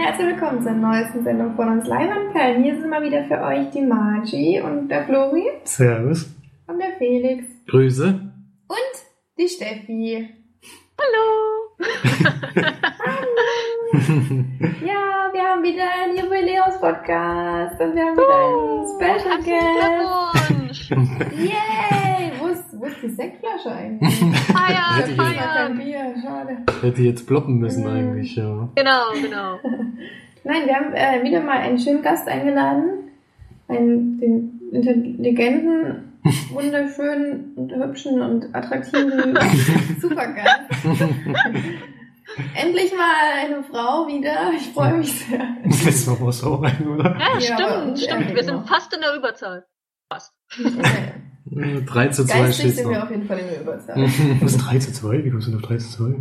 herzlich willkommen zur neuesten Sendung von uns Leimanperlen. Hier sind mal wieder für euch die Margie und der Flori Servus. und der Felix Grüße. und die Steffi. Hallo! Ja, wir haben wieder einen Jubiläums-Podcast und wir haben wieder einen Special Guest. Yay! Wo ist, wo ist die Sektflasche eigentlich? Feiern, Hätte ich kein feiern! Bier, schade. Hätte jetzt ploppen müssen Mhm. eigentlich, ja. Genau, genau. Nein, wir haben äh, wieder mal einen schönen Gast eingeladen. Einen, den intelligenten, wunderschönen und hübschen und attraktiven Supergast. Endlich mal eine Frau wieder. Ich freue mich sehr. Das war es auch ein, oder? Ja, Ja, aber- stimmt, stimmt. Wir sind fast in der Überzahl. Fast. Äh, 3 zu 2 Geistig steht sind wir noch. auf jeden Fall in der Überzahl. Ist 3 zu 2. Wie kommst du auf 3 zu 2?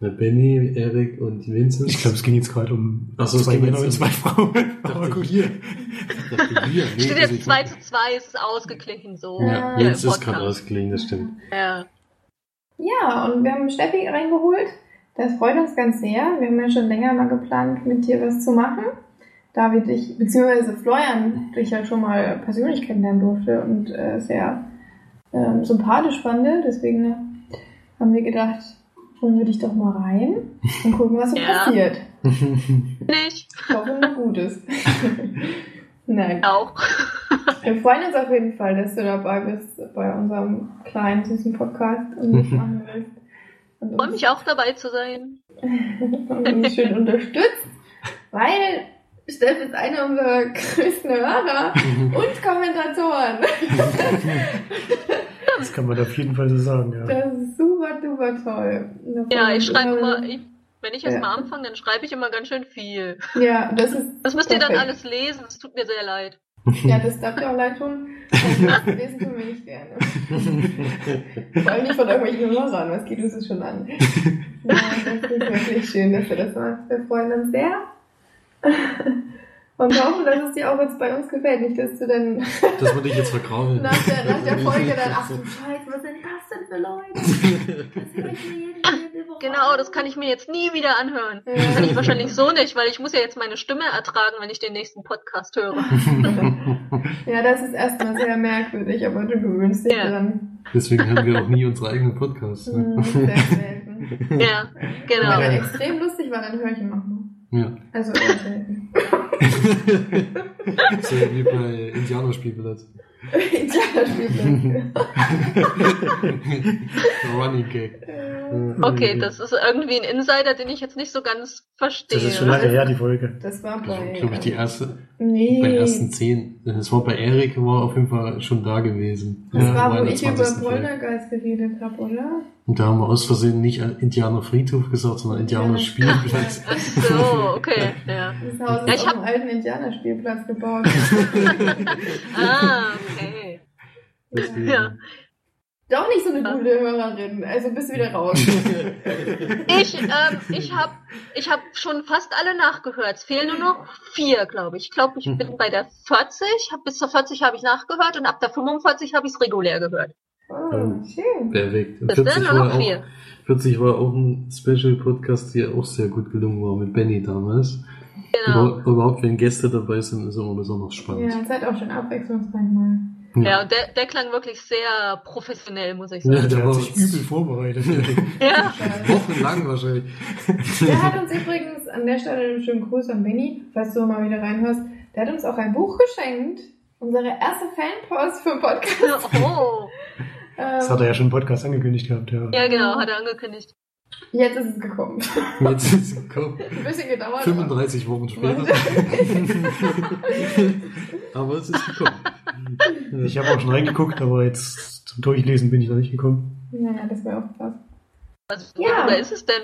Der Benny, Erik und die Vincent. Ich glaube, es ging jetzt gerade um Ach so, es zwei ging Männer und zwei Frauen. Aber gut. hier. Ich dachte hier. Nee, Steht also jetzt ich- 2 zu 2, es ist ausgeglichen so. Ja, Ja, jetzt im ist gerade ausgelegen, das stimmt. Ja. Ja, und wir haben Steffi reingeholt. Das freut uns ganz sehr. Wir haben ja schon länger mal geplant, mit dir was zu machen. Da wir dich, beziehungsweise Florian, dich ja schon mal persönlich kennenlernen durfte und äh, sehr ähm, sympathisch fand. Deswegen äh, haben wir gedacht, holen wir dich doch mal rein und gucken, was so Ja. passiert. Nicht? Ich hoffe, nur Gutes. Nein. Auch. Wir freuen uns auf jeden Fall, dass du dabei bist bei unserem kleinen, süßen Podcast und mitmachen willst. Ich freue mich auch dabei zu sein. und uns schön unterstützt, weil Steff ist einer unserer größten Hörer und Kommentatoren. Das kann man auf jeden Fall so sagen, ja. Das ist super, super toll. Ja, ich schreibe immer- ich, wenn ich jetzt Ja. mal anfange, dann schreibe ich immer ganz schön viel. Ja, das ist. Das müsst ihr dann perfekt. alles lesen, es tut mir sehr leid. Ja, das darf dir auch leid tun. Das lesen tun wir nicht gerne. Vor allem nicht von irgendwelchen Hörern, was geht uns schon an? Ja, das ist wirklich schön, dass du das machst. Wir freuen uns sehr. Und hoffen, dass es dir auch jetzt bei uns gefällt. Nicht, dass du dann Das würde ich jetzt vergrauen. nach der, nach der Folge dann, ach du Scheiße, was sind das denn für Leute? Das höre ich mir jede, jede Woche Genau, das kann ich mir jetzt nie wieder anhören. Ja. Das kann ich wahrscheinlich so nicht, weil ich muss ja jetzt meine Stimme ertragen, wenn ich den nächsten Podcast höre. Ja, das ist erstmal sehr merkwürdig, aber du gewöhnst dich Ja. dran. Deswegen haben wir auch nie unsere eigenen Podcasts. Ne? Sehr selten. Ja, Wenn genau. er extrem lustig war, dann höre ich ihn auch noch. Ja. Also eher selten. so wie bei Indianerspielplatz. Indianerspielplatz. Running Gag. Okay, das ist irgendwie ein Insider, den ich jetzt nicht so ganz verstehe. Das ist schon lange her, die Folge. Das war Das war, bei. glaube ich, die erste, Nee. bei den ersten zehn. Das war bei Erik, war auf jeden Fall schon da gewesen. Das Ja, war, wo ich über 20. Folge. Poltergeist geredet habe, oder? Und da haben wir aus Versehen nicht Indianer Friedhof gesagt, sondern Indianer Spielplatz. Ach so, okay, ja. Das Haus Ja, ist ich auf hab- einem alten Indianerspielplatz gebaut. Ah, okay. Deswegen. Ja. Doch nicht so eine gute Hörerin. Also bist du wieder raus. Ich, ähm, ich habe ich hab schon fast alle nachgehört. Es fehlen nur noch vier, glaube ich. Ich glaube, ich bin bei der 40. Hab, bis zur 40 habe ich nachgehört und ab der 45 habe ich es regulär gehört. Oh, schön. Perfekt. Das sind 40 nur war, noch auch, vier. 40 war auch ein Special-Podcast, der auch sehr gut gelungen war mit Benny damals. Genau. Über, überhaupt, wenn Gäste dabei sind, ist immer besonders spannend. Ja, seid auch schon abwechslungsreich mal. Ja, und der, der klang wirklich sehr professionell, muss ich Ja, sagen. Der der hat war sich übel vorbereitet. Ja. wochenlang wahrscheinlich. Der hat uns übrigens an der Stelle einen schönen Gruß an Benny, falls du mal wieder reinhörst. Der hat uns auch ein Buch geschenkt. Unsere erste Fanpost für den Podcast. Oh, Das hat er ja schon im Podcast angekündigt gehabt, ja. ja genau, hat er angekündigt. Jetzt ist es gekommen. Jetzt ist es gekommen. Ein bisschen gedauert. 35 Wochen später. Aber es ist gekommen. Ich habe auch schon reingeguckt, aber jetzt zum Durchlesen bin ich noch nicht gekommen. Naja, das wäre auch krass. Was, Ja. worüber ist es denn?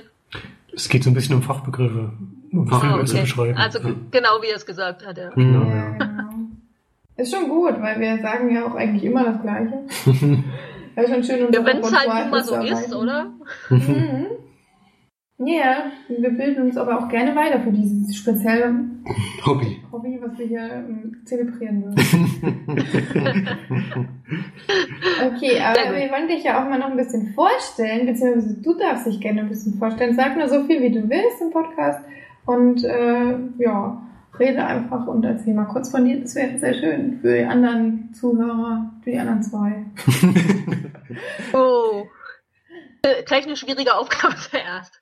Es geht so ein bisschen um Fachbegriffe, um Filme okay. zu beschreiben. Also genau wie er es gesagt hat, ja. Genau, Ja, ja. genau. Ist schon gut, weil wir sagen ja auch eigentlich immer das Gleiche. Wäre schon schön, Ja, wenn es halt nun mal so ist, oder? Mhm. Ja, wir bilden uns aber auch gerne weiter für dieses spezielle Hobby. Hobby, was wir hier ähm, zelebrieren würden. Okay, aber wir wollen dich ja auch mal noch ein bisschen vorstellen, beziehungsweise du darfst dich gerne ein bisschen vorstellen. Sag nur so viel, wie du willst im Podcast und äh, ja, rede einfach und erzähl mal kurz von dir. Das wäre sehr schön für die anderen Zuhörer, für die anderen zwei. Oh. Äh, eine schwierige Aufgabe zuerst.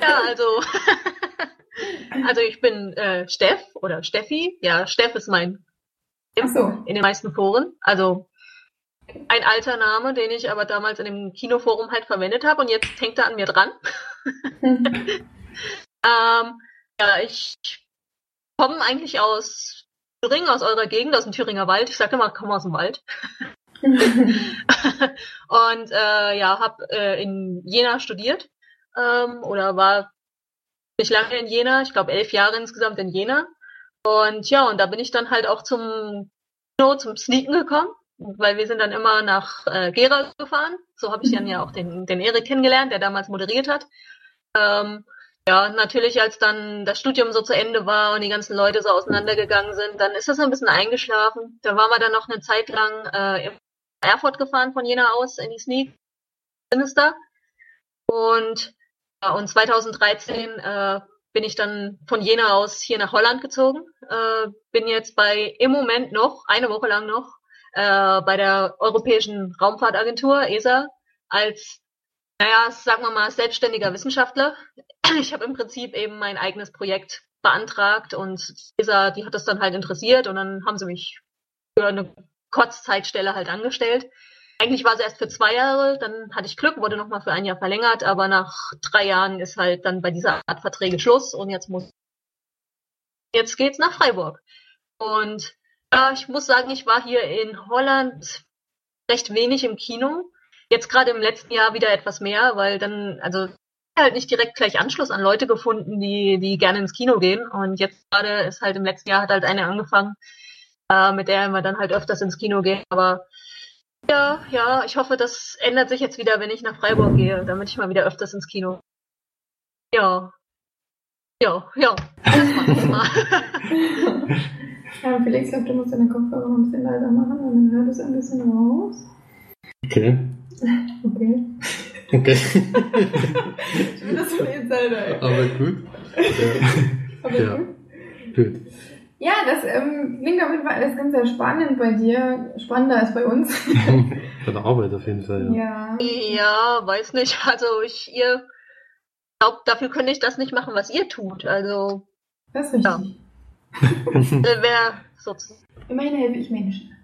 Ja, also. Also ich bin äh, Steff oder Steffi. Ja, Steff ist mein Ach so. in den meisten Foren. Also ein alter Name, den ich aber damals in dem Kinoforum halt verwendet habe und jetzt hängt er an mir dran. Ähm, ja, ich komme eigentlich aus Thüringen, aus eurer Gegend, aus dem Thüringer Wald. Ich sage immer, ich komme aus dem Wald. und äh, ja, habe äh, in Jena studiert ähm, oder war nicht lange in Jena, ich glaube elf Jahre insgesamt in Jena. Und ja, und da bin ich dann halt auch zum Kino, zum Sneaken gekommen, weil wir sind dann immer nach äh, Gera gefahren. So habe ich dann ja auch den, den Erik kennengelernt, der damals moderiert hat. Ähm, ja, natürlich, als dann das Studium so zu Ende war und die ganzen Leute so auseinandergegangen sind, dann ist das ein bisschen eingeschlafen. Da waren wir dann noch eine Zeit lang äh, in Erfurt gefahren von Jena aus in die Sneak Sinister. Und, ja, und 2013 äh, bin ich dann von Jena aus hier nach Holland gezogen. Äh, bin jetzt bei im Moment noch, eine Woche lang noch, äh, bei der Europäischen Raumfahrtagentur, ESA, als, naja, sagen wir mal, selbstständiger Wissenschaftler. Ich habe im Prinzip eben mein eigenes Projekt beantragt und ESA, die hat das dann halt interessiert und dann haben sie mich für eine Kurzzeitstelle halt angestellt. Eigentlich war es erst für zwei Jahre, dann hatte ich Glück, wurde nochmal für ein Jahr verlängert, aber nach drei Jahren ist halt dann bei dieser Art Verträge Schluss und jetzt muss jetzt geht's nach Freiburg. Und ja, ich muss sagen, ich war hier in Holland recht wenig im Kino. Jetzt gerade im letzten Jahr wieder etwas mehr, weil dann, also halt nicht direkt gleich Anschluss an Leute gefunden, die, die gerne ins Kino gehen. Und jetzt gerade ist halt im letzten Jahr hat halt eine angefangen, äh, mit der wir dann halt öfters ins Kino gehen. Aber ja, ja, ich hoffe, das ändert sich jetzt wieder, wenn ich nach Freiburg gehe, damit ich mal wieder öfters ins Kino. Ja. Ja, ja. Das mach ich mal. ja, Felix, ich glaube, du musst deine Kopfhörer noch ein bisschen leiser machen, weil man hört es ein bisschen raus. Okay. Okay. Okay. Ich will das von jetzt selber. ey. Aber gut. Ja. Aber Ja. gut. Gut. Ja, das ähm, klingt auf jeden Fall alles ganz sehr spannend bei dir. Spannender als bei uns. Von der Arbeit auf jeden Fall, ja. ja. Ja, weiß nicht. Also ich, ihr glaubt, dafür könnte ich das nicht machen, was ihr tut. Also Das ist richtig. äh, wer sozusagen. Immerhin helfe ich Menschen.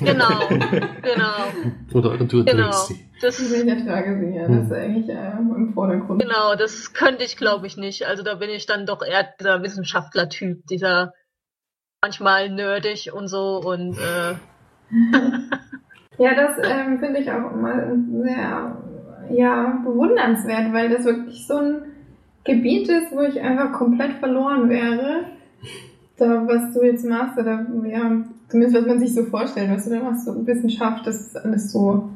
Genau, genau, Oder du genau. sie. Das will ich Frage sehen. ja. Das ist eigentlich äh, im Vordergrund. Genau, das könnte ich glaube ich nicht. Also da bin ich dann doch eher dieser Wissenschaftler-Typ, dieser manchmal nerdig und so und äh, Ja, das ähm, finde ich auch immer sehr ja, bewundernswert, weil das wirklich so ein Gebiet ist, wo ich einfach komplett verloren wäre. Da, was du jetzt machst, oder ja, zumindest was man sich so vorstellt, was du da machst, so Wissenschaft, das ist alles so,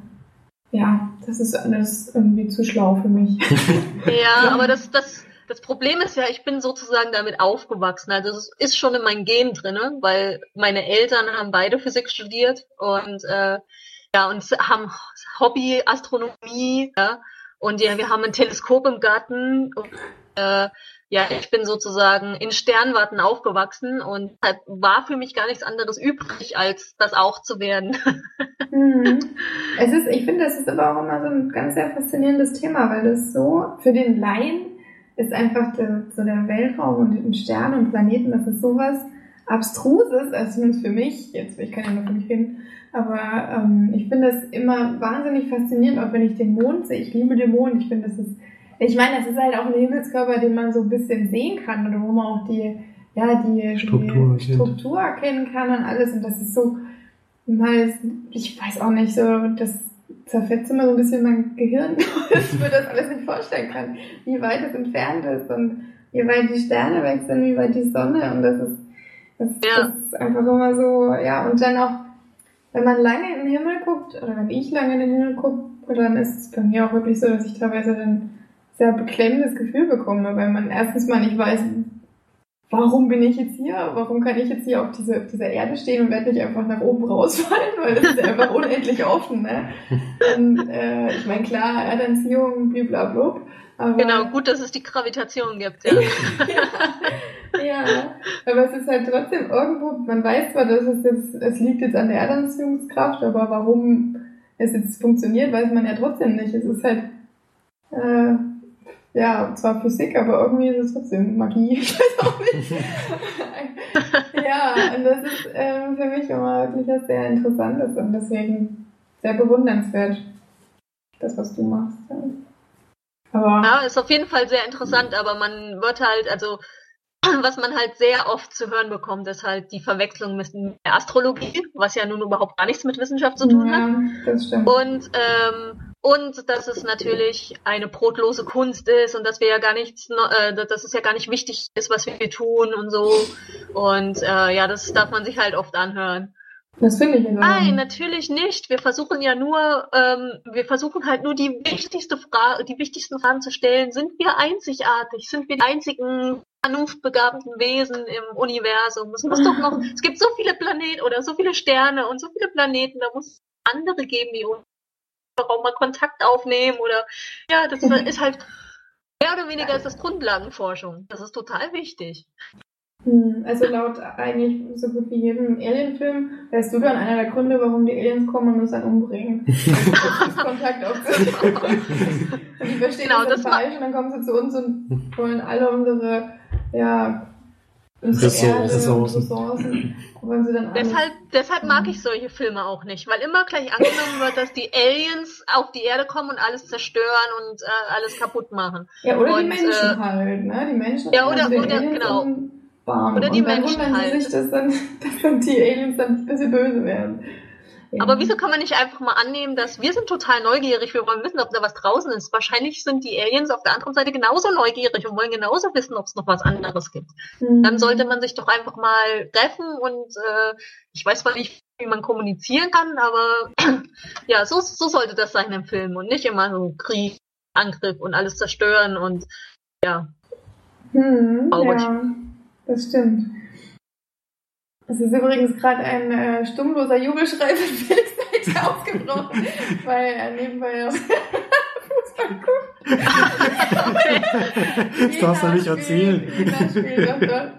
ja, das ist alles irgendwie zu schlau für mich. ja, aber das, das, das Problem ist ja, ich bin sozusagen damit aufgewachsen. Also es ist schon in meinen Genen drinne, weil meine Eltern haben beide Physik studiert und äh, ja und haben Hobby Astronomie, ja. Und ja, wir haben ein Teleskop im Garten. Und, äh, ja, ich bin sozusagen in Sternwarten aufgewachsen und halt war für mich gar nichts anderes übrig, als das auch zu werden. Mhm. Es ist, ich finde, das ist aber auch immer so ein ganz sehr faszinierendes Thema, weil das so für den Laien ist einfach der, so der Weltraum und den Sternen und Planeten, das ist sowas Abstruses, also zumindest für mich, jetzt, ich kann ja nur für mich reden, aber ähm, ich finde das immer wahnsinnig faszinierend, auch wenn ich den Mond sehe. Ich liebe den Mond, ich finde, das ist, ich meine, das ist halt auch ein Himmelskörper, den man so ein bisschen sehen kann oder wo man auch die, ja, die Struktur die. Struktur erkennen kann und alles und das ist so, ich weiß auch nicht, so, das zerfetzt immer so ein bisschen mein Gehirn, dass ich mir das alles nicht vorstellen kann, wie weit es entfernt ist und wie weit die Sterne weg sind, wie weit die Sonne und das ist, das, Ja. das ist einfach immer so, ja, und dann auch, wenn man lange in den Himmel guckt, oder wenn ich lange in den Himmel gucke, dann ist es bei mir auch wirklich so, dass ich teilweise dann sehr beklemmendes Gefühl bekomme, weil man erstens mal nicht weiß, warum bin ich jetzt hier? Warum kann ich jetzt hier auf, diese, dieser Erde stehen und werde nicht einfach nach oben rausfallen? Weil das ist einfach unendlich offen. Ne? Und äh, ich meine, klar, Erdanziehung, blablabla. Aber, Genau, gut, dass es die Gravitation gibt. Ja. ja, ja, aber es ist halt trotzdem irgendwo, man weiß zwar, dass es jetzt, es liegt jetzt an der Erdanziehungskraft, aber warum es jetzt funktioniert, weiß man ja trotzdem nicht. Es ist halt, äh, ja, zwar Physik, aber irgendwie ist es trotzdem Magie. Ich weiß auch nicht. ja, und das ist ähm, für mich immer wirklich was sehr Interessantes und deswegen sehr bewundernswert, das, was du machst. Ja. Aber Ja, ist auf jeden Fall sehr interessant, aber man wird halt, also was man halt sehr oft zu hören bekommt, ist halt die Verwechslung mit der Astrologie, was ja nun überhaupt gar nichts mit Wissenschaft zu tun hat. ja, das stimmt. Und, ähm, und dass es natürlich eine brotlose Kunst ist und dass wir ja gar nichts, äh, dass es ja gar nicht wichtig ist, was wir tun und so. Und äh, ja, das darf man sich halt oft anhören. Das finde ich in Nein, natürlich nicht. Wir versuchen ja nur, ähm, wir versuchen halt nur die wichtigste Frage, die wichtigsten Fragen zu stellen. Sind wir einzigartig? Sind wir die einzigen vernunftbegabten Wesen im Universum? Es muss doch noch, es gibt so viele Planeten oder so viele Sterne und so viele Planeten, da muss es andere geben, die uns auch mal Kontakt aufnehmen oder ja, das ist halt mehr oder weniger ist das Grundlagenforschung. Das ist total wichtig. Hm, Also laut eigentlich so gut wie jedem Alien-Film wärst du dann einer der Gründe, warum die Aliens kommen und uns dann umbringen. Das ist Kontakt aufzunehmen. Und die verstehen Genau, das, falsch und dann kommen sie zu uns und wollen alle unsere, ja, unsere Ressort- Erde und Ressourcen. Ressourcen. Deshalb, deshalb mag ich solche Filme auch nicht, weil immer gleich angenommen wird, dass die Aliens auf die Erde kommen und alles zerstören und äh, alles kaputt machen. Ja, oder die und, Menschen äh, halt, ne? Die Menschen Ja, oder- also den oder- Aliens genau. und Bam. Oder die und dann Menschen wundern sie halt. sich, dass dann, dass dann die Aliens dann ein bisschen böse werden. Ja. Aber wieso kann man nicht einfach mal annehmen, dass wir sind total neugierig, wir wollen wissen, ob da was draußen ist. Wahrscheinlich sind die Aliens auf der anderen Seite genauso neugierig und wollen genauso wissen, ob es noch was anderes gibt. Hm. Dann sollte man sich doch einfach mal treffen und äh, ich weiß zwar nicht, wie man kommunizieren kann, aber ja, so, so sollte das sein im Film und nicht immer so Krieg, Angriff und alles zerstören und ja. Hm, Traurig. ja, das stimmt. Es ist übrigens gerade ein äh, stummloser Jubelschrei von Felix Seite ausgebrochen, weil er nebenbei auf Fußball guckt. Das darfst du nicht erzählen. Jena spielt, doch, doch.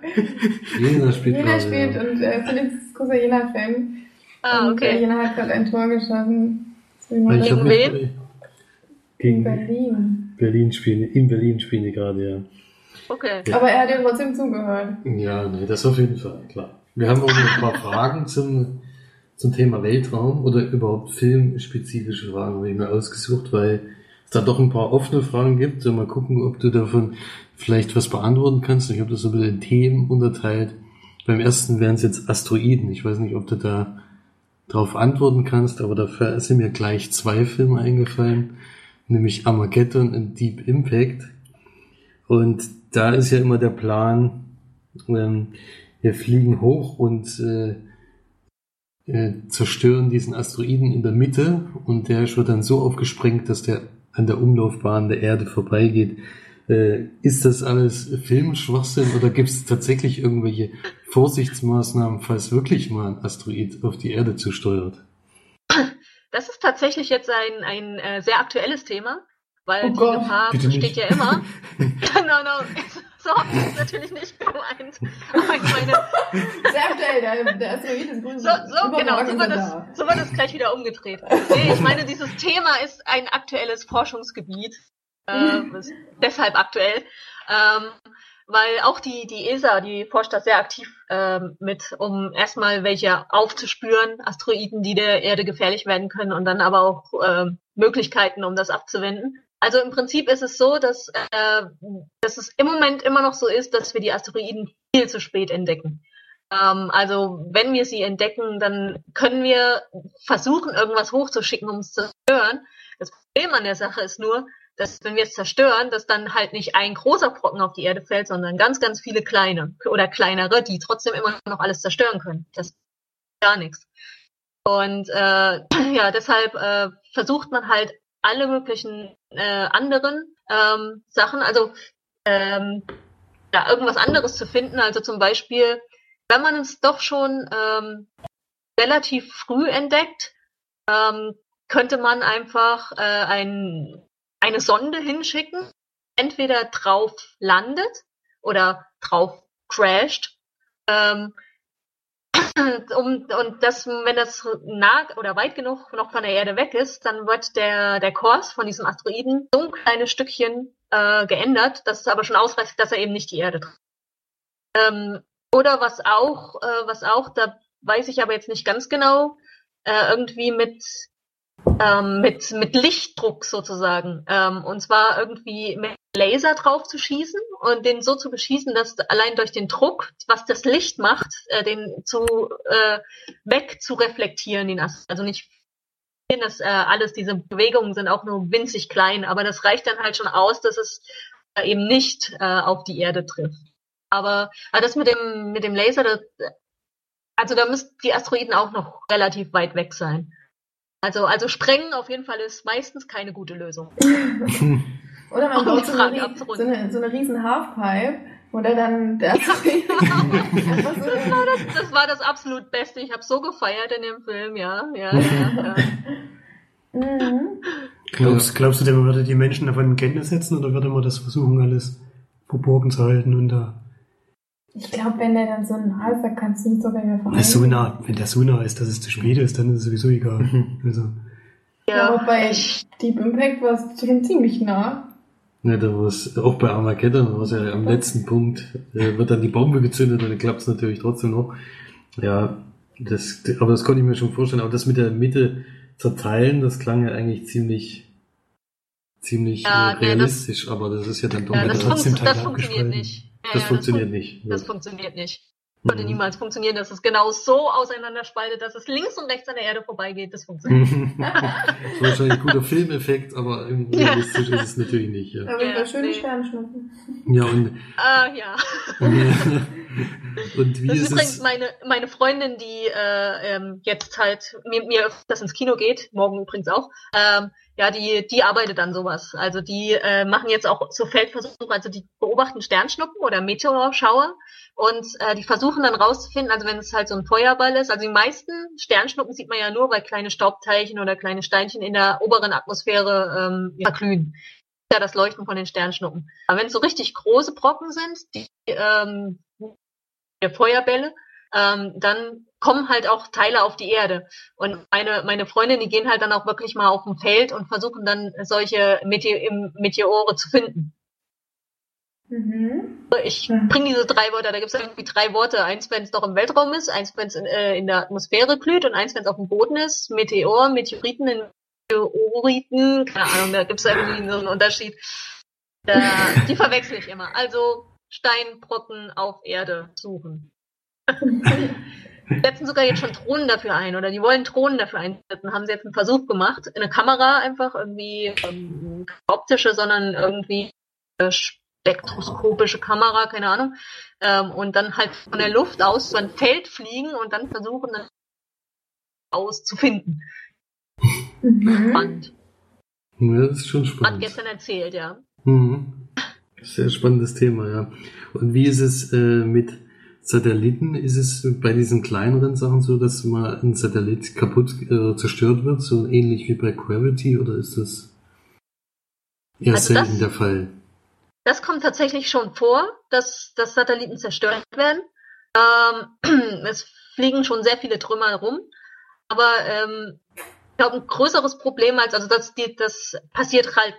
Jena spielt Jena gerade, spielt ja. und äh, Felix ist großer Jena-Fan. Ah, Und äh, okay. Jena hat gerade ein Tor geschossen. Gegen wen? Gegen Berlin. Berlin spielen, in Berlin spielen die gerade, ja. Okay. Aber er hat dir trotzdem zugehört. Ja, nee, das auf jeden Fall, klar. Wir haben auch noch ein paar Fragen zum, zum Thema Weltraum oder überhaupt filmspezifische Fragen habe ich mir ausgesucht, weil es da doch ein paar offene Fragen gibt. So, mal gucken, ob du davon vielleicht was beantworten kannst. Ich habe das so ein bisschen Themen unterteilt. Beim ersten wären es jetzt Asteroiden. Ich weiß nicht, ob du da drauf antworten kannst, aber dafür sind mir gleich zwei Filme eingefallen, nämlich Armageddon und Deep Impact. Und da ist ja immer der Plan, ähm, wir fliegen hoch und äh, äh, zerstören diesen Asteroiden in der Mitte und der wird dann so aufgesprengt, dass der an der Umlaufbahn der Erde vorbeigeht. Äh, ist das alles Filmschwachsinn oder gibt es tatsächlich irgendwelche Vorsichtsmaßnahmen, falls wirklich mal ein Asteroid auf die Erde zusteuert? Das ist tatsächlich jetzt ein, ein äh, sehr aktuelles Thema, weil Oh die Gott, Gefahr besteht ja immer. no, no, so habe ich es natürlich nicht gemeint. Aber ich meine, Sehr aktuell, der, der Asteroid ist grün. so, so genau, so wird, da. so wird das gleich wieder umgedreht. Nee, ich meine, dieses Thema ist ein aktuelles Forschungsgebiet. Äh, ist deshalb aktuell. Ähm, weil auch die, die ESA, die forscht da sehr aktiv ähm, mit, um erstmal welche aufzuspüren, Asteroiden, die der Erde gefährlich werden können und dann aber auch ähm, Möglichkeiten, um das abzuwenden. Also im Prinzip ist es so, dass, äh, dass es im Moment immer noch so ist, dass wir die Asteroiden viel zu spät entdecken. Ähm, also wenn wir sie entdecken, dann können wir versuchen, irgendwas hochzuschicken, um es zu zerstören. Das Problem an der Sache ist nur, dass wenn wir es zerstören, dass dann halt nicht ein großer Brocken auf die Erde fällt, sondern ganz, ganz viele kleine oder kleinere, die trotzdem immer noch alles zerstören können. Das ist gar nichts. Und äh, ja, deshalb äh, versucht man halt alle möglichen äh, anderen ähm, Sachen. Also ähm, da irgendwas anderes zu finden. Also zum Beispiel, wenn man es doch schon ähm, relativ früh entdeckt, ähm, könnte man einfach äh, ein, eine Sonde hinschicken, entweder drauf landet oder drauf crasht. Ähm, um, und das, wenn das nah oder weit genug noch von der Erde weg ist, dann wird der, der Kurs von diesem Asteroiden so ein kleines Stückchen äh, geändert, dass es aber schon ausreicht, dass er eben nicht die Erde trifft. Ähm, oder was auch, äh, was auch, da weiß ich aber jetzt nicht ganz genau, äh, irgendwie mit ähm, mit, mit Lichtdruck sozusagen. Ähm, und zwar irgendwie mit Laser drauf zu schießen und den so zu beschießen, dass allein durch den Druck, was das Licht macht, äh, den zu äh, weg zu reflektieren, den Ast also nicht das äh, alles, diese Bewegungen sind auch nur winzig klein, aber das reicht dann halt schon aus, dass es äh, eben nicht äh, auf die Erde trifft. Aber, aber das mit dem mit dem Laser, das, also da müssten die Asteroiden auch noch relativ weit weg sein. Also, also sprengen auf jeden Fall ist meistens keine gute Lösung. Oder man baut so eine, so, eine, so eine riesen Halfpipe, oder dann der das, war das, das war das absolut Beste. Ich habe so gefeiert in dem Film, ja. ja, ja, ja. Mhm. Glaubst, glaubst du, der würde die Menschen davon in Kenntnis setzen oder würde man das versuchen, alles verborgen zu halten und da ich glaube, wenn der dann so nah ist, dann kannst du nicht sogar mehr verhalten. So nah, wenn der so nah ist, dass es zu spät ist, dann ist es sowieso egal. Mhm. Also. Ja, aber bei Deep Impact war es schon ziemlich nah. Ja, da war es auch bei Armageddon, war es ja am letzten Punkt, äh, wird dann die Bombe gezündet und dann klappt es natürlich trotzdem noch. Ja, das, aber das konnte ich mir schon vorstellen. Aber das mit der Mitte zerteilen, das klang ja eigentlich ziemlich, ziemlich ja, äh, realistisch, nee, das, aber das ist ja dann doch ja, das, trotzdem das funktioniert nicht. Ja, das ja, funktioniert das nicht. Das funktioniert nicht. Würde mhm. niemals funktionieren, dass es genau so auseinanderspaltet, dass es links und rechts an der Erde vorbeigeht. Das funktioniert. das ist wahrscheinlich ein guter Filmeffekt, aber realistisch ist es natürlich nicht. Ja. Aber ja, schöne nee. Sternschnuppen. Ja, und. Ah, ja. und wie das ist, übrigens meine, meine Freundin, die äh, ähm, jetzt halt mit mir öfters ins Kino geht, morgen übrigens auch. Ähm, ja, die, die arbeitet an sowas. Also die äh, machen jetzt auch so Feldversuche, also die beobachten Sternschnuppen oder Meteorschauer und äh, die versuchen dann rauszufinden, also wenn es halt so ein Feuerball ist, also die meisten Sternschnuppen sieht man ja nur, weil kleine Staubteilchen oder kleine Steinchen in der oberen Atmosphäre ähm, verglühen. Ja, das Leuchten von den Sternschnuppen. Aber wenn es so richtig große Brocken sind, die ähm, Feuerbälle, ähm, dann kommen halt auch Teile auf die Erde. Und meine, meine Freundin, die gehen halt dann auch wirklich mal auf dem Feld und versuchen dann solche Meteor Meteore zu finden. Mhm. Ich bringe diese drei Wörter, da gibt es irgendwie drei Worte. Eins, wenn es noch im Weltraum ist, eins, wenn es in, äh, in, der Atmosphäre glüht und eins, wenn es auf dem Boden ist. Meteor, Meteoriten, Meteoriten, keine Ahnung, da gibt es irgendwie so einen Unterschied. Da, die verwechsel ich immer. Also Steinbrocken auf Erde suchen. setzen sogar jetzt schon Drohnen dafür ein oder die wollen Drohnen dafür einsetzen. Haben sie jetzt einen Versuch gemacht, eine Kamera einfach irgendwie ähm, optische, sondern irgendwie äh, spektroskopische Kamera, keine Ahnung, ähm, und dann halt von der Luft aus so ein Feld fliegen und dann versuchen dann auszufinden. Mhm. Spannend. Ja, das ist schon spannend. Hat gestern erzählt, ja. Mhm. Sehr spannendes Thema, ja. Und wie ist es äh, mit Satelliten ist es bei diesen kleineren Sachen so, dass mal ein Satellit kaputt äh, zerstört wird, so ähnlich wie bei Gravity, oder ist das eher also selten das, der Fall? Das kommt tatsächlich schon vor, dass, dass Satelliten zerstört werden. Ähm, es fliegen schon sehr viele Trümmer rum, aber ähm, ich glaube, ein größeres Problem als, also das, die, das passiert halt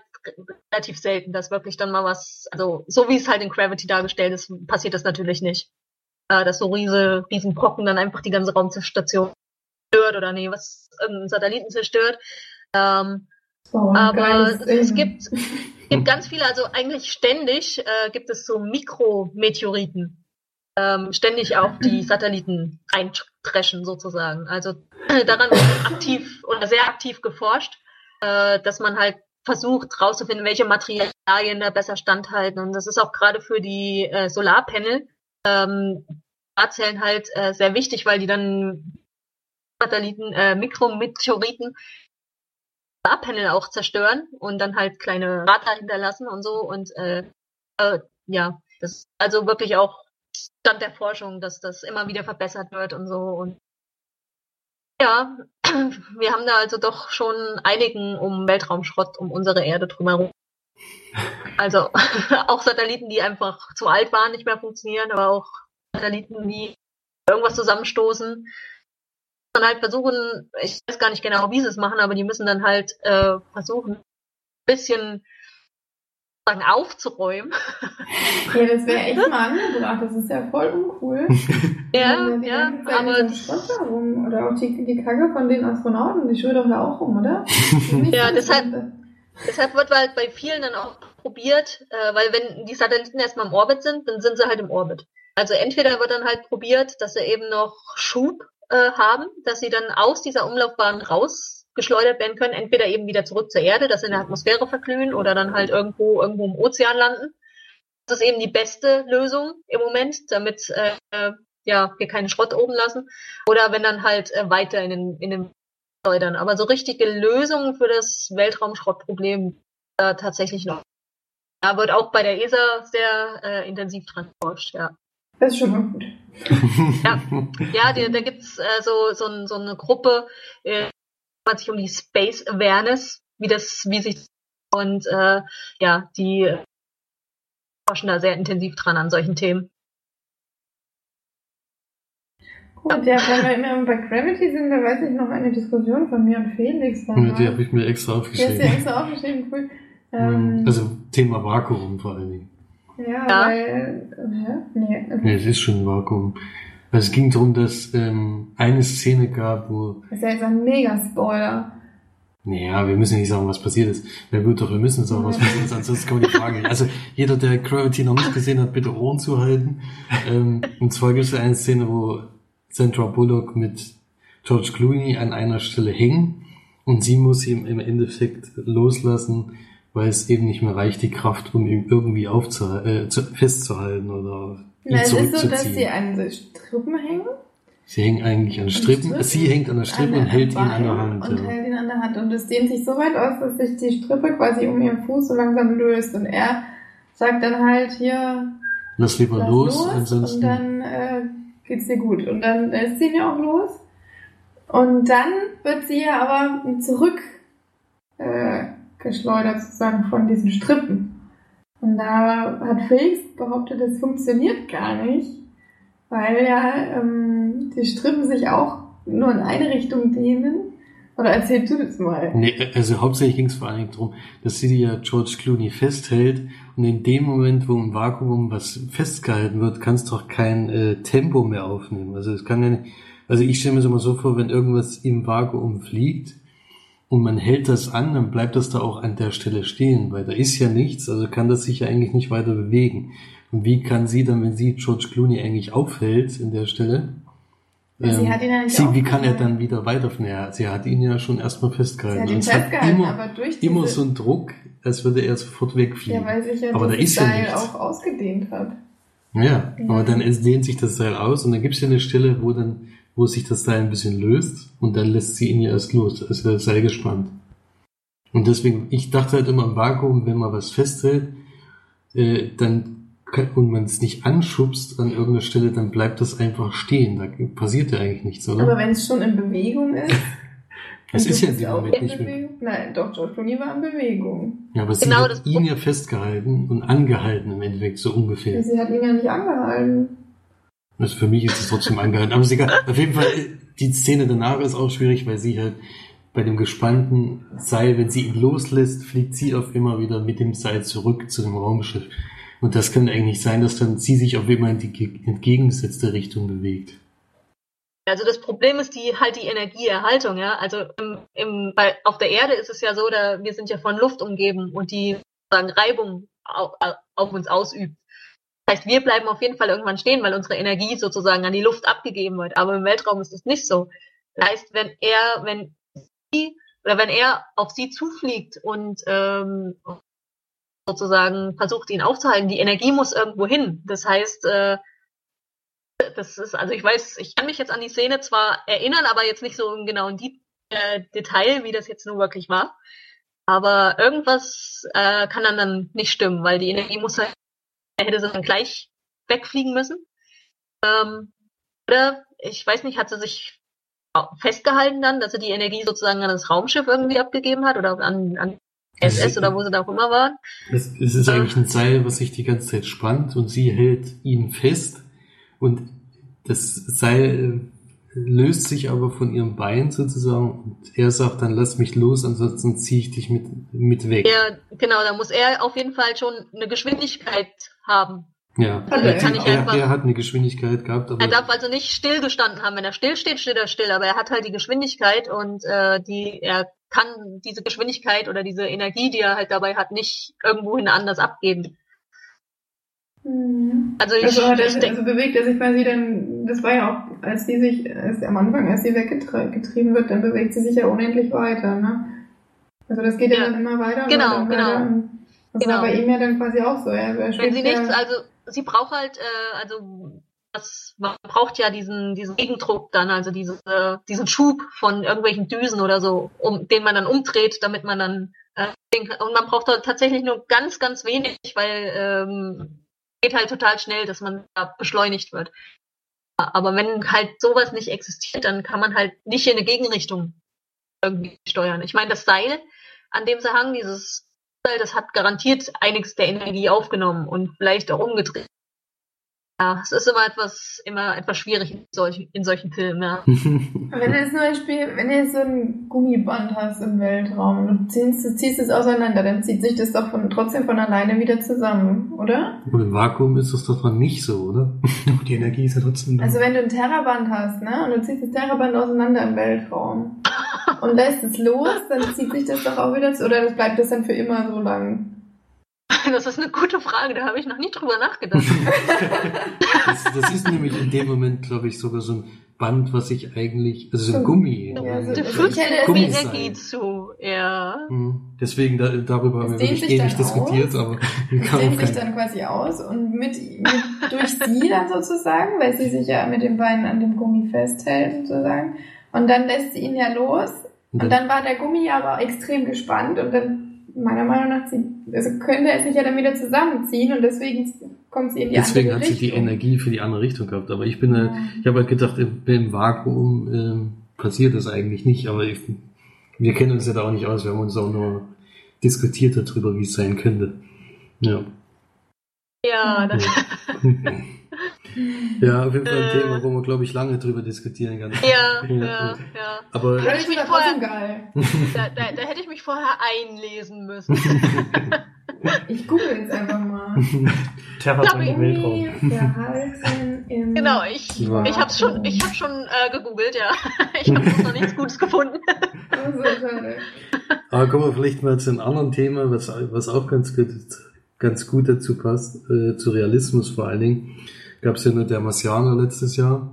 relativ selten, dass wirklich dann mal was, also so wie es halt in Gravity dargestellt ist, passiert das natürlich nicht äh, dass so riese, riesen Brocken dann einfach die ganze Raumstation zerstört oder nee, was irgendeinen Satelliten zerstört. Ähm, oh, aber es gibt, gibt ganz viele, also eigentlich ständig äh, gibt es so Mikrometeoriten, ähm, ständig auf die Satelliten eintreschen sozusagen. Also äh, daran wird aktiv oder sehr aktiv geforscht, äh, dass man halt versucht rauszufinden, welche Materialien da besser standhalten. Und das ist auch gerade für die äh, Solarpanel ähm, Solarzellen halt äh, sehr wichtig, weil die dann Satelliten, äh, Mikrometeoriten Solarpanel auch zerstören und dann halt kleine Krater hinterlassen und so und äh, äh, ja, Das ist also wirklich auch Stand der Forschung, dass das immer wieder verbessert wird und so. Und ja, wir haben da also doch schon einigen um Weltraumschrott um unsere Erde drumherum. Also auch Satelliten, die einfach zu alt waren, nicht mehr funktionieren, aber auch Satelliten, die irgendwas zusammenstoßen. Dann halt versuchen, ich weiß gar nicht genau, wie sie es machen, aber die müssen dann halt äh, versuchen, ein bisschen sagen, aufzuräumen. Ja, das wäre echt mal angebracht. Das ist ja voll uncool. ja, wir die ja, aber rum. Oder auch die, die Kacke von den Astronauten, die schwirrt doch da auch rum, oder? Ja, deshalb- Deshalb wird halt bei vielen dann auch probiert, äh, weil wenn die Satelliten erstmal im Orbit sind, dann sind sie halt im Orbit. Also entweder wird dann halt probiert, dass sie eben noch Schub äh, haben, dass sie dann aus dieser Umlaufbahn rausgeschleudert werden können, entweder eben wieder zurück zur Erde, dass sie in der Atmosphäre verglühen oder dann halt irgendwo irgendwo im Ozean landen. Das ist eben die beste Lösung im Moment, damit äh, äh, ja wir keinen Schrott oben lassen. Oder wenn dann halt äh, weiter in den in den schleudern. Aber so richtige Lösungen für das Weltraumschrottproblem äh, tatsächlich noch. Da wird auch bei der ESA sehr äh, intensiv dran geforscht, ja. Das ist schon mal gut. Ja, ja die, da gibt's äh, so, so, so eine Gruppe, äh, kümmert sich um die Space Awareness, wie das, wie sich und äh, ja, die äh, forschen da sehr intensiv dran an solchen Themen. Gut, ja, wenn wir immer bei Gravity sind, da weiß ich noch eine Diskussion von mir und Felix. Ja, damals. die habe ich mir extra Die hast du aufgeschrieben. extra aufgeschrieben, cool. Ähm, Also Thema Vakuum vor allen Dingen. ja, Ja. weil, hä? Nee. Ja, es ist schon ein Vakuum. Also es ging darum, dass ähm, eine Szene gab, wo, Das ist ja jetzt ein Mega-Spoiler. naja, wir müssen nicht sagen, was passiert ist. Ja gut, doch, wir müssen sagen, was passiert ist, ansonsten kommt die Frage. nicht. Also jeder, der Gravity noch nicht gesehen hat, bitte Ohren zuhalten. Ähm, und zwar gibt es eine Szene, wo Sandra Bullock mit George Clooney an einer Stelle hängen und sie muss ihn im Endeffekt loslassen, weil es eben nicht mehr reicht, die Kraft, um ihn irgendwie aufzuhalten, äh, zu, festzuhalten oder ihn Na, es ist so, zurückzuziehen. dass sie an Strippen hängen. Sie hängen eigentlich an Strippen. Strippen? Sie hängt an der Strippe an und hält ihn an der Hand. Und ja. hält ihn an der Hand. Und es dehnt sich so weit aus, dass sich die Strippe quasi um ihren Fuß so langsam löst. Und er sagt dann halt hier, Lass lieber lass los, los, ansonsten. und dann äh, geht's dir gut. Und dann lässt sie ihn ja auch los. Und dann wird sie ja aber zurück äh, sozusagen von diesen Strippen. Und da hat Felix behauptet, das funktioniert gar nicht, weil ja ähm, die Strippen sich auch nur in eine Richtung dehnen. Oder erzähl du das mal. Nee, also hauptsächlich ging es vor allen Dingen darum, dass sie ja George Clooney festhält und in dem Moment, wo im Vakuum was festgehalten wird, kannst du doch kein äh, Tempo mehr aufnehmen. Also es kann ja nicht, also ich stelle mir so mal so vor, wenn irgendwas im Vakuum fliegt und man hält das an, dann bleibt das da auch an der Stelle stehen, weil da ist ja nichts, also kann das sich ja eigentlich nicht weiter bewegen. Und wie kann sie dann, wenn sie George Clooney eigentlich aufhält in der Stelle, Ja, sie ähm, hat ihn ja nicht sie, wie kann er dann wieder weiterfahren? Ja, sie hat ihn ja schon erstmal Sie festgehalten. hat Und ihn es hat festgehalten, immer, aber durch diese, immer so ein Druck, als würde er sofort wegfliegen. ja, weil sich ja aber da ja Seil nichts. auch ausgedehnt hat. Ja, Ja. aber dann dehnt sich das Seil aus und dann gibt es ja eine Stelle, wo dann, wo sich das Seil ein bisschen löst und dann lässt sie ihn ja erst los. Ist ja das Seil gespannt. Und deswegen, ich dachte halt immer im Vakuum, wenn man was festhält, äh, dann und man es nicht anschubst an irgendeiner Stelle, dann bleibt das einfach stehen. Da passiert ja eigentlich nichts, oder? Aber wenn es schon in Bewegung ist. Es ist ja in dem auch Moment in nicht mehr. Bewegung. Nein, doch, George Clooney war in Bewegung. Ja, aber sie Genau, hat das ihn ja festgehalten und angehalten im Endeffekt, so ungefähr. Sie hat ihn ja nicht angehalten. Also für mich ist es trotzdem angehalten. Aber ist egal. Auf jeden Fall, die Szene danach ist auch schwierig, weil sie halt bei dem gespannten Seil, wenn sie ihn loslässt, fliegt sie auf immer wieder mit dem Seil zurück zu dem Raumschiff. Und das kann eigentlich sein, dass dann sie sich auf immer in die ge- entgegengesetzte Richtung bewegt. Also das Problem ist die halt die Energieerhaltung, ja. Also im, im, bei, auf der Erde ist es ja so, da wir sind ja von Luft umgeben und die sozusagen Reibung auf, auf uns ausübt. Das heißt, wir bleiben auf jeden Fall irgendwann stehen, weil unsere Energie sozusagen an die Luft abgegeben wird. Aber im Weltraum ist es nicht so. Das heißt, wenn er, wenn sie oder wenn er auf sie zufliegt und ähm, sozusagen versucht, ihn aufzuhalten, die Energie muss irgendwo hin. Das heißt, äh, das ist, also ich weiß, ich kann mich jetzt an die Szene zwar erinnern, aber jetzt nicht so im genauen Die äh, Detail, wie das jetzt nun wirklich war. Aber irgendwas äh, kann dann, dann nicht stimmen, weil die Energie muss halt er hätte sie dann gleich wegfliegen müssen. Ähm, oder, ich weiß nicht, hat sie sich festgehalten dann, dass sie die Energie sozusagen an das Raumschiff irgendwie abgegeben hat oder an, an SS oder wo sie da auch immer waren. Es, es ist eigentlich ein Seil, was sich die ganze Zeit spannt und sie hält ihn fest und das Seil löst sich aber von ihrem Bein sozusagen und er sagt dann, lass mich los, ansonsten ziehe ich dich mit, mit weg. Ja, genau, da muss er auf jeden Fall schon eine Geschwindigkeit haben. Ja, Also er, kann ich er, einfach- er hat eine Geschwindigkeit gehabt, Er darf also nicht stillgestanden haben. Wenn er still steht, steht er still, aber er hat halt die Geschwindigkeit und äh, die er kann diese Geschwindigkeit oder diese Energie, die er halt dabei hat, nicht irgendwohin anders abgeben. Mhm. Also ich, Also, er, ich denke, also bewegt er sich quasi dann, das war ja auch, als die sich, als am Anfang, als sie weggetrieben wird, dann bewegt sie sich ja unendlich weiter, ne? Also das geht ja, Ja. dann immer weiter Genau, weiter genau. Und Das Genau. war bei ihm ja dann quasi auch so. Er, er wenn sie ja, nichts, also sie braucht halt, äh, also das, man braucht ja diesen, diesen Gegendruck dann, also diese, diesen Schub von irgendwelchen Düsen oder so, um den man dann umdreht, damit man dann äh, und man braucht da tatsächlich nur ganz, ganz wenig, weil ähm, geht halt total schnell, dass man da beschleunigt wird. Aber wenn halt sowas nicht existiert, dann kann man halt nicht in eine Gegenrichtung irgendwie steuern. Ich meine, das Seil, an dem sie hangen, dieses Seil, das hat garantiert einiges der Energie aufgenommen und vielleicht auch umgedreht. Ja, es ist immer etwas, immer etwas schwierig in solchen, in solchen Filmen, ja. Wenn du jetzt zum Beispiel, wenn du jetzt so ein Gummiband hast im Weltraum und du ziehst, du ziehst es auseinander, dann zieht sich das doch von, trotzdem von alleine wieder zusammen, oder? und im Vakuum ist das doch dann nicht so, oder? Die Energie ist ja trotzdem da. Also wenn du ein Terraband hast, ne, und du ziehst das Terraband auseinander im Weltraum und lässt es los, dann zieht sich das doch auch wieder zu, oder bleibt das dann für immer so lang? Das ist eine gute Frage, da habe ich noch nie drüber nachgedacht. Das, das ist nämlich in dem Moment, glaube ich, sogar so ein Band, was ich eigentlich, also so ein Gummi. Ja, so- hätte- die Gummiseil. Energie zu, ja. Hm. Deswegen, da, darüber haben wir wirklich ewig dann diskutiert, aus. aber Das kam dehnt auf sich dann quasi aus und mit, mit durch sie dann sozusagen, weil sie sich ja mit den Beinen an dem Gummi festhält sozusagen. Und dann lässt sie ihn ja los. Und dann war der Gummi aber extrem gespannt und dann, meiner Meinung nach, sie, also könnte er sich ja dann wieder zusammenziehen und deswegen kommt sie in die Deswegen andere hat sie Richtung. die Energie für die andere Richtung gehabt. Aber ich bin, halt, ich habe halt gedacht, im, im Vakuum ähm, passiert das eigentlich nicht. Aber ich, wir kennen uns ja da auch nicht aus. Wir haben uns auch nur diskutiert darüber, wie es sein könnte. Ja. Ja, das, Ja, auf jeden Fall ein Äh. Thema, wo man, glaube ich, lange drüber diskutieren kann. ja, Ja, ja, ja. Aber Aber das ist mich ja vorher- geil. Da, da, da hätte ich mich vorher einlesen müssen. Ich google jetzt einfach mal. Terraband im Weltraum. verhalten im... Genau, ich, Ja. ich habe schon, ich habe schon äh, gegoogelt, ja. Ich habe noch nichts Gutes gefunden. So schade. Aber kommen wir vielleicht mal zu einem anderen Thema, was, was auch ganz gut, ganz gut dazu passt, äh, zu Realismus vor allen Dingen. Gab es ja nur der Marsianer letztes Jahr.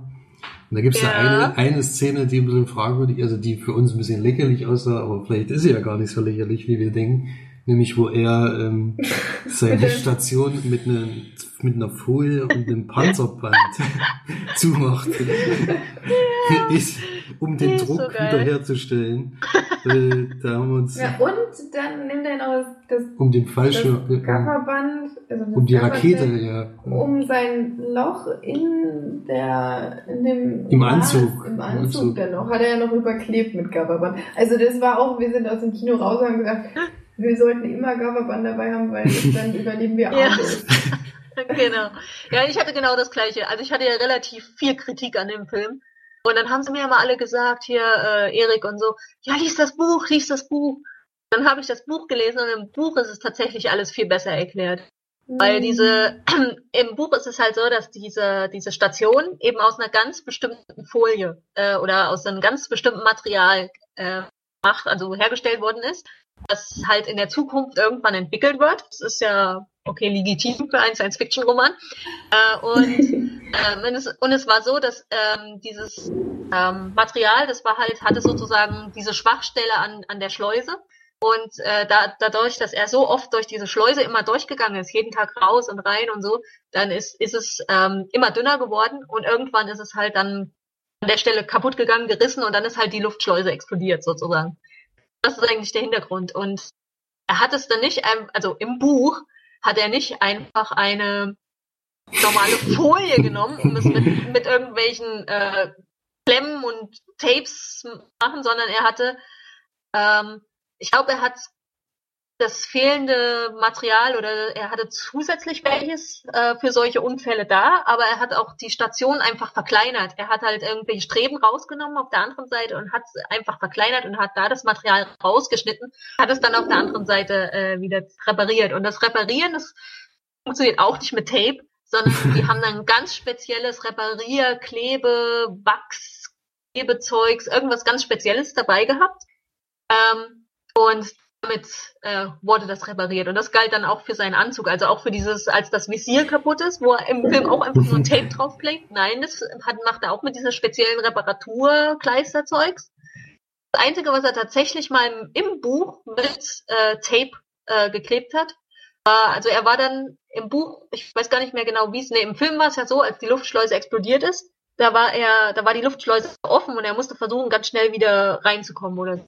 Und da gibt es ja. Ja. eine, eine Szene, die ein bisschen fragwürdig, also die für uns ein bisschen lächerlich aussah, aber vielleicht ist sie ja gar nicht so lächerlich, wie wir denken. Nämlich, wo er ähm, seine. Station mit, einer mit einer Folie und einem Panzerband zumacht. ist, um den ist Druck so wiederherzustellen. äh, da haben wir uns Ja, und dann nimmt er noch das, um den das Fallschirm, äh, Gafferband, also das um die Rakete, ja. um sein Loch in der, in dem Im Glas, Anzug. Im Im Anzug Anzug. dann noch, hat er ja noch überklebt mit Gafferband. Also das war auch, wir sind aus dem Kino raus und haben gesagt, wir sollten immer Gafferband dabei haben, weil dann überleben wir Ja. alles. genau. Ja, ich hatte genau das gleiche. Also ich hatte ja relativ viel Kritik an dem Film. Und dann haben sie mir immer alle gesagt, hier, äh, Erik und so, ja, lies das Buch, lies das Buch. Dann habe ich das Buch gelesen und im Buch ist es tatsächlich alles viel besser erklärt. Weil diese, im Buch ist es halt so, dass diese, diese Station eben aus einer ganz bestimmten Folie äh, oder aus einem ganz bestimmten Material äh, macht, also hergestellt worden ist, das halt in der Zukunft irgendwann entwickelt wird. Das ist ja okay legitim für einen Science-Fiction-Roman. Äh, und, ähm, und, es, und es war so, dass ähm, dieses ähm, Material, das war halt, hatte sozusagen diese Schwachstelle an, an der Schleuse. Und äh, da, dadurch, dass er so oft durch diese Schleuse immer durchgegangen ist, jeden Tag raus und rein und so, dann ist, ist es ähm, immer dünner geworden und irgendwann ist es halt dann an der Stelle kaputt gegangen, gerissen und dann ist halt die Luftschleuse explodiert sozusagen. Das ist eigentlich der Hintergrund. Und er hat es dann nicht, also im Buch hat er nicht einfach eine normale Folie genommen, um es mit, mit irgendwelchen äh, Klemmen und Tapes machen, sondern er hatte, ähm, ich glaube, er hat das fehlende Material oder er hatte zusätzlich welches äh, für solche Unfälle da, aber er hat auch die Station einfach verkleinert. Er hat halt irgendwelche Streben rausgenommen auf der anderen Seite und hat einfach verkleinert und hat da das Material rausgeschnitten, hat es dann auf der anderen Seite äh, wieder repariert. Und das Reparieren, das funktioniert auch nicht mit Tape, sondern die haben dann ganz spezielles Reparier, Klebe, Wachs, Klebezeugs, irgendwas ganz Spezielles dabei gehabt. Ähm, und damit äh, wurde das repariert. Und das galt dann auch für seinen Anzug, also auch für dieses, als das Visier kaputt ist, wo er im Film auch einfach nur ein Tape draufklebt. Nein, das hat, macht er auch mit diesem speziellen Reparaturkleisterzeugs. Das Einzige, was er tatsächlich mal im, im Buch mit äh, Tape äh, geklebt hat, war, also er war dann im Buch, ich weiß gar nicht mehr genau, wie es, nee, im Film war es ja so, als die Luftschleuse explodiert ist, da war er, da war die Luftschleuse offen und er musste versuchen, ganz schnell wieder reinzukommen oder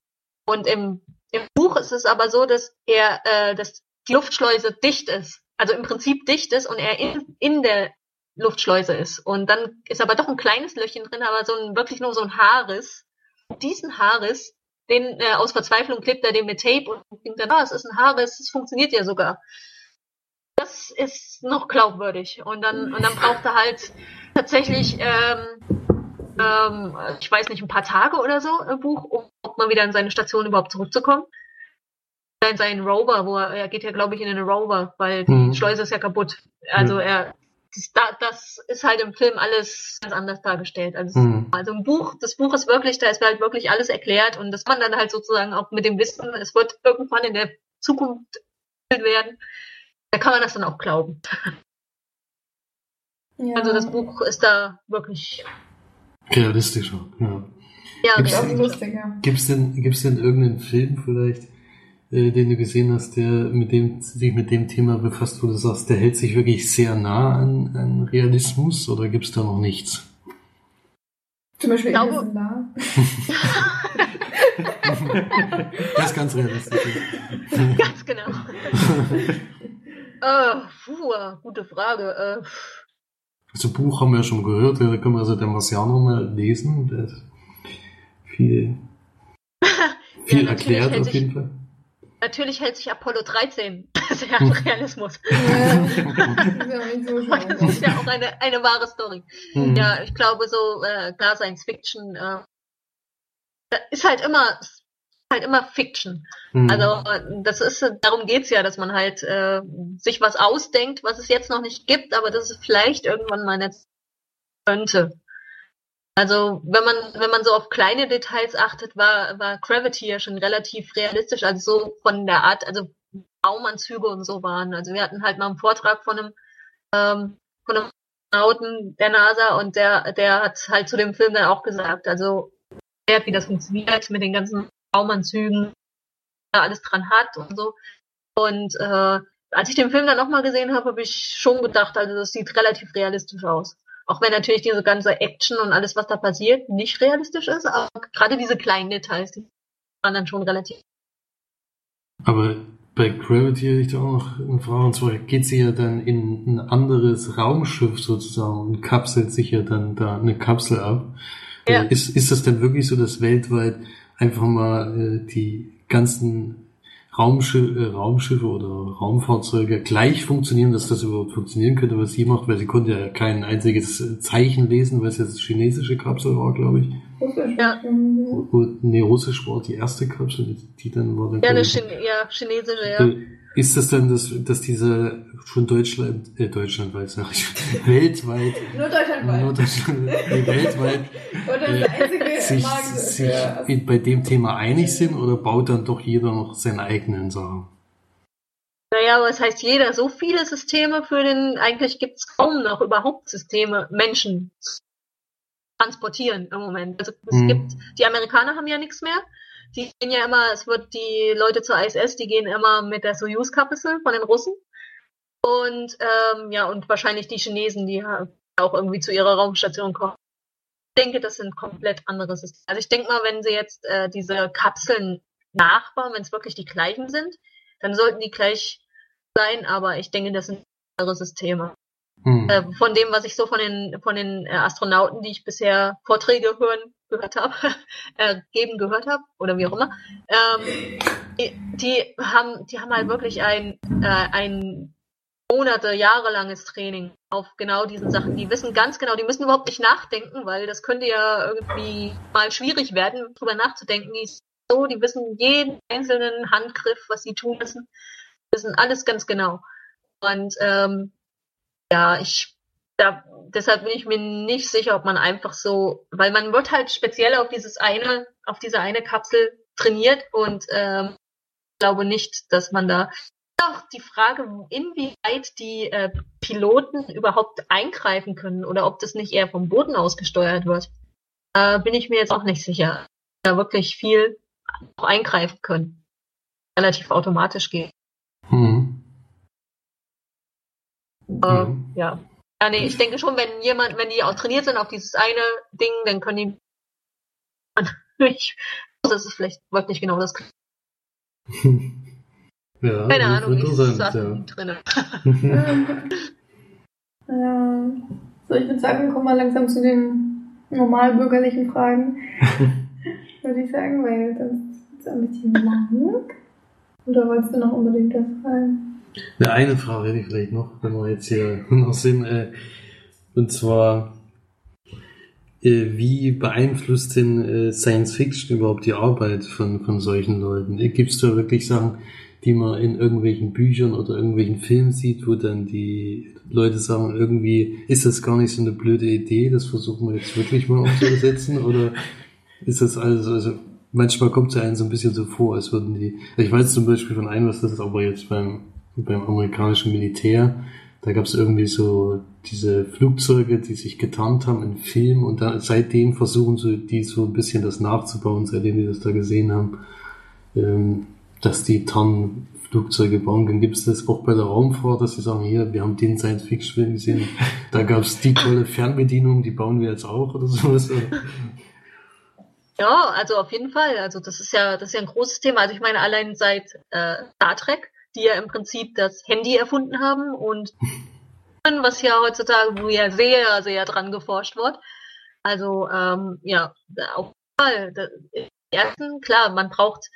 und im, im Buch ist es aber so, dass er, äh, dass die Luftschleuse dicht ist, also im Prinzip dicht ist und er in, in der Luftschleuse ist. Und dann ist aber doch ein kleines Löchchen drin, aber so ein wirklich nur so ein Haarriss. Diesen Haarriss, den äh, aus Verzweiflung klebt er den mit Tape und denkt dann, ah, es ist ein Haarriss, es funktioniert ja sogar. Das ist noch glaubwürdig. Und dann, und dann braucht er halt tatsächlich ähm, ähm, ich weiß nicht, ein paar Tage oder so im Buch, um mal wieder in seine Station überhaupt zurückzukommen. In seinen Rover, wo er, er geht ja, glaube ich, in den Rover, weil die mhm. Schleuse ist ja kaputt. Also mhm. er, das, das, ist halt im Film alles ganz anders dargestellt. Also, mhm. also im Buch, das Buch ist wirklich, da ist halt wirklich alles erklärt und das man dann halt sozusagen auch mit dem Wissen, es wird irgendwann in der Zukunft werden, da kann man das dann auch glauben. Ja. Also das Buch ist da wirklich Realistischer, ja. Ja, gibt's, das ist lustiger. Gibt's denn, gibt's denn irgendeinen Film vielleicht, äh, den du gesehen hast, der mit dem, sich mit dem Thema befasst, wo du sagst, der hält sich wirklich sehr nah an, an Realismus oder gibt's da noch nichts? Zum Beispiel glaube- Interstellar. Das ist ganz realistisch. Ganz genau. äh, puh, gute Frage. Äh, Also Buch haben wir ja schon gehört, da können wir also der Marsianer mal lesen. Hat viel, viel natürlich erklärt hält auf sich- jeden Fall. natürlich hält sich Apollo 13 sehr an Realismus. Ja, das ist ja ja auch eine, eine wahre Story. Mhm. Ja, ich glaube so, äh, klar, Science Fiction äh, ist halt immer halt immer Fiction. Mhm. Also das ist, darum geht's ja, dass man halt äh, sich was ausdenkt, was es jetzt noch nicht gibt, aber das es vielleicht irgendwann mal nicht könnte. Also wenn man wenn man so auf kleine Details achtet, war war Gravity ja schon relativ realistisch, also so von der Art, also Raumanzüge und so waren. Also wir hatten halt mal einen Vortrag von einem ähm, von einem Astronauten der NASA und der der hat halt zu dem Film dann auch gesagt, also wie das funktioniert mit den ganzen Raumanzügen, da alles dran hat und so. Und äh, als ich den Film dann nochmal gesehen habe, habe ich schon gedacht, also das sieht relativ realistisch aus. Auch wenn natürlich diese ganze Action und alles, was da passiert, nicht realistisch ist, aber gerade diese kleinen Details, die waren dann schon relativ. Aber bei Gravity hätte ich da auch noch eine Frage. Und zwar geht sie ja dann in ein anderes Raumschiff sozusagen und kapselt sich ja dann da eine Kapsel ab. Ja. Ist, ist das denn wirklich so, dass weltweit einfach mal äh, die ganzen Raumschiff, äh, Raumschiffe oder Raumfahrzeuge gleich funktionieren, dass das überhaupt funktionieren könnte, was sie macht, weil sie konnte ja kein einziges äh, Zeichen lesen, weil es jetzt chinesische Kapsel war, glaube ich. Russisch. Ja. Und, nee, russisch war die erste Kapsel, die, die dann war dann Ja, eine Chine ja, chinesische, ja. Äh, Ist das dann, dass, dass diese von Deutschland, äh, deutschlandweit, sag ich, weltweit, Nur deutschlandweit. nur Deutschland, nee, weltweit, Und das ist der einzige sich, Markt sich in, bei dem Thema einig sind oder baut dann doch jeder noch seine eigenen Sachen? Naja, aber es heißt jeder, so viele Systeme für den, eigentlich gibt's kaum noch überhaupt Systeme, Menschen zu transportieren im Moment. Also es Mhm. gibt, die Amerikaner haben ja nichts mehr. Die gehen ja immer, es wird die Leute zur ISS, die gehen immer mit der Soyuz-Kapsel von den Russen. Und ähm, ja, und wahrscheinlich die Chinesen, die auch irgendwie zu ihrer Raumstation kommen. Ich denke, das sind komplett andere Systeme. Also ich denke mal, wenn sie jetzt äh, diese Kapseln nachbauen, wenn es wirklich die gleichen sind, dann sollten die gleich sein, aber ich denke, das sind andere Systeme. Hm. Äh, von dem, was ich so von den von den äh, Astronauten, die ich bisher Vorträge hören gehört habe, äh, geben gehört habe oder wie auch immer, ähm, die, die haben die haben halt wirklich ein äh, ein Monate, jahrelanges Training auf genau diesen Sachen. Die wissen ganz genau, die müssen überhaupt nicht nachdenken, weil das könnte ja irgendwie mal schwierig werden, drüber nachzudenken. Die so, die wissen jeden einzelnen Handgriff, was sie tun müssen, wissen alles ganz genau. Und ähm, ja, ich da deshalb bin ich mir nicht sicher, ob man einfach so, weil man wird halt speziell auf dieses eine, auf diese eine Kapsel trainiert und ähm, glaube nicht, dass man da auch die Frage, inwieweit die äh, Piloten überhaupt eingreifen können oder ob das nicht eher vom Boden aus gesteuert wird. Äh, bin ich mir jetzt auch nicht sicher. Da wirklich viel eingreifen können. Relativ automatisch geht. Hm. Äh, Mhm. ja. Ja, nee, ich denke schon, wenn jemand, wenn die auch trainiert sind auf dieses eine Ding, dann können die ich, das ist vielleicht wirklich genau das. Ja, Keine Ahnung, ich interessant, saß ja. Ja. So, ich würde sagen, wir kommen mal langsam zu den normalbürgerlichen Fragen. würde ich sagen, weil sonst ist es ein bisschen lang. Oder wolltest du noch unbedingt das fragen? Ja, eine Frage hätte ich vielleicht noch, wenn wir jetzt hier noch sind. Äh, und zwar, äh, wie beeinflusst denn äh, Science Fiction überhaupt die Arbeit von, von solchen Leuten? Gibt es da wirklich Sachen, die man in irgendwelchen Büchern oder irgendwelchen Filmen sieht, wo dann die Leute sagen, irgendwie ist das gar nicht so eine blöde Idee, das versuchen wir jetzt wirklich mal umzusetzen? oder ist das alles, also manchmal kommt es ja einem so ein bisschen so vor, als würden die, ich weiß zum Beispiel von einem, was das ist aber jetzt beim, beim amerikanischen Militär, da gab es irgendwie so diese Flugzeuge, die sich getarnt haben in Film und da, seitdem versuchen sie die so ein bisschen das nachzubauen, seitdem die das da gesehen haben, ähm, dass die Tarnflugzeuge bauen können. Gibt es das auch bei der Raumfahrt, dass sie sagen, hier, wir haben den Science-Fiction-Film gesehen, da gab es die tolle Fernbedienung, die bauen wir jetzt auch oder sowas. Ja, also auf jeden Fall. Also das ist ja, das ist ja ein großes Thema. Also ich meine, allein seit äh, Star Trek, die ja im Prinzip das Handy erfunden haben und was ja heutzutage, wo ja sehr, sehr dran geforscht wird. Also ähm, ja, auf jeden Fall. Ersten, klar, man braucht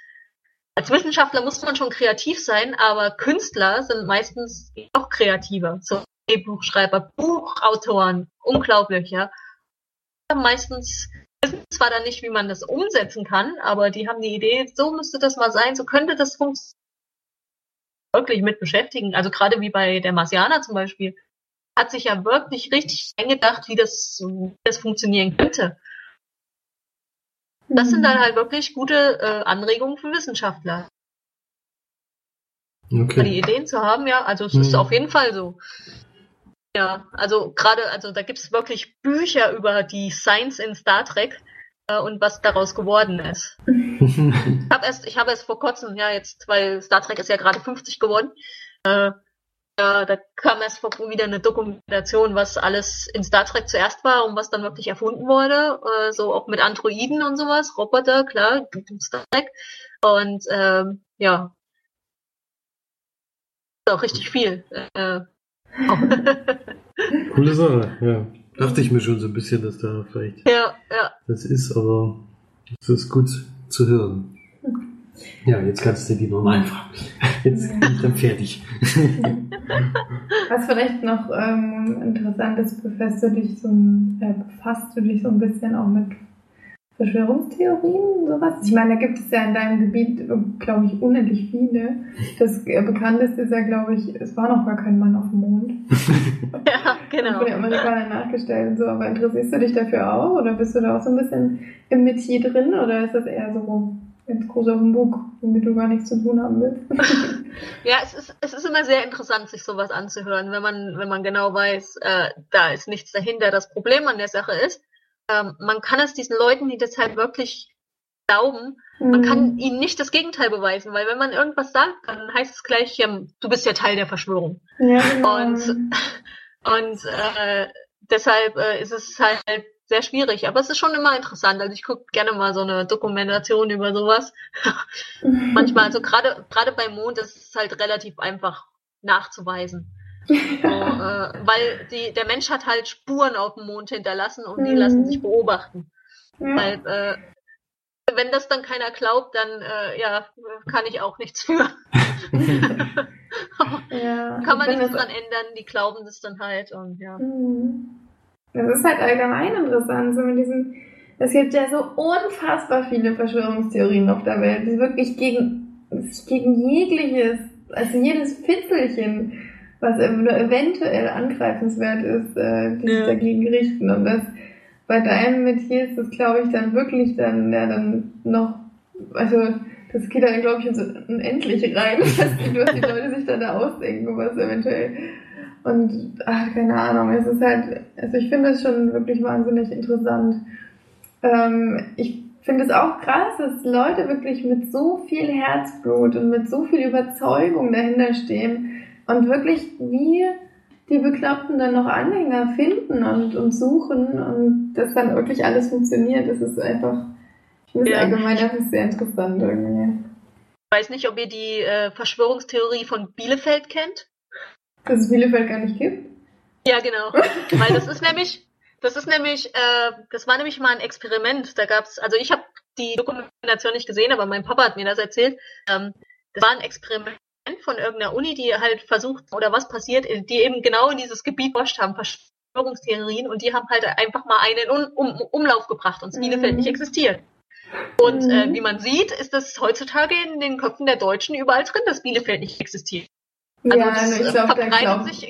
als Wissenschaftler muss man schon kreativ sein, aber Künstler sind meistens auch kreativer. So Drehbuchschreiber, Buchautoren, unglaublich, ja. Meistens wissen zwar dann nicht, wie man das umsetzen kann, aber die haben die Idee, so müsste das mal sein, so könnte das funktionieren. Wirklich mit beschäftigen. Also gerade wie bei der Marsianer zum Beispiel, hat sich ja wirklich richtig eingedacht, wie das, wie das funktionieren könnte. Das sind dann halt wirklich gute äh, Anregungen für Wissenschaftler. Die Okay. Ideen zu haben, ja, also es ist Mhm. auf jeden Fall so. Ja, also gerade, also da gibt's wirklich Bücher über die Science in Star Trek und was daraus geworden ist. Ich habe erst, ich habe erst vor kurzem, ja jetzt, weil Star Trek ist ja gerade 50 geworden, äh, äh, da kam erst vor wieder eine Dokumentation, was alles in Star Trek zuerst war und was dann wirklich erfunden wurde, äh, so auch mit Androiden und sowas, Roboter, klar, Star Trek und ähm, ja, ist auch richtig viel. Äh, Coole Sache, ja. Dachte ich mir schon so ein bisschen, dass da vielleicht ja, ja. das ist, aber es ist gut zu hören. Ja, jetzt kannst du die normalen Fragen. Jetzt bin ich dann fertig. Was vielleicht noch ähm, interessant ist, befasst du dich so ein, äh, befasst du dich so ein bisschen auch mit Verschwörungstheorien, sowas? Ich meine, da gibt es ja in deinem Gebiet, glaube ich, unendlich viele. Das äh, bekannteste ist ja, glaube ich, es war noch gar kein Mann auf dem Mond. Ja, genau. Von den Amerikanern nachgestellt und so. Aber interessierst du dich dafür auch? Oder bist du da auch so ein bisschen im Metier drin? Oder ist das eher so ganz großer Humbug, womit du gar nichts zu tun haben willst? Ja, es ist, es ist immer sehr interessant, sich sowas anzuhören, wenn man, wenn man genau weiß, äh, da ist nichts dahinter. Das Problem an der Sache ist, ähm, man kann es diesen Leuten, die das halt wirklich glauben, man Mhm. kann ihnen nicht das Gegenteil beweisen, weil wenn man irgendwas sagt, dann heißt es gleich, ähm, du bist ja Teil der Verschwörung. ja, genau. Und, und äh, deshalb äh, ist es halt sehr schwierig. Aber es ist schon immer interessant. Also ich gucke gerne mal so eine Dokumentation über sowas. Manchmal, also gerade gerade beim Mond ist es halt relativ einfach nachzuweisen. So, äh, weil die, der Mensch hat halt Spuren auf dem Mond hinterlassen und die Mhm. lassen sich beobachten. Ja. Weil, äh, wenn das dann keiner glaubt, dann äh, ja, kann ich auch nichts für. ja. kann man Ich nichts dran ändern, die glauben das dann halt und ja. Mhm. Das ist halt allgemein interessant, so mit diesen, es gibt ja so unfassbar viele Verschwörungstheorien auf der Welt, die wirklich gegen, gegen jegliches, also jedes Fitzelchen, was nur eventuell angreifenswert ist, äh, die sich Ja. dagegen richten. Und das bei deinem Metier ist das, glaube ich, dann wirklich dann, ja, dann noch, also, das geht dann, glaube ich, in so unendlich rein, was die, was die Leute sich dann da ausdenken, was eventuell und ach, keine Ahnung, es ist halt, also ich finde es schon wirklich wahnsinnig interessant. Ähm, ich finde es auch krass, dass Leute wirklich mit so viel Herzblut und mit so viel Überzeugung dahinter stehen und wirklich wie die Bekloppten dann noch Anhänger finden und, und suchen und das dann wirklich alles funktioniert. Das ist einfach, ich finde es Ja. allgemein einfach sehr interessant irgendwie. Ich weiß nicht, ob ihr die äh, Verschwörungstheorie von Bielefeld kennt. Dass es Bielefeld gar nicht gibt. Ja, genau. Weil das ist nämlich, das ist nämlich, äh, das war nämlich mal ein Experiment. Da gab's, also ich habe die Dokumentation nicht gesehen, aber mein Papa hat mir das erzählt. Ähm, das war ein Experiment von irgendeiner Uni, die halt versucht, oder was passiert, die eben genau in dieses Gebiet forscht haben, Verschwörungstheorien, und die haben halt einfach mal einen um, um, Umlauf gebracht und das Mhm. Bielefeld nicht existiert. Und äh, Mhm. wie man sieht, ist das heutzutage in den Köpfen der Deutschen überall drin, dass Bielefeld nicht existiert. Also ja, das nur ich äh, glaube, da verbreitet sich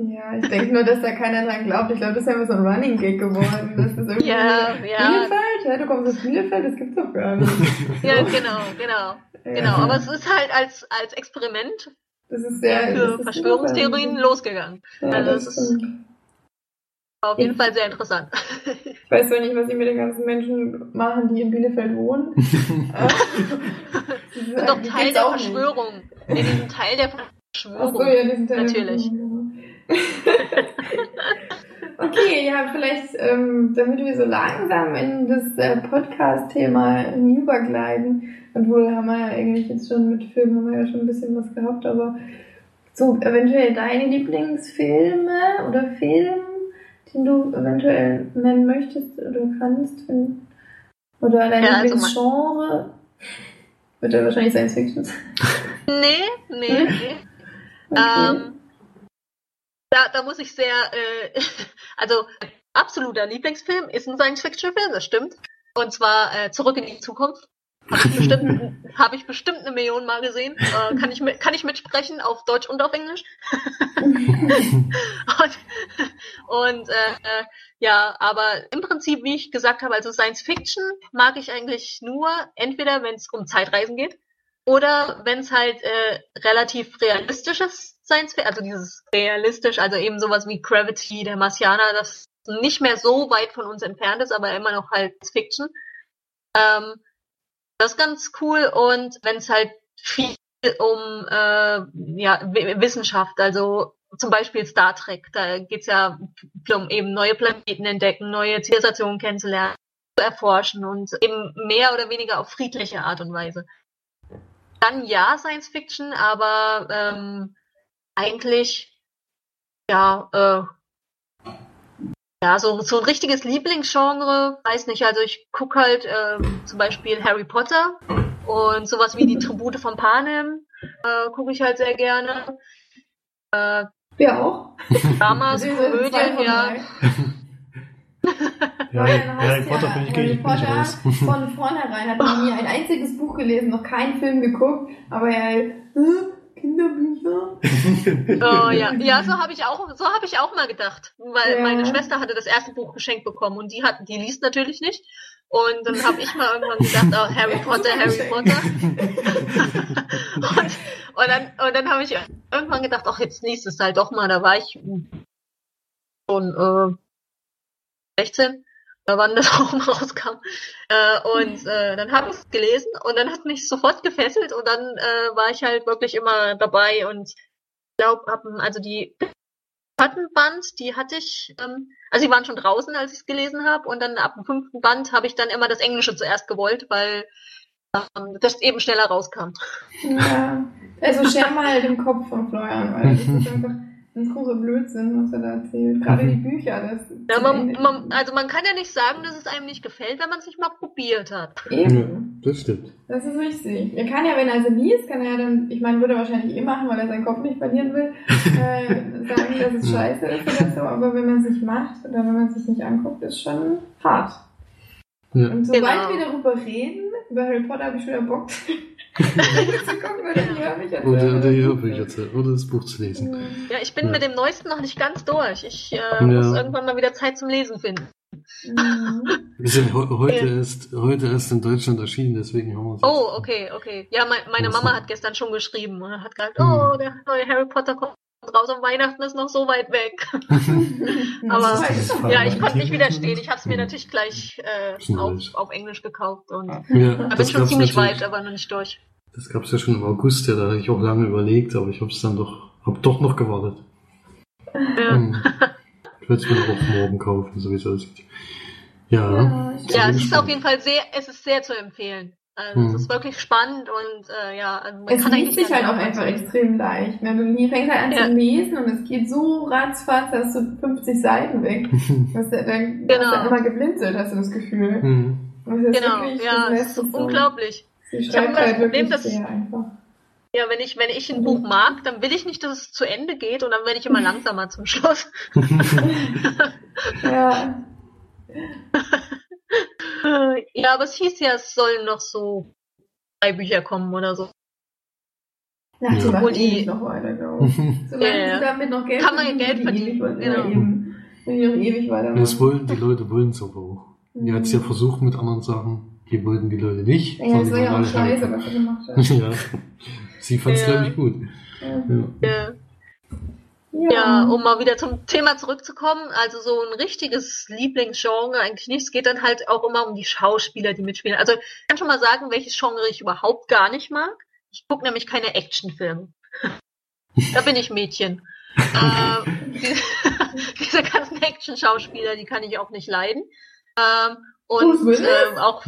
Ja, ich denke nur, dass da keiner dran glaubt. Ich glaube, das ist einfach so ein Running Gag geworden. Das ist irgendwie Ja, ja. Bielefeld? Ja, du kommst aus Bielefeld? Das gibt's doch gar nicht. Ja, genau, genau. Genau, aber es ist halt als, als Experiment das ist sehr, das für ist Verschwörungstheorien super. losgegangen. Ja, Also das es ist- auf jeden Fall sehr interessant. Ich weiß zwar nicht, was sie mit den ganzen Menschen machen, die in Bielefeld wohnen. Das ist doch Teil der. Verschwörung. Nee, die sind Teil der Ach Verschwörung. so, ja, die sind Teil- Natürlich. okay, ja, vielleicht, ähm, damit wir so langsam in das äh, Podcast-Thema hinübergleiten, obwohl haben wir ja eigentlich jetzt schon mit Filmen haben wir ja schon ein bisschen was gehabt, aber so eventuell deine Lieblingsfilme oder Film, den du eventuell nennen möchtest oder kannst, wenn, oder dein Ja, also Lieblingsgenre, wird ja wahrscheinlich Science Fiction sein. Nee, nee, nee. Okay. Ähm, da, da muss ich sehr, äh, also absoluter Lieblingsfilm ist ein Science-Fiction-Film, das stimmt. Und zwar äh, Zurück in die Zukunft. Habe ich, bestimmt, hab ich bestimmt eine Million Mal gesehen. Äh, kann, ich, kann ich mitsprechen auf Deutsch und auf Englisch. und und äh, ja, aber im Prinzip, wie ich gesagt habe, also Science Fiction mag ich eigentlich nur, entweder wenn es um Zeitreisen geht oder wenn es halt äh, relativ realistisches Science also dieses realistisch, also eben sowas wie Gravity, der Marsianer, das nicht mehr so weit von uns entfernt ist, aber immer noch halt Fiction. Ähm, das ist ganz cool und wenn es halt viel um äh, ja, Wissenschaft, also zum Beispiel Star Trek, da geht's ja viel um eben neue Planeten entdecken, neue Zivilisationen kennenzulernen, zu erforschen und eben mehr oder weniger auf friedliche Art und Weise. Dann ja, Science Fiction, aber ähm, eigentlich ja, äh, ja, so, so ein richtiges Lieblingsgenre, weiß nicht, also ich guck halt ähm, zum Beispiel Harry Potter und sowas wie die Tribute von Panem äh, gucke ich halt sehr gerne. Äh, Wir auch. Dramas, zwei Komödien, von ja. drei. Ja, Harry Potter ja bin ich, Harry bin ich Potter raus. von vornherein hat noch nie ein einziges Buch gelesen, noch keinen Film geguckt, aber er äh, Kinderbücher. Oh, ja, ja, so habe ich auch, so habe ich auch mal gedacht, weil Ja. meine Schwester hatte das erste Buch geschenkt bekommen und die hat, die liest natürlich nicht. Und dann habe ich mal irgendwann gedacht, oh, Harry Potter, Harry Potter. und, und dann, und dann habe ich irgendwann gedacht, ach, jetzt liest es halt doch mal. Da war ich schon äh, 16, da wann das auch mal rauskam. Äh, und äh, dann habe ich es gelesen und dann hat mich sofort gefesselt und dann äh, war ich halt wirklich immer dabei und glaube, also die Band, die hatte ich, ähm, also die waren schon draußen, als ich es gelesen habe, und dann ab dem fünften Band habe ich dann immer das Englische zuerst gewollt, weil ähm, das eben schneller rauskam. Ja. Also scher mal den Kopf von Florian, weil das ist einfach ein großer Blödsinn, was er da erzählt. Gerade die Bücher, das Ja, man, man, also man kann ja nicht sagen, dass es einem nicht gefällt, wenn man es nicht mal probiert hat. Eben. Das stimmt. Das ist richtig. Er kann ja, wenn er sie liest, kann er ja dann, ich meine, würde er wahrscheinlich eh machen, weil er seinen Kopf nicht verlieren will, äh, sagen, dass es scheiße ist oder so, aber wenn man es nicht macht oder wenn man es sich nicht anguckt, ist schon hart. Ja. Und sobald Genau. wir darüber reden, über Harry Potter habe ich wieder Bock oder die Hörbücher zu Oder, die Hörbücher zu, oder das Buch zu lesen. Ja, ich bin Ja. mit dem Neuesten noch nicht ganz durch. Ich äh, Ja. muss irgendwann mal wieder Zeit zum Lesen finden. Wir sind he heute, Ja. erst, heute erst in Deutschland erschienen, deswegen haben wir uns Oh, okay, okay. Ja, mein, meine Mama hat gestern schon geschrieben und hat gesagt, Hm. oh, der neue Harry Potter kommt raus und Weihnachten ist noch so weit weg. Aber- ist ja, ich konnte nicht widerstehen. Ich habe es mir natürlich gleich äh, auf, auf Englisch gekauft und Ja, bin schon ziemlich natürlich- weit, aber noch nicht durch. Das gab's ja schon im August, ja, da habe ich auch lange überlegt, aber ich habe es dann doch, hab doch noch gewartet. Ja. Hm. Ich werde es mir auch morgen kaufen, so wie es aussieht. Ja. Ja, Ja, es ist auf jeden Fall sehr, es ist sehr zu empfehlen. Also, Mhm. Es ist wirklich spannend und äh, ja, also man Es kann liest sich halt auch einfach extrem leicht. Ne? Du nie- fängst halt an Ja. zu lesen und es geht so ratzfatz, hast du 50 Seiten weg. Was der, dann Genau. hast du immer geblinzelt, hast du das Gefühl. Hm. Das ist Genau, wirklich, ja, das es ist es unglaublich. Sie Ich hab schreibt immer das halt Problem, dass- sehr einfach. Ja, wenn ich, wenn ich ein Mhm. Buch mag, dann will ich nicht, dass es zu Ende geht und dann werde ich immer langsamer zum Schluss. Ja, ja, aber es hieß ja, es sollen noch so drei Bücher kommen oder so. ja, Ja. Und die- ewig noch weiter, glaube ich. Ja, ja. sie damit noch Geld Kann man verdienen, Geld die verdienen, ewig weiter- genau. Ja, eben. Wenn die noch ewig weitermachen. Das wollen die Leute wollen es aber auch. Die hat es ja versucht mit anderen Sachen, die wollten die Leute nicht. Ja, das war ja auch scheiße, was sie gemacht hat. Ja. Sie fand es, Ja. glaube ich, gut. Ja. Ja. Ja. Um mal wieder zum Thema zurückzukommen, also so ein richtiges Lieblingsgenre eigentlich nicht. Es geht dann halt auch immer um die Schauspieler, die mitspielen. Also ich kann schon mal sagen, welches Genre ich überhaupt gar nicht mag. Ich gucke nämlich keine Actionfilme. da bin ich Mädchen. äh, die, diese ganzen Action-Schauspieler, die kann ich auch nicht leiden. Ähm, und Willis? ähm, auch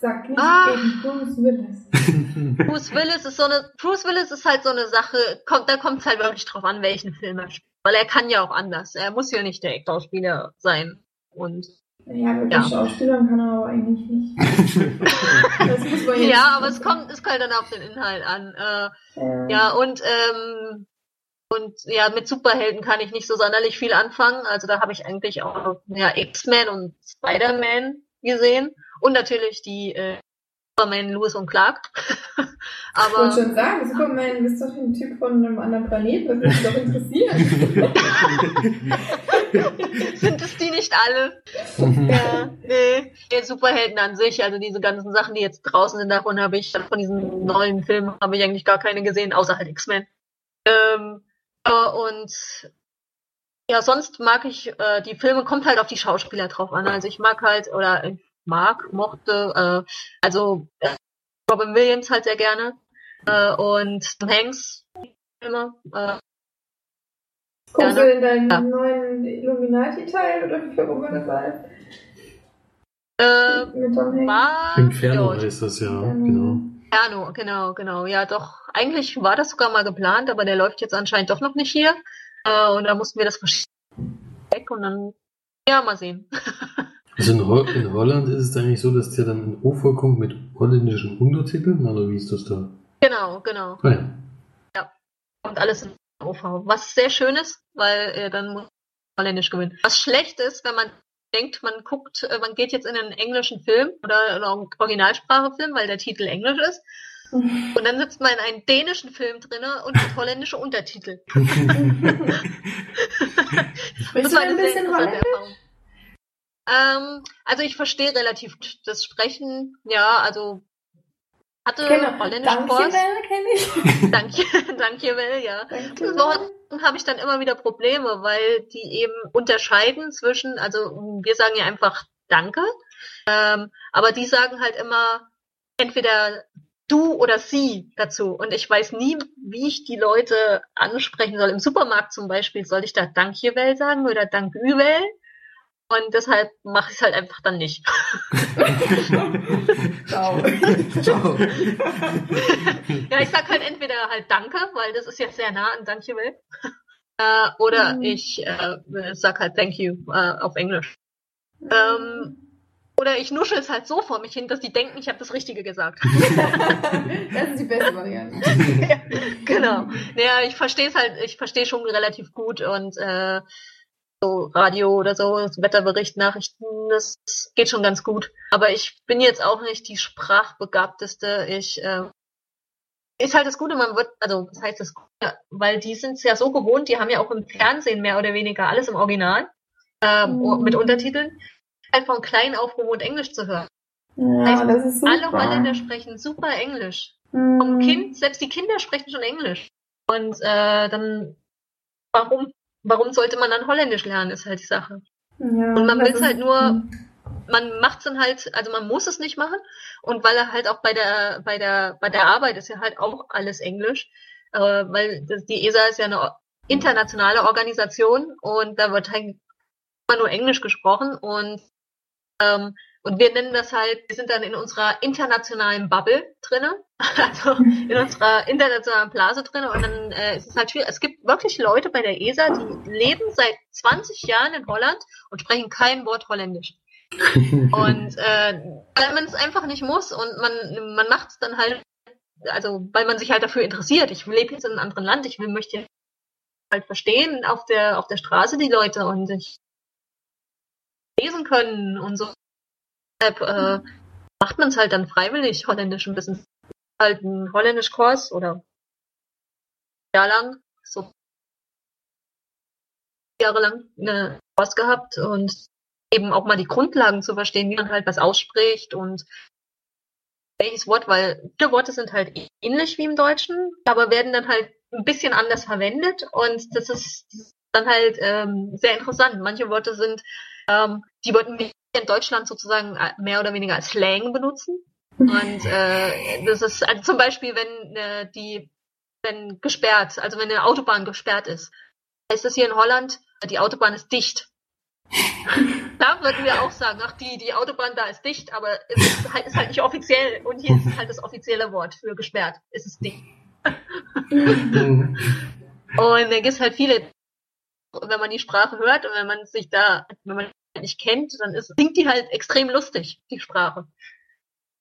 Sag nicht Ah. gegen Bruce Willis. Bruce Willis ist so eine, Bruce Willis ist halt so eine Sache, kommt, da kommt es halt wirklich drauf an, welchen Film er spielt. Weil er kann ja auch anders. Er muss ja nicht der Schauspieler sein. Und Ja, wirklich Ja. Schauspielern kann er aber eigentlich nicht. Das muss man ja, aber es kommt, es kommt dann auf den Inhalt an. Äh, Äh, ja, und ähm, und ja, mit Superhelden kann ich nicht so sonderlich viel anfangen. Also da habe ich eigentlich auch ja, X-Men und Spider-Man gesehen. Und natürlich die äh, Superman, Lewis und Clark. Ich wollte aber schon sagen, Superman, du bist doch ein Typ von einem anderen Planeten, das würde dich doch interessieren. sind es die nicht alle? Ja, nee. Die Superhelden an sich, also diese ganzen Sachen, die jetzt draußen sind, davon habe ich, von diesen neuen Filmen habe ich eigentlich gar keine gesehen, außer halt X-Men. Ähm, äh, und ja, sonst mag ich, äh, die Filme kommt halt auf die Schauspieler drauf an. Also ich mag halt, oder ich mag, mochte, äh, also äh, Robin Williams halt sehr gerne. Äh, und Tom Hanks Filme. Äh, Guckst du in deinen Ja. neuen Illuminati-Teil oder wie auch immer das heißt? äh, Mit Tom Hanks? war Inferno ja, heißt das ja, Ähm, genau. Inferno, genau, genau. Ja, doch. Eigentlich war das sogar mal geplant, aber der läuft jetzt anscheinend doch noch nicht hier. Äh, und da mussten wir das verschieben weg und dann, ja, mal sehen. Also in, Ho in Holland ist es eigentlich so, dass der dann in OV kommt mit holländischen Untertiteln, oder wie ist das da? Genau, genau. Ah ja. Kommt alles in OV. Was sehr schön ist, weil äh, dann muss man Holländisch gewinnen. Was schlecht ist, wenn man denkt, man guckt, äh, man geht jetzt in einen englischen Film oder einen Originalsprachefilm, weil der Titel Englisch ist. Und dann sitzt man in einen dänischen Film drinne und hat holländische Untertitel. Du war ein eine sehr bisschen interessante Holländisch? Erfahrung. Ähm, also ich verstehe relativ das Sprechen, ja, also hatte Genau. Holländisch Danke, Kurs. Bell, kenn ich. Danke, danke, Will, ja. Danke. So habe ich dann immer wieder Probleme, weil die eben unterscheiden zwischen, also wir sagen ja einfach Danke, ähm, aber die sagen halt immer entweder du oder sie dazu. Und ich weiß nie, wie ich die Leute ansprechen soll. Im Supermarkt zum Beispiel soll ich da Dankjewel sagen oder Danküwel. Und deshalb mache ich es halt einfach dann nicht. Ciao. Ciao. ja, ich sag halt entweder halt Danke, weil das ist jetzt sehr nah an Dankjewel. Äh, oder Mhm. ich äh, sag halt Thank you äh, auf Englisch. Ähm, oder ich nuschel es halt so vor mich hin, dass die denken, ich habe das Richtige gesagt. Das ist die beste Variante. genau. Naja, ich verstehe es halt, ich verstehe schon relativ gut und äh, so Radio oder so, Wetterbericht, Nachrichten, das geht schon ganz gut. Aber ich bin jetzt auch nicht die sprachbegabteste. Ich äh, ist halt das Gute, man wird, also was heißt das Gute, weil die sind es ja so gewohnt, die haben ja auch im Fernsehen mehr oder weniger alles im Original ähm, Mhm. mit Untertiteln, halt von klein auf gewohnt Englisch zu hören. Ja, Heißt, das ist super. Alle Holländer sprechen super Englisch. Mhm. Vom Kind, selbst die Kinder sprechen schon Englisch. Und äh, dann, warum, warum sollte man dann Holländisch lernen, ist halt die Sache. Ja, Und man will's ist- halt nur- Man macht's dann halt, also man muss es nicht machen. Und weil er halt auch bei der, bei der, bei der Arbeit ist ja halt auch alles Englisch. Äh, weil das, die ESA ist ja eine internationale Organisation und da wird halt immer nur Englisch gesprochen und ähm, und wir nennen das halt, wir sind dann in unserer internationalen Bubble drinne, also in unserer internationalen Blase drinne und dann äh, ist es halt schwierig. Es gibt wirklich Leute bei der ESA, die leben seit 20 Jahren in Holland und sprechen kein Wort Holländisch. Und äh, weil man es einfach nicht muss und man, man macht es dann halt, also weil man sich halt dafür interessiert. Ich lebe jetzt in einem anderen Land, ich will, möchte halt verstehen auf der auf der Straße die Leute und ich lesen können und so. Deshalb äh, macht man es halt dann freiwillig, Holländisch ein bisschen. Halt ein Holländisch-Kurs oder Jahr lang, so Jahre lang eine Kurs gehabt und eben auch mal die Grundlagen zu verstehen, wie man halt was ausspricht und welches Wort, weil viele Worte sind halt ähnlich wie im Deutschen, aber werden dann halt ein bisschen anders verwendet und das ist, das ist dann halt ähm, sehr interessant. Manche Worte sind, ähm, die wollten wir in Deutschland sozusagen mehr oder weniger als Slang benutzen. Und äh, das ist also zum Beispiel, wenn äh, die, wenn gesperrt, also wenn eine Autobahn gesperrt ist, heißt das hier in Holland, die Autobahn ist dicht. Da würden wir auch sagen, ach, die, die Autobahn da ist dicht, aber es ist halt, ist halt nicht offiziell. Und hier ist halt das offizielle Wort für gesperrt. Es ist dicht. Und da gibt es halt viele, wenn man die Sprache hört und wenn man sich da, wenn man nicht kennt, dann ist, klingt die halt extrem lustig, die Sprache.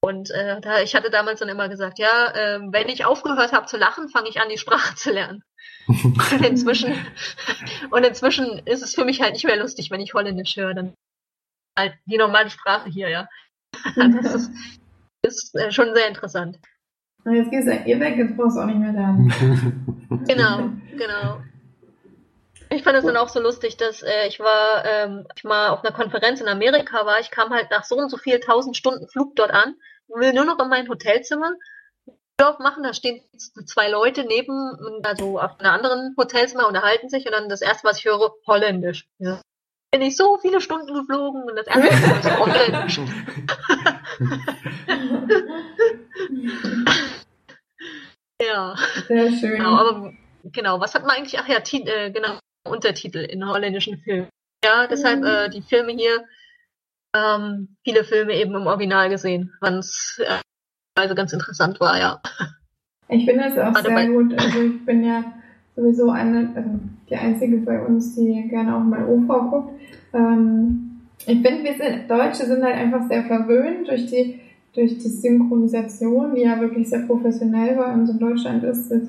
Und äh, da, ich hatte damals dann immer gesagt, ja, äh, wenn ich aufgehört habe zu lachen, fange ich an, die Sprache zu lernen. Und inzwischen, und inzwischen ist es für mich halt nicht mehr lustig, wenn ich Holländisch höre, dann halt die normale Sprache hier, ja. Das ist, ist äh, schon sehr interessant. Und jetzt gehst du eh weg, jetzt brauchst du auch nicht mehr lernen. Genau, genau. Ich fand es dann auch so lustig, dass äh, ich war, ähm, ich mal auf einer Konferenz in Amerika war, ich kam halt nach so und so viel tausend Stunden Flug dort an, will nur noch in mein Hotelzimmer, Tür aufmachen, da stehen zwei Leute neben, also auf einer anderen Hotelzimmer, unterhalten sich und dann das erste, was ich höre, Holländisch. Ja. Bin ich so viele Stunden geflogen und das erste Mal so Holländisch. ja. Sehr schön. Genau, aber genau, was hat man eigentlich? Ach ja, Ti äh, genau, Untertitel in holländischen Filmen. Ja, deshalb Mhm. äh, die Filme hier, ähm, viele Filme eben im Original gesehen, was äh, also ganz interessant war, ja. Ich finde das auch Gerade sehr bei- gut. Also ich bin ja sowieso eine, also die einzige bei uns, die gerne auch mal OV guckt. Ähm, ich finde, wir sind, Deutsche sind halt einfach sehr verwöhnt durch die, durch die Synchronisation, die ja wirklich sehr professionell bei uns in Deutschland ist. Das,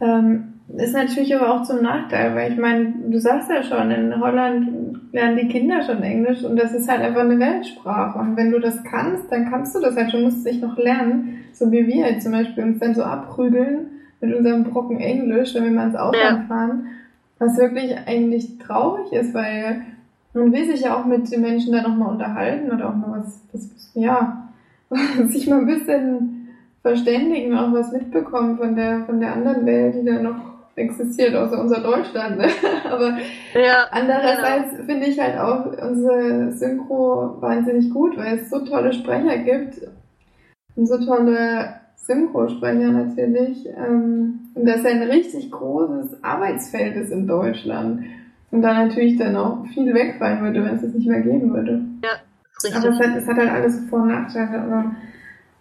ähm, ist natürlich aber auch zum Nachteil, weil ich meine, du sagst ja schon, in Holland lernen die Kinder schon Englisch und das ist halt einfach eine Weltsprache. Und wenn du das kannst, dann kannst du das halt schon, musst es nicht noch lernen, so wie wir halt zum Beispiel uns dann so abprügeln mit unserem Brocken Englisch, wenn wir mal ins Ausland fahren, was wirklich eigentlich traurig ist, weil man will sich ja auch mit den Menschen da nochmal unterhalten oder auch mal was, was, ja, sich mal ein bisschen verständigen, auch was mitbekommen von der, von der anderen Welt, die da noch existiert, außer unser Deutschland. Ne? Aber Ja, andererseits finde ich halt auch unsere Synchro wahnsinnig gut, weil es so tolle Sprecher gibt und so tolle Synchrosprecher natürlich. Ähm, und das ist ein richtig großes Arbeitsfeld ist in Deutschland. Und dann natürlich dann auch viel wegfallen würde, wenn es es nicht mehr geben würde. Ja, richtig. Aber es hat, es hat halt alles Vor- und Nachteile. Aber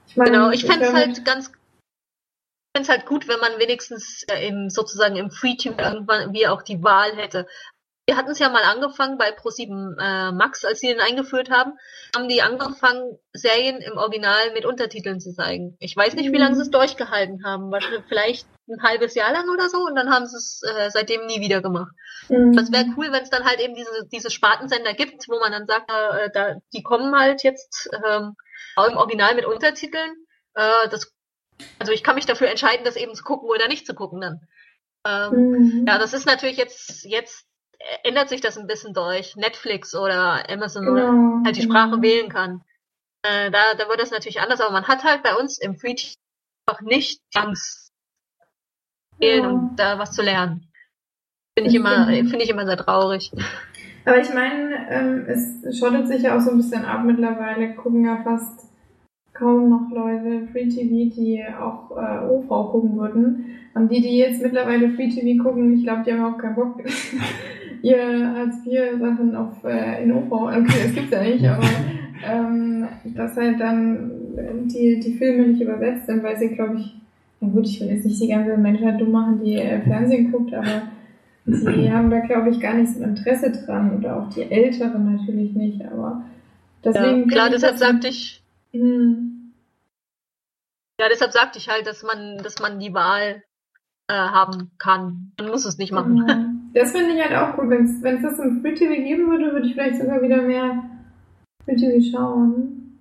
ich meine, Genau, ich fände es halt ganz ich fänd's halt gut, wenn man wenigstens äh, im, sozusagen im Free TV irgendwann wie auch die Wahl hätte. Wir hatten es ja mal angefangen bei Pro7 äh, Max, als sie den eingeführt haben, haben die angefangen, Serien im Original mit Untertiteln zu zeigen. Ich weiß nicht, wie lange sie es durchgehalten haben. Wahrscheinlich vielleicht ein halbes Jahr lang oder so und dann haben sie es äh, seitdem nie wieder gemacht. Mhm. Das wäre cool, wenn es dann halt eben diese, diese Spartensender gibt, wo man dann sagt, äh, da, die kommen halt jetzt ähm, auch im Original mit Untertiteln. Äh, das, also ich kann mich dafür entscheiden, das eben zu gucken oder nicht zu gucken dann. Ähm, Mhm. Ja, das ist natürlich jetzt, jetzt ändert sich das ein bisschen durch Netflix oder Amazon oder Genau, halt die. Sprache wählen kann. Äh, da, da wird das natürlich anders, aber man hat halt bei uns im Free einfach nicht Angst, wählen Ja. und da was zu lernen. Finde ich immer, finde ich immer sehr traurig. Aber ich meine, ähm, es schottet sich ja auch so ein bisschen ab mittlerweile, gucken ja fast kaum noch Leute Free TV, die auch äh, OV gucken würden. Und die, die jetzt mittlerweile Free TV gucken, ich glaube, die haben auch keinen Bock, ihr Hartz-IV-Sachen auf äh, in OV, okay, das gibt's ja nicht, aber ähm, dass halt dann die, die Filme nicht übersetzt sind, weil sie, glaube ich, na gut, ich will jetzt nicht die ganze Menschheit dumm machen, die äh, Fernsehen guckt, aber sie haben da, glaube ich, gar nicht so Interesse dran oder auch die Älteren natürlich nicht, aber deswegen. ja, klar, ich deshalb das- sagte ich, Hm, ja, deshalb sagte ich halt, dass man, dass man die Wahl äh, haben kann. Man muss es nicht machen. Das finde ich halt auch gut. Wenn es das im Free TV geben würde, würde ich vielleicht sogar wieder mehr Free TV schauen.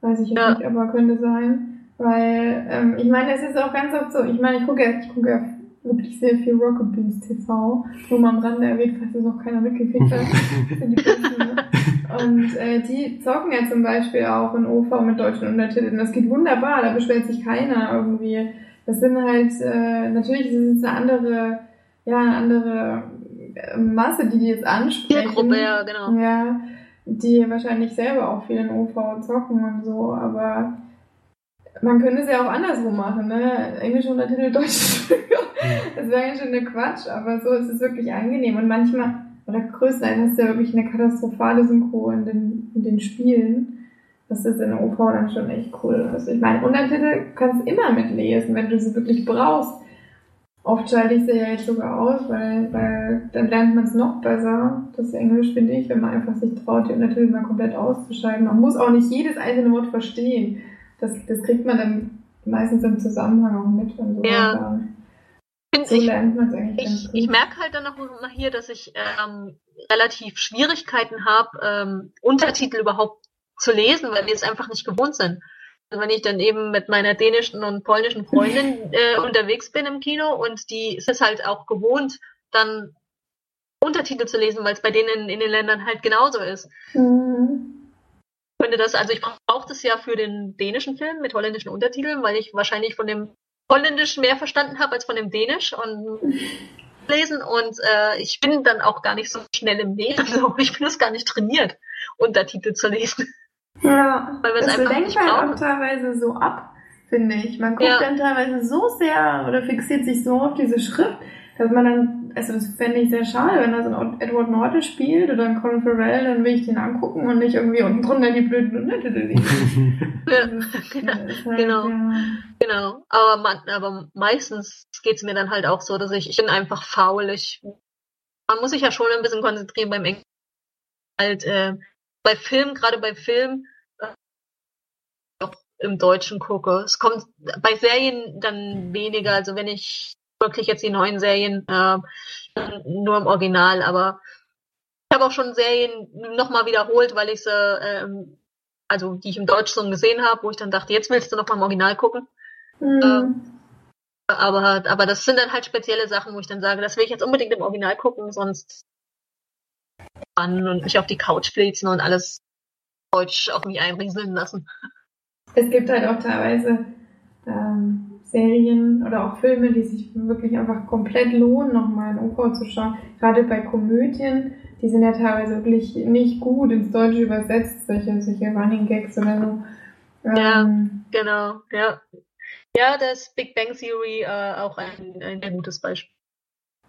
Weiß ich Ja. nicht, aber könnte sein. Weil, ähm, ich meine, es ist auch ganz oft so, ich meine, ich gucke ja, ich gucke ja wirklich sehr viel Rocket Beans TV. Nur mal am Rande erwähnt, falls es noch keiner mitgekriegt hat. Das ne? Und äh, die zocken ja zum Beispiel auch in OV mit deutschen Untertiteln. Das geht wunderbar, da beschwert sich keiner irgendwie. Das sind halt, äh, natürlich ist es eine andere, ja, eine andere äh, Masse, die die jetzt ansprechen. Zielgruppe, ja, genau. Ja, die wahrscheinlich selber auch viel in OV zocken und so, aber man könnte es ja auch andersrum machen, ne? Englische Untertitel, deutsche Das wäre ja schon der Quatsch, aber so ist es wirklich angenehm. Und manchmal, oder größtenteils hast du ja wirklich eine katastrophale Synchro in den, in den Spielen. Das ist in der OV dann schon echt cool. Also ich meine, Untertitel kannst du immer mitlesen, wenn du sie wirklich brauchst. Oft schalte ich sie ja jetzt sogar aus, weil, weil dann lernt man es noch besser. Das Englisch finde ich, wenn man einfach sich traut, die Untertitel mal komplett auszuschalten. Man muss auch nicht jedes einzelne Wort verstehen. Das, das kriegt man dann meistens im Zusammenhang auch mit und so. Ja. Find So ich, lernt man es eigentlich ganz ich, ich merke halt dann auch immer hier, dass ich ähm, relativ Schwierigkeiten habe, ähm, Untertitel überhaupt zu lesen, weil wir es einfach nicht gewohnt sind. Und wenn ich dann eben mit meiner dänischen und polnischen Freundin äh, unterwegs bin im Kino und die ist es halt auch gewohnt, dann Untertitel zu lesen, weil es bei denen in den Ländern halt genauso ist. Mhm. Ich finde das, also ich brauche das ja für den dänischen Film mit holländischen Untertiteln, weil ich wahrscheinlich von dem Holländisch mehr verstanden habe als von dem Dänisch und lesen und äh, ich bin dann auch gar nicht so schnell im Lesen, so ich bin das gar nicht trainiert, Untertitel zu lesen. Ja, Weil es das einfach lenkt nicht halt brauchen. auch teilweise so ab, finde ich. Man guckt Ja. dann teilweise so sehr oder fixiert sich so auf diese Schrift, dass man dann, also das fände ich sehr schade, wenn da so ein Edward Norton spielt oder ein Colin Farrell, dann will ich den angucken und nicht irgendwie unten drunter die blöden. Ja, ist halt, genau. Ja. genau. Aber, man, aber meistens geht's mir dann halt auch so, dass ich, ich bin einfach faul. Ich, man muss sich ja schon ein bisschen konzentrieren beim Englisch. Halt, äh, bei Film, gerade bei Film, äh, auch im Deutschen gucke. Es kommt bei Serien dann weniger, also wenn ich wirklich jetzt die neuen Serien äh, nur im Original, aber ich habe auch schon Serien nochmal wiederholt, weil ich sie, ähm, also die ich im Deutschen gesehen habe, wo ich dann dachte, jetzt willst du noch mal im Original gucken. Mhm. Aber, aber das sind dann halt spezielle Sachen, wo ich dann sage, das will ich jetzt unbedingt im Original gucken, sonst an und mich auf die Couch flitzen und alles Deutsch auf mich einrieseln lassen. Es gibt halt auch teilweise ähm, Serien oder auch Filme, die sich wirklich einfach komplett lohnen, nochmal in OV zu schauen. Gerade bei Komödien, die sind ja teilweise wirklich nicht gut ins Deutsche übersetzt, solche, solche Running Gags oder so. Ja. Ähm, Genau, ja. Ja, das Big Bang Theory äh, auch ein, ein sehr gutes Beispiel.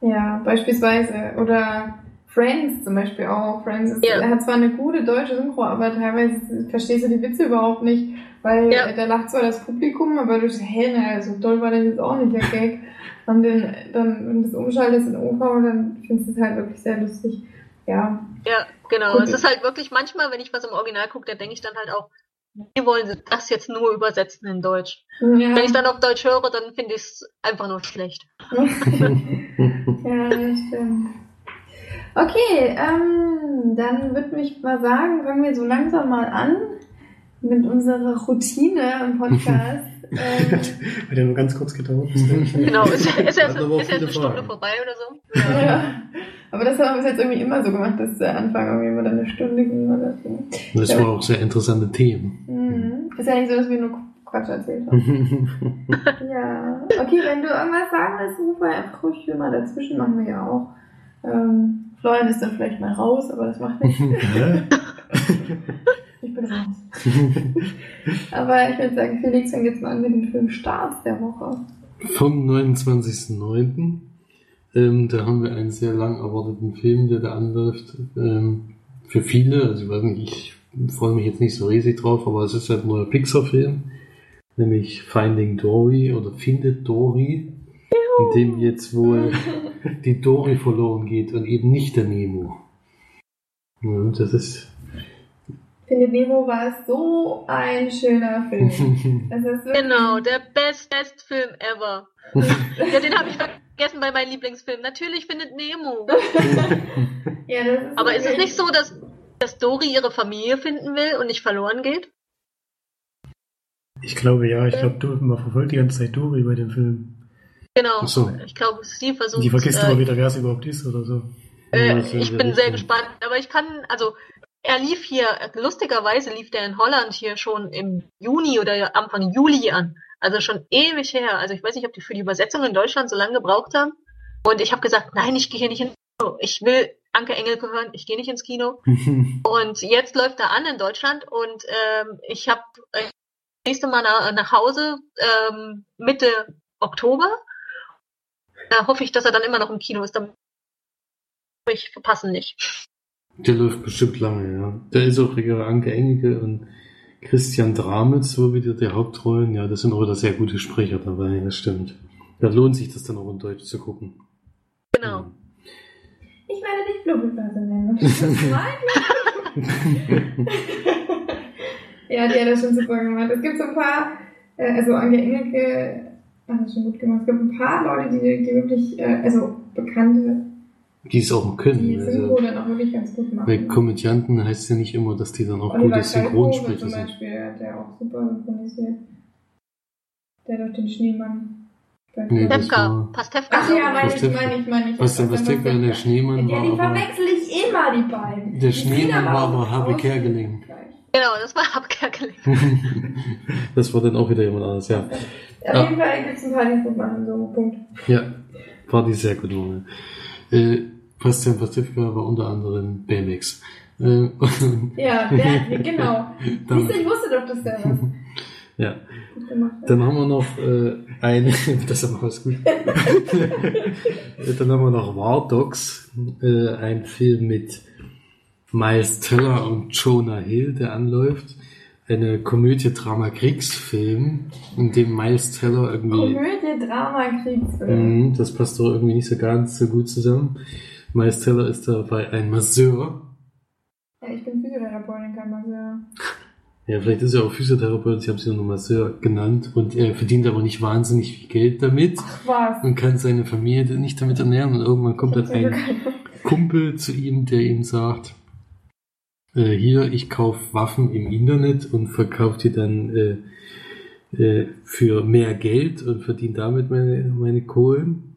ja, beispielsweise. Oder Friends zum Beispiel auch. Friends ist, Ja. er hat zwar eine gute deutsche Synchro, aber teilweise verstehst du die Witze überhaupt nicht, weil Ja. da lacht zwar das Publikum, aber du sagst, hä, na, so toll war das jetzt auch nicht, der Gag. Und dann, dann, wenn du das umschaltest in OV, dann findest du es halt wirklich sehr lustig. Ja, Ja, genau. Gut. Es ist halt wirklich manchmal, wenn ich was im Original gucke, dann denke ich dann halt auch, wie wollen sie das jetzt nur übersetzen in Deutsch? ja. Wenn ich dann auf Deutsch höre, dann finde ich es einfach nur schlecht. ja, das stimmt. Okay, ähm, dann würde ich mal sagen, fangen wir so langsam mal an mit unserer Routine im Podcast. ähm, Hat ja nur ganz kurz gedauert. Genau, ist, ist, jetzt, auch ist jetzt eine Stunde Fragen. vorbei oder so. ja. Aber das haben wir bis jetzt irgendwie immer so gemacht, dass der Anfang irgendwie immer dann eine Stunde ging oder so. Das war auch sehr interessante Themen. Mhm. Ist ja nicht so, dass wir nur Quatsch erzählt haben. ja. Okay, wenn du irgendwas sagen willst, ruf einfach ruhig mal dazwischen, machen wir ja auch. Ähm, Florian ist dann vielleicht mal raus, aber das macht nichts. Ich bin raus. aber ich würde sagen, Felix, fängt jetzt mal an mit dem Film Start der Woche. Vom 29.09. Ähm, da haben wir einen sehr lang erwarteten Film, der da anläuft. Ähm, für viele, also ich weiß nicht, ich freue mich jetzt nicht so riesig drauf, aber es ist halt ein neuer Pixar-Film, nämlich Finding Dory oder Findet Dory, in dem jetzt wohl die Dory verloren geht und eben nicht der Nemo. Ja, das ist Findet Nemo war so ein schöner Film. Das ist wirklich, Genau, der best, best Film ever. Ja, den habe ich vergessen bei meinem Lieblingsfilm. Natürlich findet Nemo. ja, das ist Aber ist es nicht so, dass, dass Dory ihre Familie finden will und nicht verloren geht? Ich glaube ja, ich glaube, du- man verfolgt die ganze Zeit Dory bei dem Film. Genau. So. Ich glaube, sie versucht. Die vergisst äh, immer wieder, wer es überhaupt ist oder so. Äh, ich bin sehr gespannt, aber ich kann, also er lief hier, lustigerweise lief der in Holland hier schon im Juni oder Anfang Juli an. Also schon ewig her. Also ich weiß nicht, ob die für die Übersetzung in Deutschland so lange gebraucht haben. Und ich habe gesagt, nein, ich gehe hier nicht ins Kino. Ich will Anke Engelke hören, ich gehe nicht ins Kino. Und jetzt läuft er an in Deutschland und ähm, ich habe äh, nächste Mal nach, nach Hause ähm, Mitte Oktober. Da hoffe ich, dass er dann immer noch im Kino ist. Dann ich verpassen nicht. Der läuft bestimmt lange, ja. Da ist auch Anke Engelke und Christian Dramitz, so wieder der Hauptrollen. Ja, das sind auch wieder sehr gute Sprecher dabei, das stimmt. Da lohnt sich das dann auch in Deutsch zu gucken. Genau. Ich werde dich Blubbelblase nennen. Das ist mein Ja, die hat das schon super gemacht. Es gibt so ein paar, äh, also Anke Engelke hat das schon gut gemacht. Es gibt ein paar Leute, die, die wirklich, äh, also Bekannte, Die es auch können. die Synchro Also, dann auch wirklich ganz gut machen. bei Komödianten heißt ja nicht immer, dass die dann auch Oliver gute Synchronsprecher zum sind. Beispiel, der hat auch super synchronisiert. Der durch den Schneemann. Nee, das Pastewka. war- Pastewka. Ach ja, meine ich, meine ich, meine ich. Was denn, was Pastewka. man, der Schneemann Ja, war die verwechsel ich immer, die beiden. der Die Schneemann war aber Habe Kerkeling. Genau, das war Abkerkeling. das war dann auch wieder jemand anderes, ja. Auf Ja. jeden Fall gibt es ein paar, die es gut machen, so, Punkt. Ja, war die sehr gut gemacht. Äh, Bastian Pastewka war unter anderem BMX. Äh, Ja, der, genau. Du, ich wusste doch, dass der was ja, dann haben wir noch äh, eine, das ist aber was gut. dann haben wir noch War Dogs, äh, ein Film mit Miles Teller und Jonah Hill, der anläuft. Eine Komödie-Drama-Kriegsfilm, in dem Miles Teller irgendwie Komödie, Drama, Kriegsfilm. Mhm, das passt doch irgendwie nicht so ganz so gut zusammen. Miles Teller ist dabei ein Masseur. Ja, ich bin Physiotherapeutin, kein Masseur. Ja, vielleicht ist er auch Physiotherapeut, sie haben sie nur Masseur genannt und er verdient aber nicht wahnsinnig viel Geld damit Ach was. und kann seine Familie nicht damit ernähren und irgendwann kommt dann ein Kumpel zu ihm, der ihm sagt, äh, hier, ich kaufe Waffen im Internet und verkaufe die dann äh, äh, für mehr Geld und verdiene damit meine, meine Kohlen.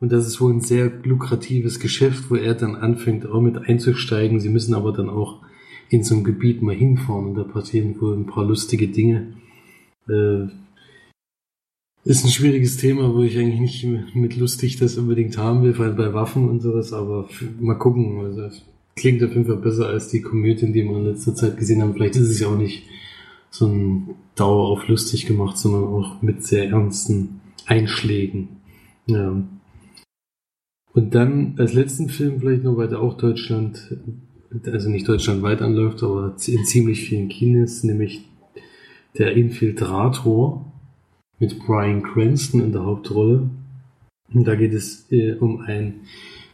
Und das ist wohl ein sehr lukratives Geschäft, wo er dann anfängt, auch mit einzusteigen. Sie müssen aber dann auch in so ein Gebiet mal hinfahren und da passieren wohl ein paar lustige Dinge. Äh, ist ein schwieriges Thema, wo ich eigentlich nicht mit lustig das unbedingt haben will, vor allem bei Waffen und sowas, aber mal gucken. Also klingt auf jeden Fall besser als die Komödien, die wir in letzter Zeit gesehen haben. Vielleicht ist es ja auch nicht so ein Dauer auf lustig gemacht, sondern auch mit sehr ernsten Einschlägen. Ja. Und dann als letzten Film vielleicht noch, weil der auch Deutschland, also nicht deutschlandweit anläuft, aber in ziemlich vielen Kinos, nämlich der Infiltrator mit Brian Cranston in der Hauptrolle. Und da geht es äh, um einen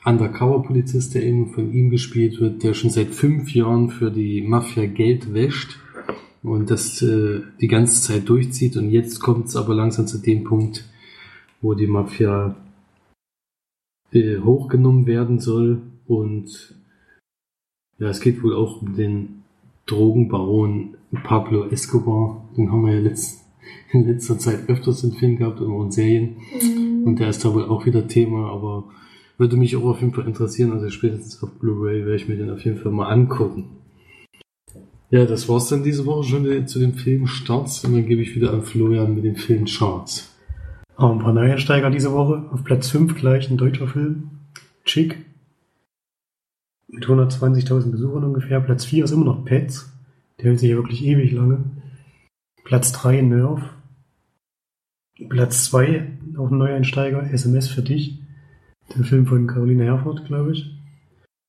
Undercover-Polizist, der eben von ihm gespielt wird, der schon seit fünf Jahren für die Mafia Geld wäscht und das äh, die ganze Zeit durchzieht. Und jetzt kommt es aber langsam zu dem Punkt, wo die Mafia äh, hochgenommen werden soll. Und ja, es geht wohl auch um den Drogenbaron Pablo Escobar. Den haben wir ja letzt, in letzter Zeit öfters im Film gehabt und auch in Serien. Mhm. Und der ist da wohl auch wieder Thema, aber würde mich auch auf jeden Fall interessieren. Also spätestens auf Blu-ray werde ich mir den auf jeden Fall mal angucken. Ja, das war's dann diese Woche schon zu den Filmstarts und dann gebe ich wieder an Florian mit den Filmcharts. Auch ein paar Neueinsteiger diese Woche. Auf Platz 5 gleich ein deutscher Film. Chick. Mit 120.000 Besuchern ungefähr. Platz 4 ist immer noch Pets. Der hält sich ja wirklich ewig lange. Platz 3 Nerv. Platz 2 auch ein Neueinsteiger. SMS für dich. Der Film von Caroline Herford, glaube ich.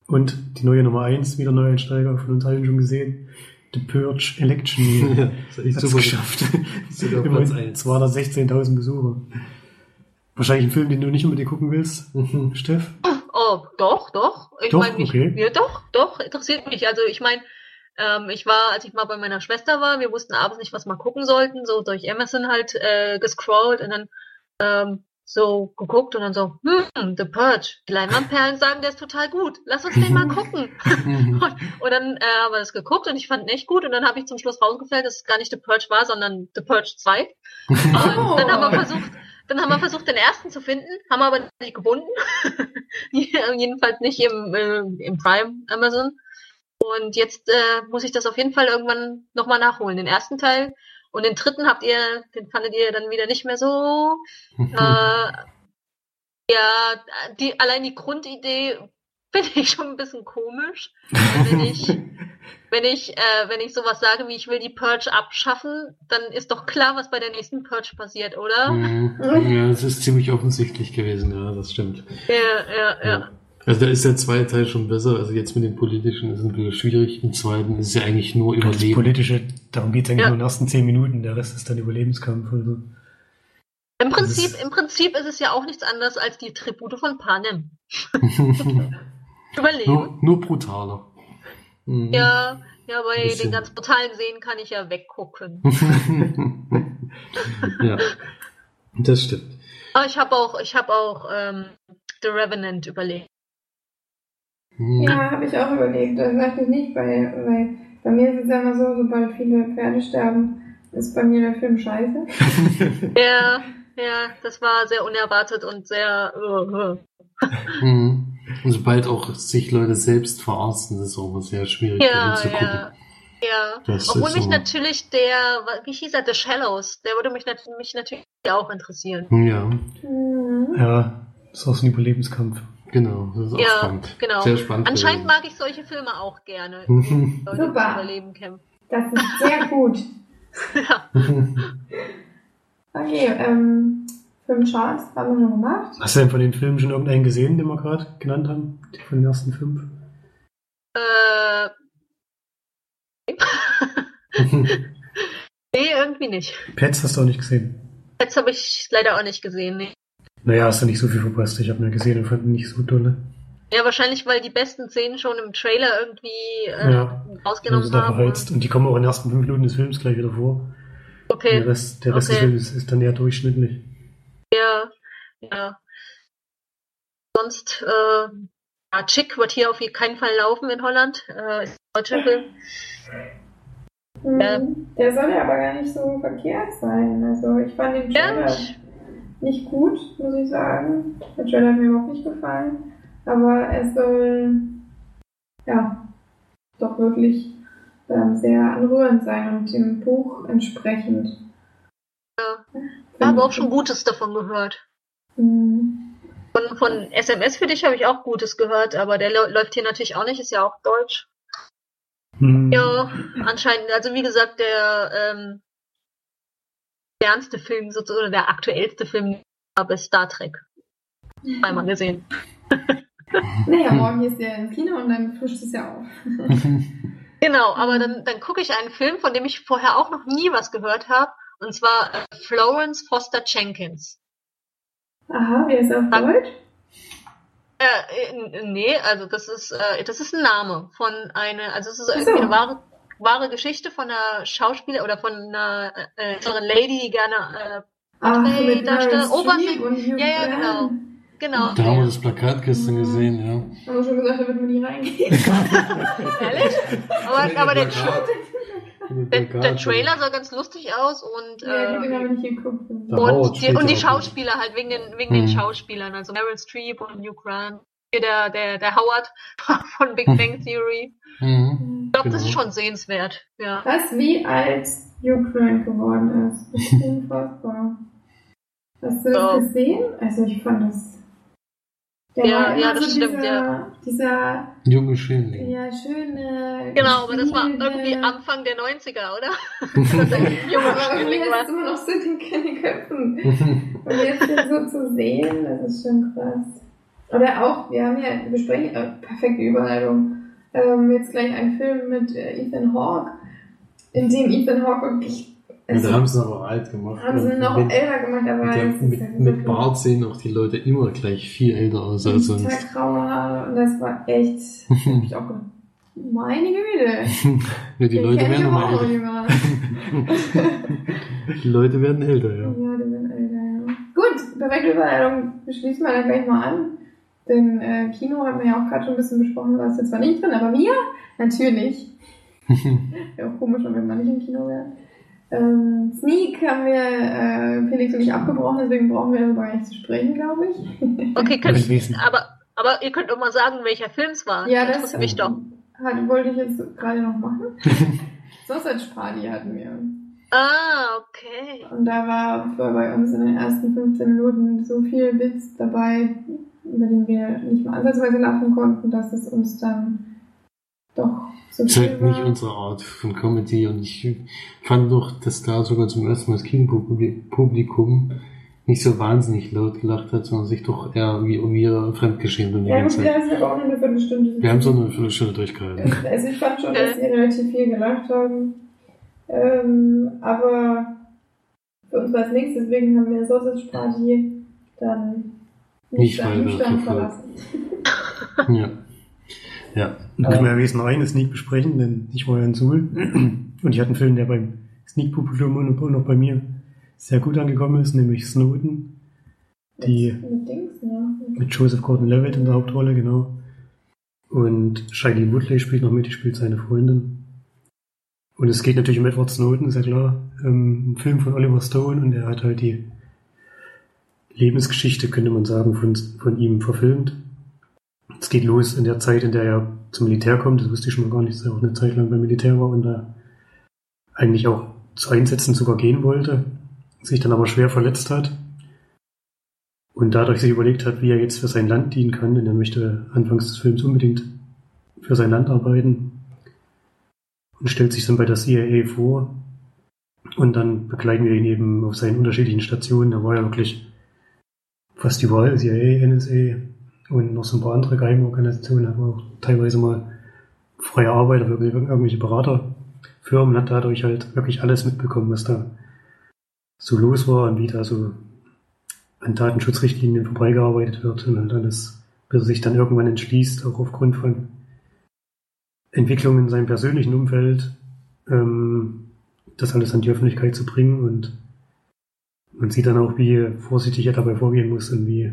Und die neue Nummer 1, wieder Neueinsteiger, von uns allen schon gesehen. The Purge Election Year. Ja, das super. geschafft. Immerhin eins. 216.000 Besucher. Wahrscheinlich ein Film, den du nicht unbedingt gucken willst, Mhm. Steff? Oh, doch, doch. Ich Doch, meine, ich, okay. ja, doch, doch, interessiert mich. Also ich meine, ähm, ich war, als ich mal bei meiner Schwester war, wir wussten abends nicht, was wir gucken sollten, so durch Amazon halt äh, gescrollt und dann ähm, so geguckt und dann so, hm, The Purge. Die Leinwandperlen sagen, der ist total gut. Lass uns den mal gucken. Mhm. Und, und dann äh, haben wir das geguckt und ich fand ihn echt gut und dann habe ich zum Schluss rausgefällt, dass es gar nicht The Purge war, sondern The Purge 2. Und Oh. dann haben wir versucht, dann haben wir versucht, den ersten zu finden, haben aber nicht gefunden. Jedenfalls nicht im, äh, im Prime Amazon. Und jetzt äh, muss ich das auf jeden Fall irgendwann nochmal nachholen. Den ersten Teil und den dritten habt ihr, den fandet ihr dann wieder nicht mehr so. Äh, ja, die, allein die Grundidee finde ich schon ein bisschen komisch. Wenn ich, wenn ich, äh, wenn ich sowas sage, wie ich will die Purge abschaffen, dann ist doch klar, was bei der nächsten Purge passiert, oder? Mhm. Ja, es ist ziemlich offensichtlich gewesen, ja, das stimmt. Ja, ja, ja. Also da ist der zweite Teil schon besser. Also jetzt mit dem politischen ist es ein bisschen schwierig. Im zweiten ist es ja eigentlich nur Das Überleben. Politische, darum geht es eigentlich Ja. nur in den ersten 10 Minuten, der Rest ist dann Überlebenskampf. Also. Im Das Prinzip, ist- im Prinzip ist es ja auch nichts anderes als die Tribute von Panem. Überleben. nur, nur brutaler. Mhm. Ja, ja, bei Bisschen. den ganz brutalen Szenen kann ich ja weggucken. ja, das stimmt. Aber ich habe auch, ich habe auch ähm, The Revenant überlegt. Mhm. Ja, habe ich auch überlegt. Das dachte ich nicht, weil, weil bei mir ist es ja immer so, sobald viele Pferde sterben, ist bei mir der Film scheiße. Ja, ja, das war sehr unerwartet und sehr. Uh, uh. Mhm. Und sobald auch sich Leute selbst verarsten, ist es auch immer sehr schwierig, Ja, zu gucken. ja. Ja, Das obwohl mich so. natürlich der, wie hieß er, The Shallows, der würde mich, nat mich natürlich auch interessieren. Ja, Mhm. Ja, das ist auch so ein Überlebenskampf. Genau. Das ist auch Ja, spannend. genau. Sehr spannend. Anscheinend mag ich solche Filme auch gerne. Leute, Super. Überleben kämpfen. Das ist sehr gut. Ja. Okay, ähm, fünf Charts haben wir schon gemacht. Hast du denn von den Filmen schon irgendeinen gesehen, den wir gerade genannt haben? Die von den ersten fünf? Äh, nee, irgendwie nicht. Pets hast du auch nicht gesehen. Jetzt habe ich leider auch nicht gesehen. Nee. Naja, hast du nicht so viel verpasst. Ich habe ihn gesehen und fand ihn nicht so dolle. Ja, wahrscheinlich, weil die besten Szenen schon im Trailer irgendwie äh, Ja. Rausgenommen haben. verheizt. Und die kommen auch in den ersten fünf Minuten des Films gleich wieder vor. Okay, Der Rest, der Rest Okay. des Films ist dann eher durchschnittlich. ja, ja. Sonst, äh, ja, Chick wird hier auf keinen Fall laufen in Holland. Äh, ist ein deutscher Film. Ja. Der soll ja aber gar nicht so verkehrt sein. Also ich fand den Ja, Trailer ich- nicht gut, muss ich sagen. Der Trailer hat mir überhaupt nicht gefallen. Aber er soll ja doch wirklich ähm, sehr anrührend sein und dem Buch entsprechend. Ja. ich habe auch schon Gutes davon gehört. Mhm. Von, von SMS für dich habe ich auch Gutes gehört, aber der lä- läuft hier natürlich auch nicht, ist ja auch deutsch. Hm. Ja, anscheinend, also wie gesagt, der ähm, der ernste Film sozusagen, oder der aktuellste Film habe Star Trek. Einmal gesehen. naja, morgen ist ja ins Kino und dann frischt es ja auf. Genau, aber dann, dann gucke ich einen Film, von dem ich vorher auch noch nie was gehört habe, und zwar äh, Florence Foster Jenkins. Aha, wie ist er auf Deutsch? Äh, nee, also das ist äh, das ist ein Name von einer, also es ist so. irgendwie eine wahre, wahre Geschichte von einer Schauspieler oder von einer äh, älteren Lady, die gerne äh, Ach, Nee, mit da Meryl steht Obersee- Streep und Hugh Ja, ja, genau. genau. Da haben wir das Plakat gestern gesehen, ja. Haben wir schon gesagt, da wird man nie reingehen. Ehrlich? Aber, aber der, Tra der, der Trailer sah ganz lustig aus und ja, äh. Da Howard und die, und die ja. Schauspieler halt wegen den wegen Mhm. den Schauspielern, also Meryl Streep und Hugh Grant. Hier der der der Howard von Big Bang Theory. Mhm. Ich glaube, das ist Genau. schon sehenswert. Ja. Was, wie alt Hugh Grant geworden ist. Das ist unfassbar. Hast du das Ja. gesehen? Also ich fand das... Der Ja, war immer ja, das so stimmt, dieser, ja. dieser Junge Schönling. ja, schöne... Genau, aber das war irgendwie Anfang der 90er, oder? das ein junger Aber irgendwie Schönling war. immer noch so in den Köpfen. Und jetzt so zu sehen, das ist schon krass. Oder auch, wir haben ja, wir besprechen, äh, perfekte Überleitung, ähm, jetzt gleich einen Film mit äh, Ethan Hawke, in dem Ethan Hawke wirklich, Ja, also, da haben sie aber alt gemacht. haben sie noch mit, älter gemacht, aber mit, der, mit, ja mit Bart sehen auch die Leute immer gleich viel älter aus als sonst. total graue Haare und das war echt, hab ich auch gedacht, meine Güte. Ja, die den Leute werden immer älter. Die Leute werden älter, ja. Ja, die werden älter, ja. Gut, perfekte Überleitung schließen wir dann gleich mal an. Denn äh, Kino haben wir ja auch gerade schon ein bisschen besprochen, war es jetzt zwar nicht drin, aber wir natürlich. Wäre auch komisch, wenn wir nicht im Kino wären. Ähm, Sneak haben wir äh, Felix und ich abgebrochen, deswegen brauchen wir darüber gar nicht zu sprechen, glaube ich. Okay, könnt, Ich wissen. aber, aber ihr könnt doch mal sagen, welcher Film es war. Ja, das mich doch. Hat, wollte ich jetzt gerade noch machen. Sausage Party hatten wir. Ah, okay. Und da war bei uns in den ersten 15 Minuten so viel Witz dabei, über den wir nicht mal ansatzweise lachen konnten, dass es uns dann doch so Das ist viel halt nicht unsere Art von Comedy und ich fand doch, dass da sogar zum ersten Mal das Kinopublikum nicht so wahnsinnig laut gelacht hat, sondern sich doch eher wie um ihr fremdgeschämt und die Ja, gut, wir Zeit. haben auch nur eine Viertelstunde. Wir haben so eine Viertelstunde durchgehalten. Also ich fand schon, dass sie relativ viel gelacht haben. Ähm, aber für uns war es nichts, deswegen haben wir Sausage Party dann Nicht dann weiter verlassen. Ja. Ja. Dann können wir ja wenigstens noch eine Sneak besprechen, denn ich war ja in Suhl und ich hatte einen Film, der beim Sneak-Publikum und und auch bei mir sehr gut angekommen ist, nämlich Snowden. Die Mit, mit Dings, ne? mit Joseph Gordon-Levitt in der Hauptrolle, genau. Und Shailene Woodley spielt noch mit, die spielt seine Freundin. Und es geht natürlich um Edward Snowden, ist ja klar. Ähm, ein Film von Oliver Stone und er hat halt die Lebensgeschichte, könnte man sagen, von, von ihm verfilmt. Es geht los in der Zeit, in der er zum Militär kommt. Das wusste ich schon mal gar nicht, dass er auch eine Zeit lang beim Militär war und da eigentlich auch zu Einsätzen sogar gehen wollte, sich dann aber schwer verletzt hat und dadurch sich überlegt hat, wie er jetzt für sein Land dienen kann, denn er möchte anfangs des Films unbedingt für sein Land arbeiten und stellt sich dann bei der CIA vor und dann begleiten wir ihn eben auf seinen unterschiedlichen Stationen. Da war er wirklich fast überall, CIA, NSA und noch so ein paar andere Geheimorganisationen, er war auch teilweise mal freier Arbeiter für irgendwelche Beraterfirmen, hat dadurch halt wirklich alles mitbekommen, was da so los war und wie da so an Datenschutzrichtlinien vorbeigearbeitet wird und halt alles, bis er sich dann irgendwann entschließt, auch aufgrund von Entwicklungen in seinem persönlichen Umfeld, ähm, das alles an die Öffentlichkeit zu bringen und man sieht dann auch, wie vorsichtig er dabei vorgehen muss und wie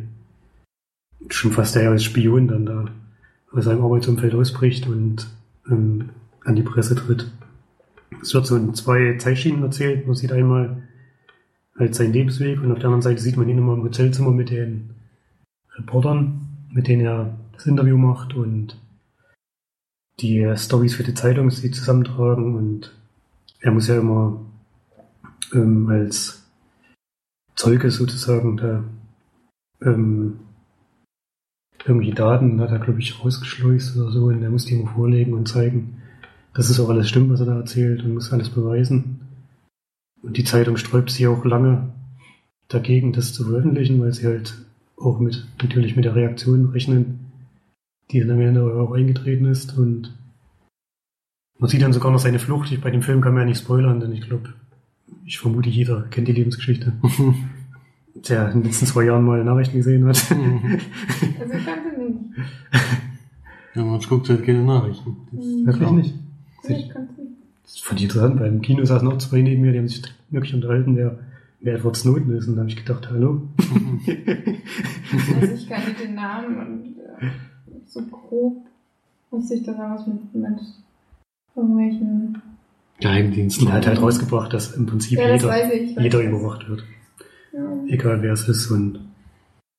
schon fast er als Spion dann da aus seinem Arbeitsumfeld ausbricht und ähm, an die Presse tritt. Es wird so in zwei Zeitschienen erzählt. Man sieht einmal halt seinen Lebensweg und auf der anderen Seite sieht man ihn immer im Hotelzimmer mit den Reportern, mit denen er das Interview macht und die Stories für die Zeitung, die zusammentragen und er muss ja immer ähm, als Zeuge sozusagen da ähm, irgendwelche Daten hat er, glaube ich, rausgeschleust oder so und er muss die immer vorlegen und zeigen, dass es auch alles stimmt, was er da erzählt und muss alles beweisen. Und die Zeitung sträubt sich auch lange dagegen, das zu veröffentlichen, weil sie halt auch mit, natürlich mit der Reaktion rechnen, die dann am Ende auch eingetreten ist und man sieht dann sogar noch seine Flucht. Ich, bei dem Film kann man ja nicht spoilern, denn ich glaube, ich vermute, jeder kennt die Lebensgeschichte. Der in den letzten zwei Jahren mal Nachrichten gesehen hat. Also ich kannte nicht. Ja, man guckt halt keine Nachrichten. Ist Wirklich nicht. Ich kannte nicht. Das fand ich interessant. Beim Kino saßen noch zwei neben mir, die haben sich wirklich unterhalten, wer, wer Edward Snowden ist. Und da habe ich gedacht, hallo. Also ich kannte den Namen und äh, so grob wusste ich, dass er was mit, mit irgendwelchen... Geheimdienst. Und er hat halt rausgebracht, dass im Prinzip Ja, das jeder, ich. jeder das. überwacht wird. Ja. Egal wer es ist und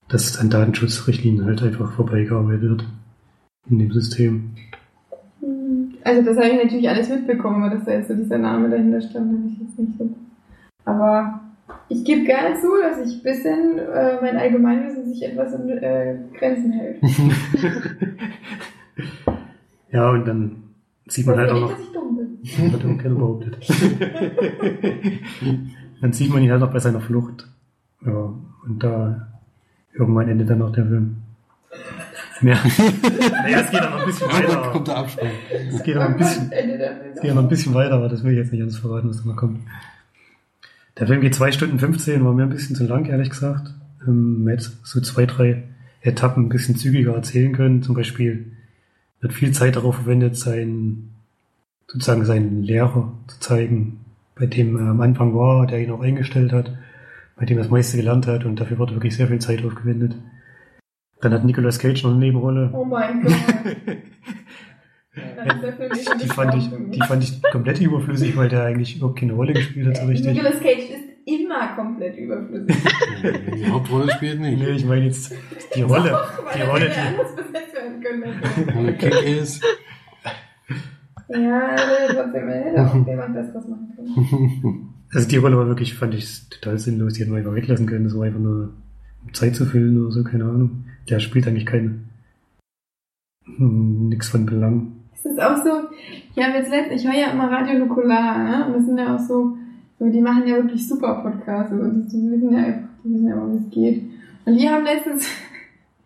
dass an Datenschutzrichtlinien halt einfach vorbeigearbeitet wird in dem System. Also das habe ich natürlich alles mitbekommen, aber dass da jetzt so dieser Name dahinter stand, habe ich jetzt nicht so. Aber ich gebe gerne zu, dass ich ein bisschen äh, mein Allgemeinwissen sich etwas in äh, Grenzen hält. Ja, und dann sieht man halt auch noch, hat auch keiner behauptet. dann sieht man ihn halt noch bei seiner Flucht. Ja, und da irgendwann endet dann auch der Film. Ja, naja, es geht dann noch ein bisschen weiter. kommt der Abspann. Es geht noch ein bisschen, es geht noch ein bisschen weiter, aber das will ich jetzt nicht alles verraten, was da noch kommt. Der Film geht 2 Stunden 15, war mir ein bisschen zu lang, ehrlich gesagt. Ähm, man hätte so zwei, drei Etappen ein bisschen zügiger erzählen können. Zum Beispiel wird viel Zeit darauf verwendet, seinen, sozusagen seinen Lehrer zu zeigen, bei dem er am Anfang war, der ihn auch eingestellt hat, bei dem er das meiste gelernt hat und dafür wird wirklich sehr viel Zeit aufgewendet. Dann hat Nicolas Cage noch eine Nebenrolle. Oh mein Gott. Die fand ich, die fand ich komplett überflüssig, weil der eigentlich überhaupt keine Rolle gespielt hat so richtig. Nicolas Cage ist immer komplett überflüssig. Die Hauptrolle spielt nicht. Nee, ich meine jetzt die Rolle, Weil die Rolle, hätte die, anders besetzt werden können. Und der Kick ist. Ja, also trotzdem, hätte auch jemand Besseres machen können. Also die Rolle war wirklich, fand ich total sinnlos. Die hätten wir einfach weglassen können. Das war einfach nur um Zeit zu füllen oder so, keine Ahnung. Der spielt eigentlich keine hm, nix von Belang. Es ist auch so, ich habe jetzt letztens, ich höre ja immer Radio Nukular, ne? Und das sind ja auch so, so die machen ja wirklich super Podcasts und die, die wissen ja einfach, die wissen ja immer, wie es geht. Und die haben letztens,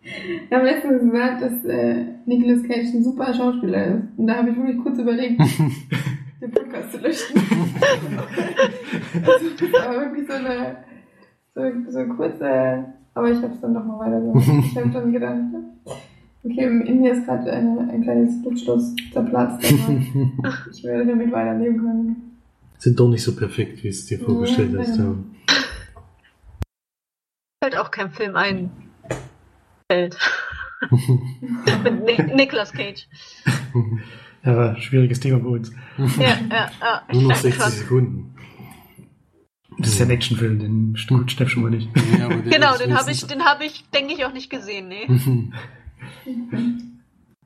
die haben letztens gesagt, dass äh, Nicolas Cage ein super Schauspieler ist. Und da habe ich wirklich kurz überlegt, den Podcast zu löschen. also, das war wirklich so eine, so, so kurze, aber ich habe es dann doch mal weiter gemacht. Ich habe dann gedacht, okay, in mir ist gerade ein kleines Blutschloss zerplatzt, aber ich werde damit weiterleben können. Sind doch nicht so perfekt, wie es dir vorgestellt Ja, hast. ja. Ja. Fällt auch kein Film ein. Fällt. Mit Ni Nicolas Cage. Ja, schwieriges Thema bei uns. Ja, ja, ja. Nur noch Ich merke 60 schon. Sekunden. Das ist ja ein Actionfilm, den gut Steff schon mal nicht. Ja, aber der Genau, den habe ich, den habe ich, denke ich, auch nicht gesehen, nee.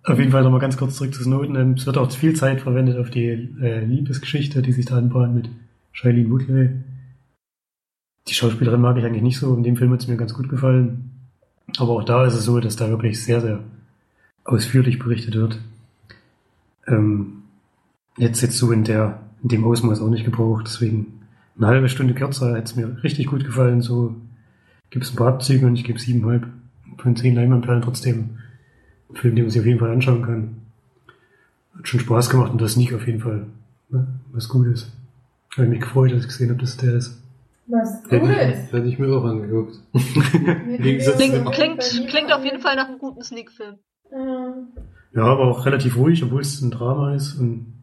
Auf jeden Fall nochmal ganz kurz zurück zu Snowden. Ähm, Es wird auch viel Zeit verwendet auf die äh, Liebesgeschichte, die sich da anbahnt mit Shailene Woodley. Die Schauspielerin mag ich eigentlich nicht so. In dem Film hat es mir ganz gut gefallen. Aber auch da ist es so, dass da wirklich sehr, sehr ausführlich berichtet wird. Ähm, jetzt jetzt so in der in dem Ausmaß auch nicht gebraucht. Deswegen eine halbe Stunde kürzer hätte es mir richtig gut gefallen. So gibt es ein paar Abzüge und ich gebe siebeneinhalb von zehn Leinwandperlen trotzdem. Ein Film, den man sich auf jeden Fall anschauen kann. Hat schon Spaß gemacht und das Sneak auf jeden Fall ne, was Gutes. Habe mich gefreut, als ich gesehen habe, dass der ist. Was Hätte cool ich, ist. hätte ich mir auch angeguckt. Klingt, klingt, klingt auf jeden Fall nach einem guten Sneak-Film. Ja. Ja, aber auch relativ ruhig, obwohl es ein Drama ist. Und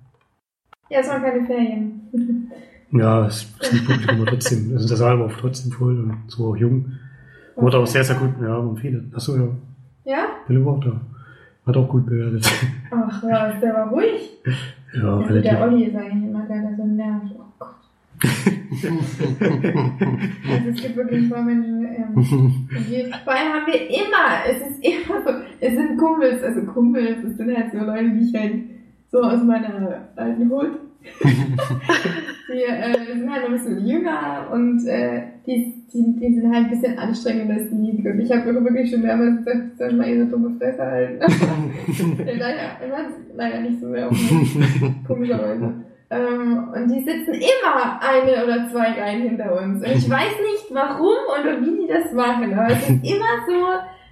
Ja, es waren keine Ferien. ja, das Publikum war trotzdem, also der Saal war trotzdem voll und so auch jung. Wurde auch sehr, sehr gut, ja, waren viele. Achso, ja, Ja? Philipp war auch da. Hat auch gut bewertet. Ach was, der war ruhig. Ja, Ja, der relativ. Olli ist eigentlich immer der, der so nervt. Also es gibt wirklich zwei Menschen, ähm, zwei haben wir immer, es ist immer so, es sind Kumpels, also Kumpels, es sind halt so Leute, die ich halt so aus meiner alten Hut. die äh, sind halt ein bisschen jünger und äh, die, die, die sind halt ein bisschen anstrengender die. Und ich habe wirklich schon mehrmals gesagt, soll mal ihre dumme Fresse halten. leider, leider nicht so sehr auf mich, komischerweise. Ähm, und die sitzen immer eine oder zwei Reihen hinter uns. Und ich weiß nicht warum oder wie die das machen, aber es ist immer so,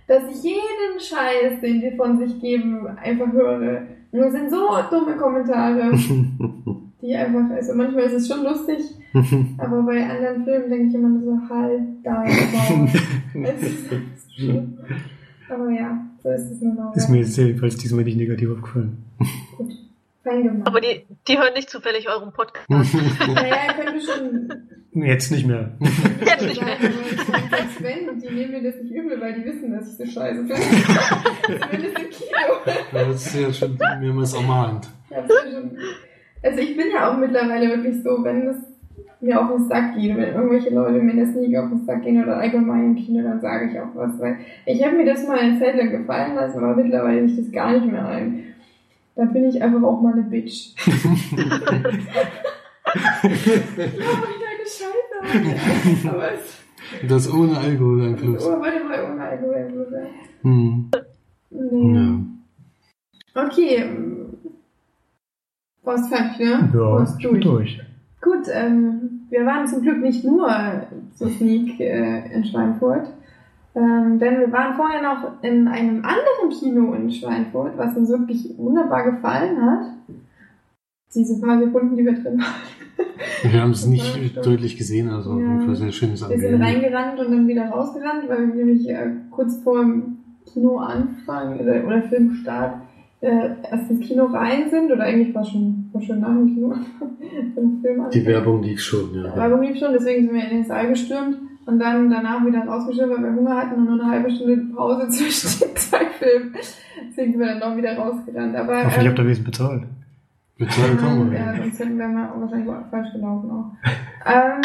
dass ich jeden Scheiß, den die von sich geben, einfach höre. Und das sind so dumme Kommentare, die einfach, also manchmal ist es schon lustig, aber bei anderen Filmen denke ich immer nur so, halt. Es schlimm. Aber ja, so ist es nun mal. Ist mir jetzt jedenfalls diesmal nicht negativ aufgefallen. gut. Fein. Aber die, die hören nicht zufällig euren Podcast. naja, könnte schon Jetzt nicht mehr. Jetzt nicht mehr. selbst wenn, die nehmen mir das nicht übel, weil die wissen, dass ich so scheiße finde. Zumindest im Kino. Das ist ja schon mehrmals. Ich hab's ja schon. Also ich bin ja auch mittlerweile wirklich so, wenn das mir auf den Sack geht, wenn irgendwelche Leute mir das nicht auf den Sack gehen oder allgemein im Kino, dann sage ich auch was, weil ich habe mir das mal eine Zeit lang gefallen lassen, aber mittlerweile ich das gar nicht mehr ein. Da bin ich einfach auch mal eine Bitch. Ja, ich eine Scheiße. Aber Das ohne Alkoholeinfluss. oh, warte mal, ohne Alkohol. Hm. Nee. Ja. Okay. War's fertig, ne? Ja, ich bin durch. Gut, ähm, wir waren zum Glück nicht nur zu Sneak äh, in Schweinfurt, ähm, denn wir waren vorher noch in einem anderen Kino in Schweinfurt, was uns wirklich wunderbar gefallen hat. Diese paar Sekunden, die wir drin waren. Wir haben es nicht deutlich gesehen, also auf Ja. jeden Fall sehr schönes Wir sind reingerannt und dann wieder rausgerannt, weil wir nämlich äh, kurz vor dem Kinoanfang oder, oder Filmstart äh, erst ins Kino rein sind, oder eigentlich war schon, war schon nach dem Kino zum Filmanfang. Die Werbung lief schon, Die ja. Werbung lief schon, deswegen sind wir in den Saal gestürmt und dann danach wieder rausgestürmt, weil wir Hunger hatten und nur eine halbe Stunde Pause zwischen den zwei Filmen. Deswegen sind wir dann noch wieder rausgerannt. Aber Hoffentlich ähm, habt ihr wesentlich bezahlt. Bezahlen kann man. ja, Ja. sonst hätten wir mal wahrscheinlich falsch gelaufen auch. ähm,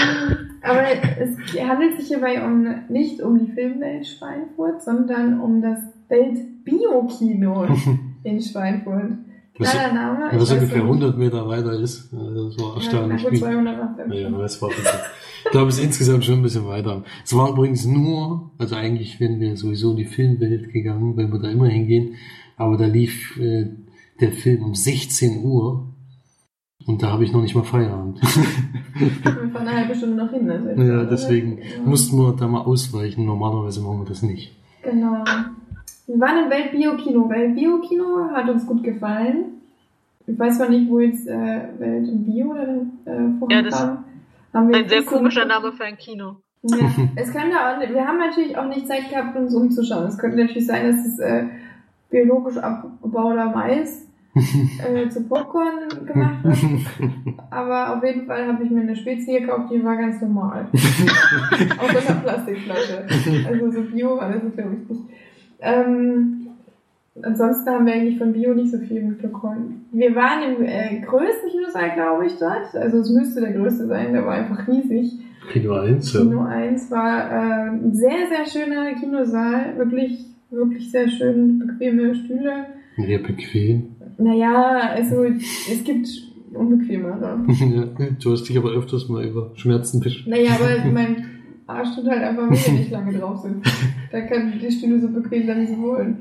aber es handelt sich hierbei um, nicht um die Filmwelt Schweinfurt, sondern um das Welt-Bio-Kino in Schweinfurt. Was, Kleiner Name. was weiß ungefähr noch nicht. 100 Meter weiter ist. Ja, Das war Ja, erstaunlich. na gut, wie- 200 macht er Ja, das war. Ich glaube, es ist insgesamt schon ein bisschen weiter. Es war übrigens nur, also eigentlich wären wir sowieso in die Filmwelt gegangen, weil wir da immer hingehen, aber da lief äh, der Film um 16 Uhr und da habe ich noch nicht mal Feierabend. Wir fahren eine halbe Stunde noch hin. Also ja, deswegen Ja. mussten wir da mal ausweichen. Normalerweise machen wir das nicht. Genau. Wir waren im Welt-Bio-Kino. Welt-Bio-Kino hat uns gut gefallen. Ich weiß zwar nicht, wo jetzt äh, Welt und Bio oder äh, vorher Ja, das. Haben wir Ein sehr komischer Name für ein Kino. Ja, es könnte auch, wir haben natürlich auch nicht Zeit gehabt, uns umzuschauen. Es könnte natürlich sein, dass es äh, biologisch abbauter Mais äh, zu Popcorn gemacht wird. Aber auf jeden Fall habe ich mir eine Spezie gekauft, die war ganz normal. Auch in einer Plastikflasche. Also so Bio war das ist glaube ich nicht. Ähm, ansonsten haben wir eigentlich von Bio nicht so viel mitbekommen. Wir waren im äh, größten Kinosaal, glaube ich, dort. Also es müsste der größte sein, der war einfach riesig. Kino 1, ja. Kino 1 war äh, ein sehr, sehr schöner Kinosaal. Wirklich, wirklich sehr schön bequeme Stühle. Ja, bequem. Naja, also es gibt unbequemere. Ja, du hast dich aber öfters mal über Schmerzen beschwert. Naja, aber mein Arsch tut halt einfach weh, wenn ich lange drauf sind. Da können die Stühle so bequem sein, wie sie wollen.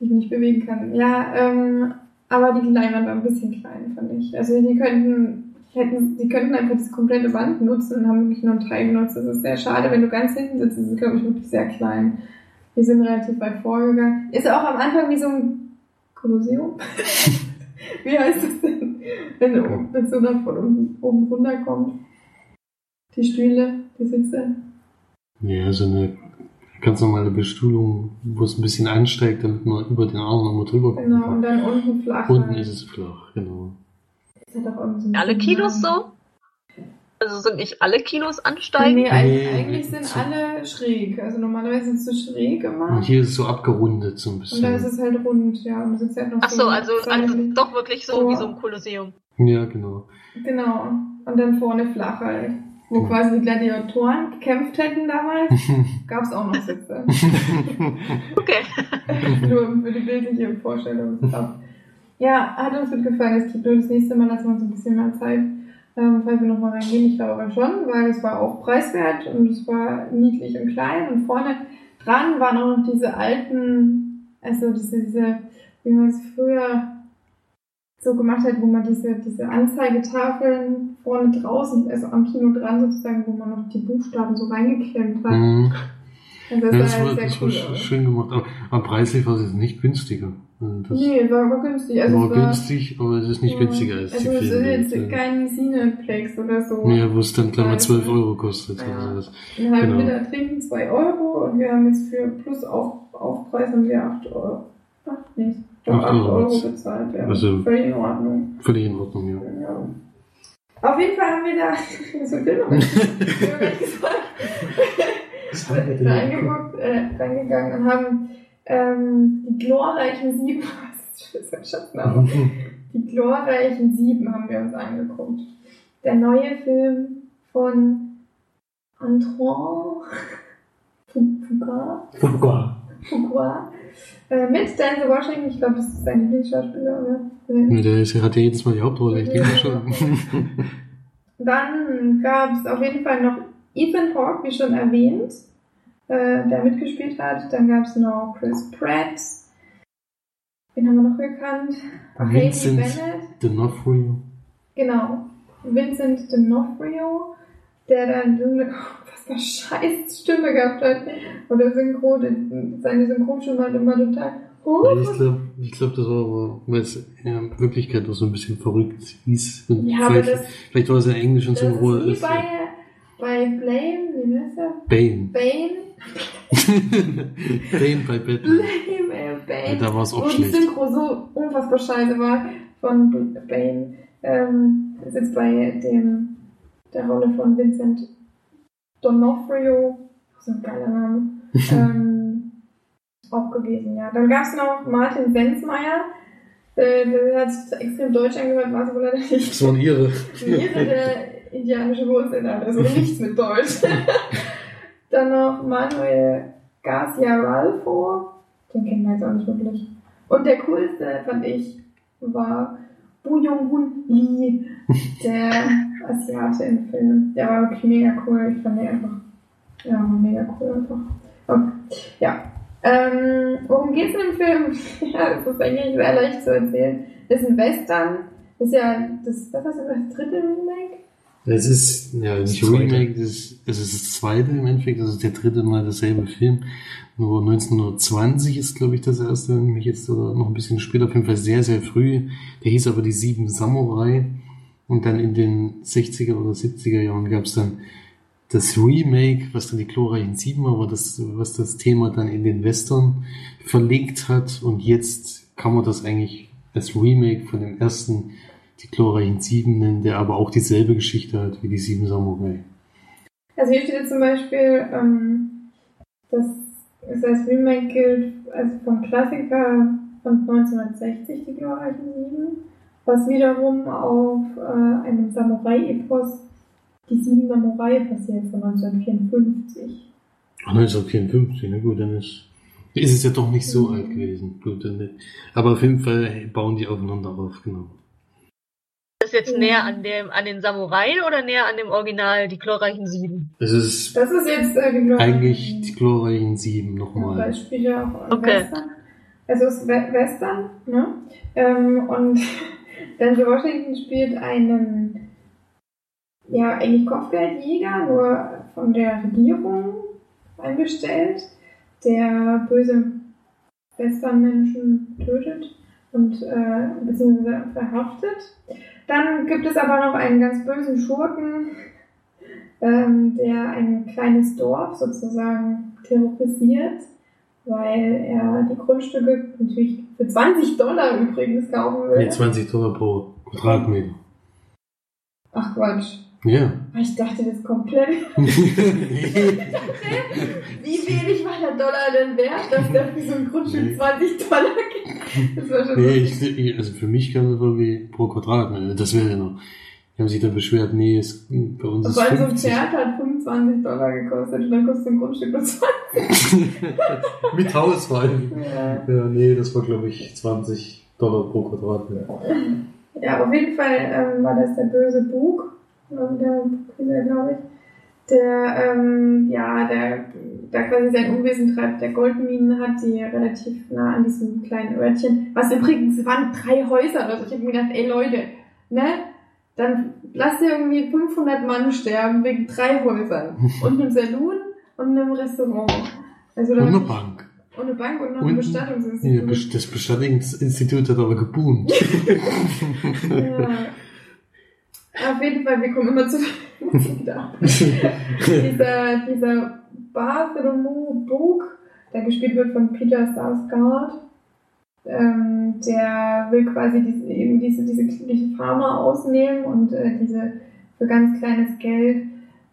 Ich mich nicht bewegen kann. Ja, ähm, aber die Leinwand war ein bisschen klein, fand ich. Also die könnten, hätten, die könnten einfach das komplette Band nutzen und haben wirklich nur ein Teil genutzt. Das ist sehr schade, wenn du ganz hinten sitzt, das ist, glaube ich, wirklich sehr klein. Wir sind relativ weit vorgegangen. Ist auch am Anfang wie so ein Kolosseum. wie heißt das denn? Wenn, wenn so nach von unten, oben runterkommt. Die Stühle, die Sitze. Ja, so eine ganz normale Bestuhlung, wo es ein bisschen ansteigt, damit man über den Arm nochmal drüber kommen Genau, und dann unten flach. Unten ist es flach, genau. Das hat auch irgendwie so Alle Kinos so? Also sind nicht alle Kinos ansteigend? Nee, eigentlich, Nee, eigentlich sind so- alle schräg. Also normalerweise sind sie so schräg Und immer. hier ist es so abgerundet so ein Und da ist bisschen. es halt rund, ja. Und sitzt halt noch Ach so, also, also seitlich. doch wirklich so Oh. wie so ein Kolosseum. Ja, genau. Genau. Und dann vorne flach halt. Wo quasi die Gladiatoren gekämpft hätten damals, gab es auch noch Sitze. Okay. Nur für die bildliche Vorstellung. Ja, hat uns gut gefallen. Es gibt nur das nächste Mal, lassen wir uns ein bisschen mehr Zeit, ähm, falls wir nochmal reingehen. Ich glaube aber schon, weil es war auch preiswert und es war niedlich und klein. Und vorne dran waren auch noch diese alten, also diese, diese wie man es früher so gemacht hat, wo man diese, diese Anzeigetafeln vorne draußen, also am Kino dran sozusagen, wo man noch die Buchstaben so reingeklemmt hat. Mhm. Also das Ja, das war, halt das cool war schön gemacht. Aber, aber preislich war es jetzt nicht günstiger. Also Das Nee, war aber günstig. Also war war, günstig, aber es ist nicht ja, günstiger als Also die es ist jetzt kein Cineplex oder so. Ja, wo es dann gleich mal Preis, 12 ne? Euro kostet. Ja. Oder sowas. Ein halben Genau. Liter trinken 2 Euro und wir haben jetzt für plus auf, Aufpreis haben wir 8 Euro. Ach, doch Acht 8 Euro Euro bezahlt, ja. Also- Völlig in Ordnung. Völlig in Ordnung, ja. Ja. Auf jeden Fall haben wir da, so nicht gesagt, reingeguckt, äh, reingegangen und haben ähm, die glorreichen Sieben, was ist das Schatzname? Die glorreichen Sieben haben wir uns angeguckt. Der neue Film von Antoine Fuqua, Fuqua. Fuqua äh, mit Denzel Washington. Ich glaube, das ist sein Lieblingsschauspieler, oder? Ja, Der hat ja jedes Mal die Hauptrolle, ich denke schon. Dann gab es auf jeden Fall noch Ethan Hawke, wie schon erwähnt, äh, der mitgespielt hat. Dann gab es noch Chris Pratt. Wen haben wir noch gekannt? Vincent. D'Onofrio. Genau. Vincent D'Onofrio, der dann eine scheiß Stimme gehabt hat. Und der Synchron, seine Synchronstimme hat immer total Ja, Ich glaube, ich glaub, das war aber, weil es in Wirklichkeit auch so ein bisschen verrückt hieß. Ja, vielleicht, das, vielleicht war es ja Englisch und das Synchron. ist wie ist, bei, bei Blame, wie heißt er? Bane. Bane. Bane bei Batman. Blame, äh, Ja, Bane. da war es Wo auch die schlecht. Synchro so unfassbar scheiße war von Bane. Ähm, ist jetzt bei dem, der Rolle von Vincent D'Onofrio, so ein geiler Name, ähm, auch gewesen, ja. Dann gab es noch Martin Sensmeier, äh, der hat sich extrem deutsch angehört, war es wohl leider nicht. Das waren ihre. Ihre der indianische Wurzeln hat, also nichts mit Deutsch. Dann noch Manuel Garcia Ralfo, den kennen wir jetzt auch nicht wirklich. Und der coolste, fand ich, war Bu Jong-hun Lee, der Asiate im Film. Der war wirklich mega cool. Ich fand den einfach, ja, mega cool einfach. Und, ja. Ähm, worum geht's in dem Film? ja, das ist eigentlich sehr leicht zu erzählen. Das ist ein Western. Ist ja das, was ist das, das dritte Remake? Es ist, ja, nicht Das zweite. Remake, das ist, es ist das zweite im Endeffekt, das ist der dritte Mal derselbe Film. Nur 1920 ist, glaube ich, das erste, wenn ich mich jetzt oder noch ein bisschen später, auf jeden Fall sehr, sehr früh. Der hieß aber die Sieben Samurai. Und dann in den 60er oder 70er Jahren gab es dann das Remake, was dann die glorreichen Sieben war, das, was das Thema dann in den Western verlegt hat. Und jetzt kann man das eigentlich als Remake von dem ersten die glorreichen Sieben nennen, der aber auch dieselbe Geschichte hat wie die Sieben Samurai. Also hier steht jetzt zum Beispiel, ähm, dass es als Remake gilt, also vom Klassiker von 1960, die glorreichen Sieben, was wiederum auf äh, einem Samurai-Epos, die Sieben Samurai, basiert von 1954. Ach, 1954, na gut, dann ist, ist es ja doch nicht so Mhm. alt gewesen. Gut, dann nicht. Aber auf jeden Fall bauen die aufeinander auf, genau. Das jetzt Ja. näher an dem, an den Samurai oder näher an dem Original, die glorreichen Sieben? Es ist Das ist jetzt äh, die eigentlich die glorreichen Sieben nochmal. spielt ja auch im Okay. Western. Also es ist We- Western, ne? Ähm, und Denzel Washington spielt einen, ja, eigentlich Kopfgeldjäger, nur von der Regierung eingestellt, der böse Westernmenschen tötet und äh, beziehungsweise verhaftet. Dann gibt es aber noch einen ganz bösen Schurken, ähm, der ein kleines Dorf sozusagen terrorisiert, weil er die Grundstücke natürlich für 20 Dollar übrigens kaufen will. Nee, 20 Dollar pro Quadratmeter. Ach Quatsch. Ja. Ich dachte das komplett. Wie wenig war der Dollar denn wert, dass der für so ein Grundstück Nee. 20 Dollar gibt? Das war schon nee, ich, also für mich kam das irgendwie pro Quadratmeter. Das wäre ja noch. Die haben sich dann beschwert, nee, es, bei uns Und ist allem so ein 50. Pferd hat 25 Dollar gekostet und dann kostet ein Grundstück nur 20. Mit Haus vor allem. Ja. Ja, nee, das war glaube ich 20 Dollar pro Quadratmeter. Ja, auf jeden Fall ähm, war das der böse Bug, ähm, der Krise, glaube ich. Der, ähm, ja, der da quasi sein Unwesen treibt, der Goldminen hat, die relativ nah an diesem kleinen Örtchen, was übrigens waren drei Häuser oder so. Ich habe mir gedacht, ey Leute, ne? Dann lasst ihr irgendwie 500 Mann sterben wegen drei Häusern und einem Saloon und einem Restaurant. Also Und eine Bank. und eine Bank und noch ein Ja, Bestattungsinstitut. bes- das Bestattungsinstitut hat aber geboomt. Ja. Auf jeden Fall, wir kommen immer zu da. dieser, dieser Bartholomew Bug, der gespielt wird von Peter Sarsgaard, ähm, der will quasi diese, eben diese, diese, diese Farmer ausnehmen und äh, diese für ganz kleines Geld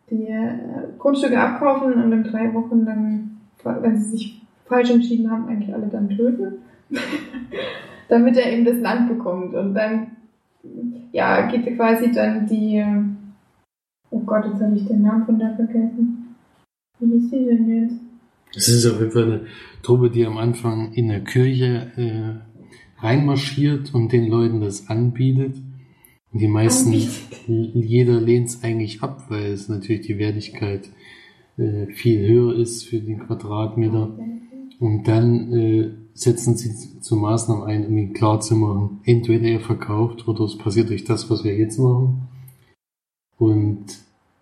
die äh, Grundstücke abkaufen und in drei Wochen dann, wenn sie sich falsch entschieden haben, eigentlich alle dann töten. Damit er eben das Land bekommt. Und dann ja, geht quasi dann die, oh Gott, jetzt habe ich den Namen von der vergessen. Wie hieß die denn jetzt? Es ist auf jeden Fall eine Truppe, die am Anfang in der Kirche äh, reinmarschiert und den Leuten das anbietet. Und die meisten, jeder lehnt es eigentlich ab, weil es natürlich die Wertigkeit äh, viel höher ist für den Quadratmeter. Und dann äh, setzen sie zu Maßnahmen ein, um ihn klarzumachen, entweder er verkauft oder es passiert durch das, was wir jetzt machen. Und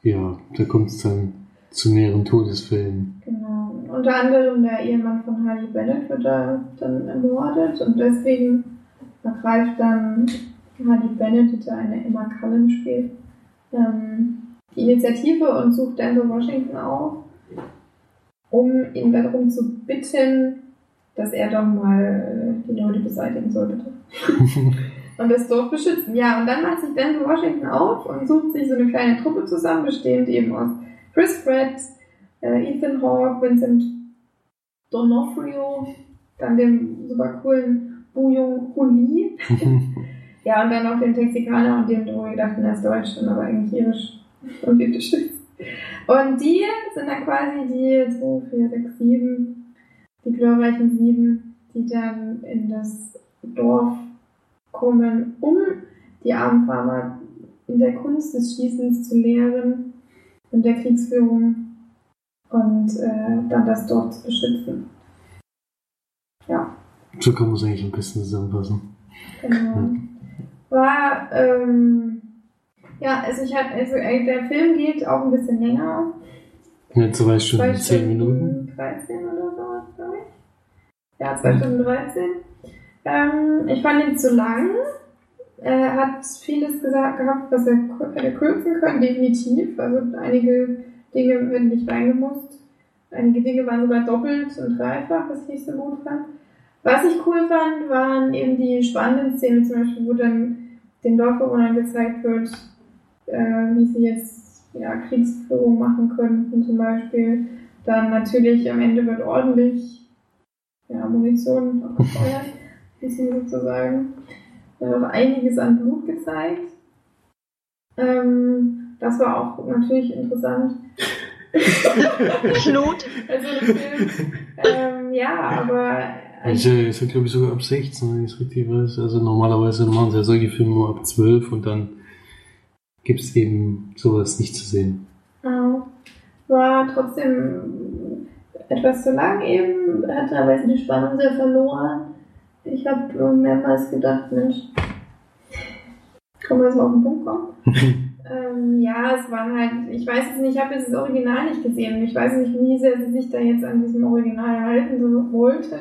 ja, da kommt es dann zu mehreren Todesfällen. Genau. Unter anderem der Ehemann von Harley Bennett wird da dann ermordet und deswegen ergreift dann Harley Bennett, die da eine Emma Cullen spielt, ähm, die Initiative und sucht Denzel Washington auf, um ihn darum zu bitten, dass er doch mal äh, die Leute beseitigen soll, bitte. und das Dorf beschützen. Ja, und dann macht sich Denzel Washington auf und sucht sich so eine kleine Truppe zusammen, bestehend eben aus Chris Pratt, äh, Ethan Hawke, Vincent D'Onofrio, dann dem super coolen Buyong Hun Lee. ja, und dann noch den Texikaner und dem, wo wir dachten, er ist deutsch, dann aber eigentlich irisch und ist. Und die sind dann quasi die 2, 4, 6, 7, die glorreichen sieben, die dann in das Dorf kommen, um die armen Farmer in der Kunst des Schießens zu lehren und der Kriegsführung und äh, dann das Dorf zu beschützen. Ja, So kann man es eigentlich am besten zusammenfassen. genau. War, ähm, ja, also ich hatte, also äh, der Film geht auch ein bisschen länger. Ja, zwei Stunden, Zwei zehn Stunden Minuten. 13 oder so, glaube ich. Ja, zwei Stunden 13. Ähm, ich fand ihn zu lang. Er hat vieles gesagt gehabt, was er hätte kürzen können, definitiv. Also einige Dinge werden nicht reingemusst. Einige Dinge waren sogar doppelt und dreifach, was ich nicht so gut fand. Was ich cool fand, waren eben die spannenden Szenen, zum Beispiel, wo dann den Dorfbewohnern gezeigt wird, äh, wie sie jetzt ja, Kriegsführung machen könnten, zum Beispiel. Dann natürlich am Ende wird ordentlich ja, Munition abgefeuert, sozusagen. Dann noch einiges an Blut gezeigt. Ähm, das war auch natürlich interessant. Blut. Also ähm, ja, aber Ich, äh, ist ja, glaube ich, sogar ab 16, wenn ich es richtig weiß. Also normalerweise machen sie ja solche Filme nur ab 12 und dann gibt es eben sowas nicht zu sehen. Ja, war trotzdem etwas zu lang eben, hat teilweise die Spannung sehr verloren. Ich habe mehrmals gedacht, Mensch, können wir jetzt mal auf den Punkt kommen? ähm, ja, es waren halt, ich weiß es nicht, ich habe jetzt das Original nicht gesehen. Ich weiß nicht, wie sehr sie sich da jetzt an diesem Original halten so wollten.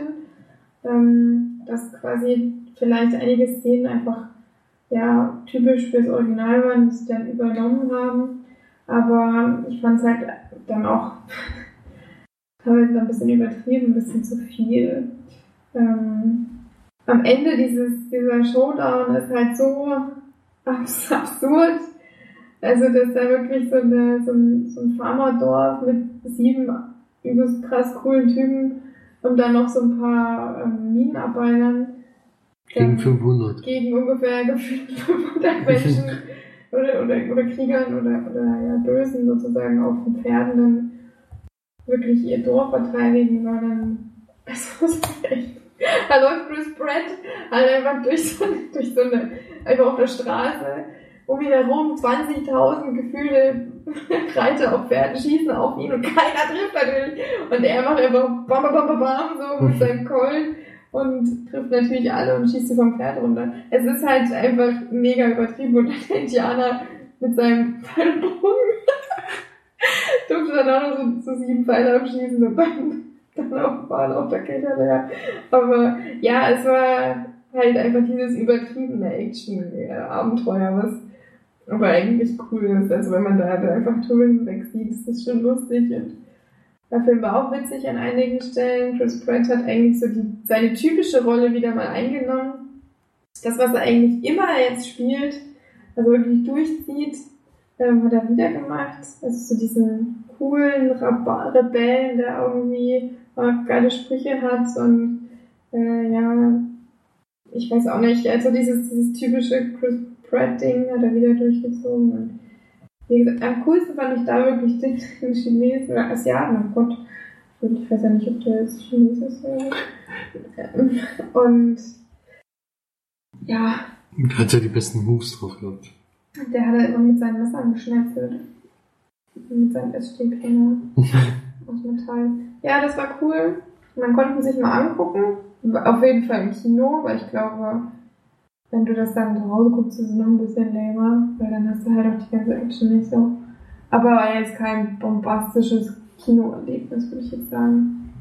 Ähm, dass quasi vielleicht einige Szenen einfach ja, typisch fürs Original waren, die sie dann übernommen haben. Aber ich fand es halt dann auch teilweise ein bisschen übertrieben, ein bisschen zu viel. Ähm, am Ende dieses, dieser Showdown ist halt so abs absurd. Also, dass da wirklich so, eine, so ein, so ein Farmerdorf mit sieben übelst krass coolen Typen und dann noch so ein paar ähm, Minenarbeitern. Gegen dann- 500. gegen ungefähr gefühlt 500 Menschen. Oder, oder, oder Kriegern oder, oder ja, Bösen sozusagen auf den Pferden dann wirklich ihr Dorf verteidigen, also das ist echt, da läuft Chris Pratt halt einfach durch so, durch so eine, einfach auf der Straße um ihn herum 20.000 gefühlte Reiter auf Pferden schießen auf ihn und keiner trifft natürlich. Und er macht einfach bam, bam, bam, bam, so mit seinem Keulen und trifft natürlich alle und schießt sie vom Pferd runter. Es ist halt einfach mega übertrieben und der Indianer mit seinem Pfeilbogen durfte dann auch noch so, so sieben Pfeile abschießen und dann, dann auf Bahn auf der Kette leer. Aber ja, es war halt einfach dieses übertriebene Action-Abenteuer, was aber eigentlich cool ist. Also wenn man da einfach drüber hinweg sieht, ist das schon lustig und der Film war auch witzig an einigen Stellen. Chris Pratt hat eigentlich so die, seine typische Rolle wieder mal eingenommen. Das, was er eigentlich immer jetzt spielt, also wirklich durchzieht, ähm, hat er wieder gemacht. Also so diesen coolen Rab Rebellen, der irgendwie auch geile Sprüche hat und äh, ja, ich weiß auch nicht, also dieses, dieses typische Chris Pratt-Ding hat er wieder durchgezogen. Und wie gesagt, am coolsten fand ich da wirklich den, Chinesen oder Asiaten, oh Gott. Ich weiß ja nicht, ob der jetzt Chines ist. Und ja. Der hat ja die besten Moves drauf gehabt. Der hat er immer mit seinen Messern geschnetzelt. Mit seinem STP aus Metall. Ja, das war cool. Man konnte sich mal angucken. Auf jeden Fall im Kino, weil ich glaube, wenn du das dann zu Hause guckst, ist es noch ein bisschen lamer, weil dann hast du halt auch die ganze Action nicht so. Aber war jetzt kein bombastisches Kinoerlebnis, würde ich jetzt sagen.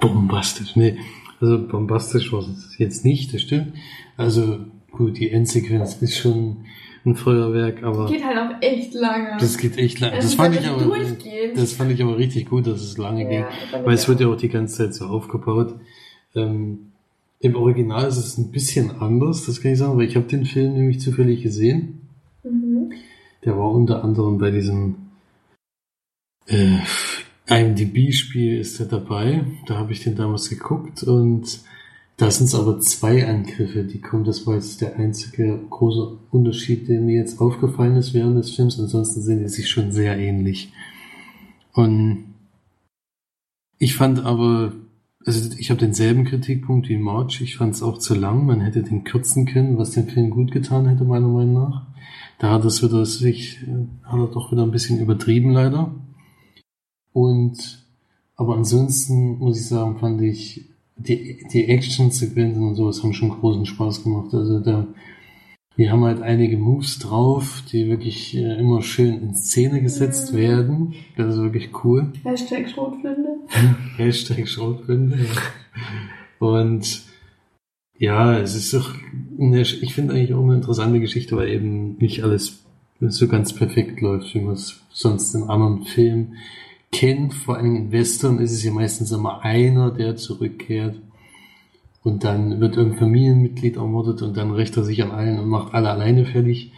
Bombastisch, nee. Also bombastisch war es jetzt nicht, das stimmt. Also gut, die Endsequenz ist schon ein Feuerwerk, aber. Das geht halt auch echt lange. Das geht echt lange. Das, das fand ich aber, durchgehen. das fand ich aber richtig gut, dass es lange ja, ging, weil es wird ja auch die ganze Zeit so aufgebaut. Ähm, Im Original ist es ein bisschen anders, das kann ich sagen, weil ich habe den Film nämlich zufällig gesehen. Mhm. Der war unter anderem bei diesem äh, IMDb-Spiel ist er dabei. Da habe ich den damals geguckt und da sind es aber zwei Angriffe, die kommen. Das war jetzt der einzige große Unterschied, der mir jetzt aufgefallen ist während des Films. Ansonsten sind die sich schon sehr ähnlich. Und ich fand aber, also ich habe denselben Kritikpunkt wie March. Ich fand es auch zu lang. Man hätte den kürzen können, was dem Film gut getan hätte, meiner Meinung nach. Da hat es wieder sich, hat er doch wieder ein bisschen übertrieben, leider. Und, aber ansonsten muss ich sagen, fand ich, die, die Action-Sequenzen und sowas haben schon großen Spaß gemacht. Also da, die haben halt einige Moves drauf, die wirklich äh, immer schön in Szene gesetzt mhm. werden. Das ist wirklich cool. Hashtag Schrotflinte. Hashtag Schrotflinte, ja. Und ja, es ist doch, eine, ich finde eigentlich auch eine interessante Geschichte, weil eben nicht alles so ganz perfekt läuft, wie man es sonst in anderen Filmen kennt, vor allem in Western ist es ja meistens immer einer, der zurückkehrt. Und dann wird irgendein Familienmitglied ermordet und dann rächt er sich an allen und macht alle alleine fertig.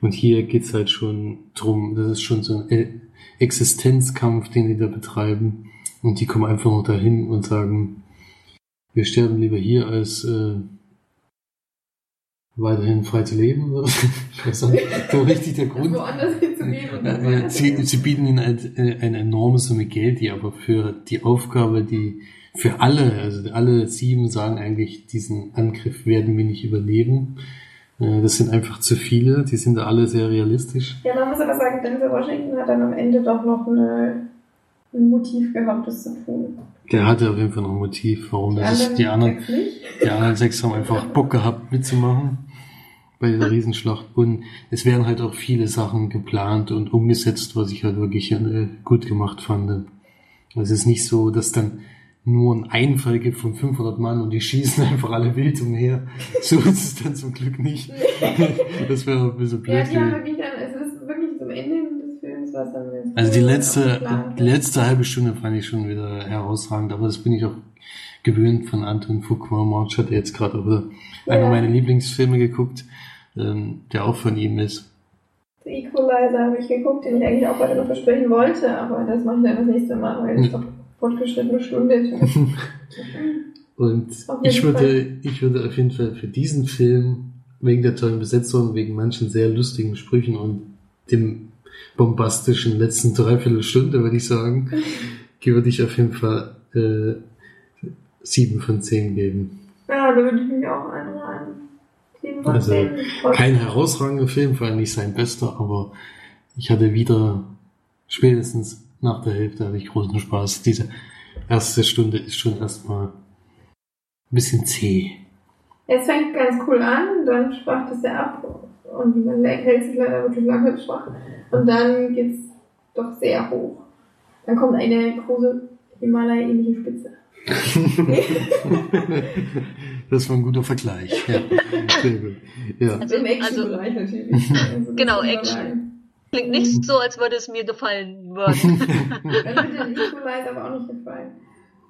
Und hier geht's halt schon drum, das ist schon so ein Existenzkampf, den die da betreiben. Und die kommen einfach nur dahin und sagen, wir sterben lieber hier als äh, weiterhin frei zu leben. Oder? Ich weiß nicht, so richtig der Grund. Woanders hinzugehen. Ja, sie, sie bieten ihnen eine, eine enorme Summe Geld, die aber für die Aufgabe, die für alle, also alle sieben sagen eigentlich, diesen Angriff werden wir nicht überleben. Äh, das sind einfach zu viele, die sind da alle sehr realistisch. Ja, man muss aber sagen, Denzel Washington hat dann am Ende doch noch eine, ein Motiv gehabt, das zu tun. Der hatte auf jeden Fall noch ein Motiv, warum die das ist. Die anderen, die anderen sechs haben einfach Bock gehabt mitzumachen bei der Riesenschlacht. Und es werden halt auch viele Sachen geplant und umgesetzt, was ich halt wirklich äh, gut gemacht fand. Also es ist nicht so, dass dann nur ein Einfall gibt von 500 Mann und die schießen einfach alle wild umher. So ist es dann zum Glück nicht. das wäre ein bisschen blöd. Ja, die haben wirklich dann, es ist wirklich zum Ende des Films, was dann jetzt Also die letzte, die letzte halbe Stunde fand ich schon wieder herausragend, aber das bin ich auch gewöhnt von Anton Fuqua. March hat jetzt gerade auch wieder ja. einer meiner Lieblingsfilme geguckt ähm, der auch von ihm ist. The Equalizer habe ich geguckt, den ich eigentlich auch heute noch besprechen wollte, aber das mache ich dann das nächste Mal, weil es doch fortgeschrittene Stunde. Und ich würde, ich würde auf jeden Fall für diesen Film, wegen der tollen Besetzung, wegen manchen sehr lustigen Sprüchen und dem bombastischen letzten Dreiviertelstunde, würde ich sagen, würde ich auf jeden Fall äh, 7 von 10 geben. Ja, da würde ich mich auch einreihen. 7 von, von Also, Kein herausragender Film, vor allem nicht sein bester, aber ich hatte wieder spätestens nach der Hälfte hatte ich großen Spaß. Diese erste Stunde ist schon erstmal ein bisschen zäh. Es fängt ganz cool an, dann sprach das ja ab und man hält sich leider wirklich lange schwach. Und dann geht's doch sehr hoch. Dann kommt eine große Himalaya-ähnliche Spitze. Das war ein guter Vergleich. Ja, sehr gut. Ja. Also- Im Action-Bereich natürlich. Also das Genau, muss man Action. Klingt nicht so, als würde es mir gefallen würden. Das den Equalizer aber auch nicht gefallen.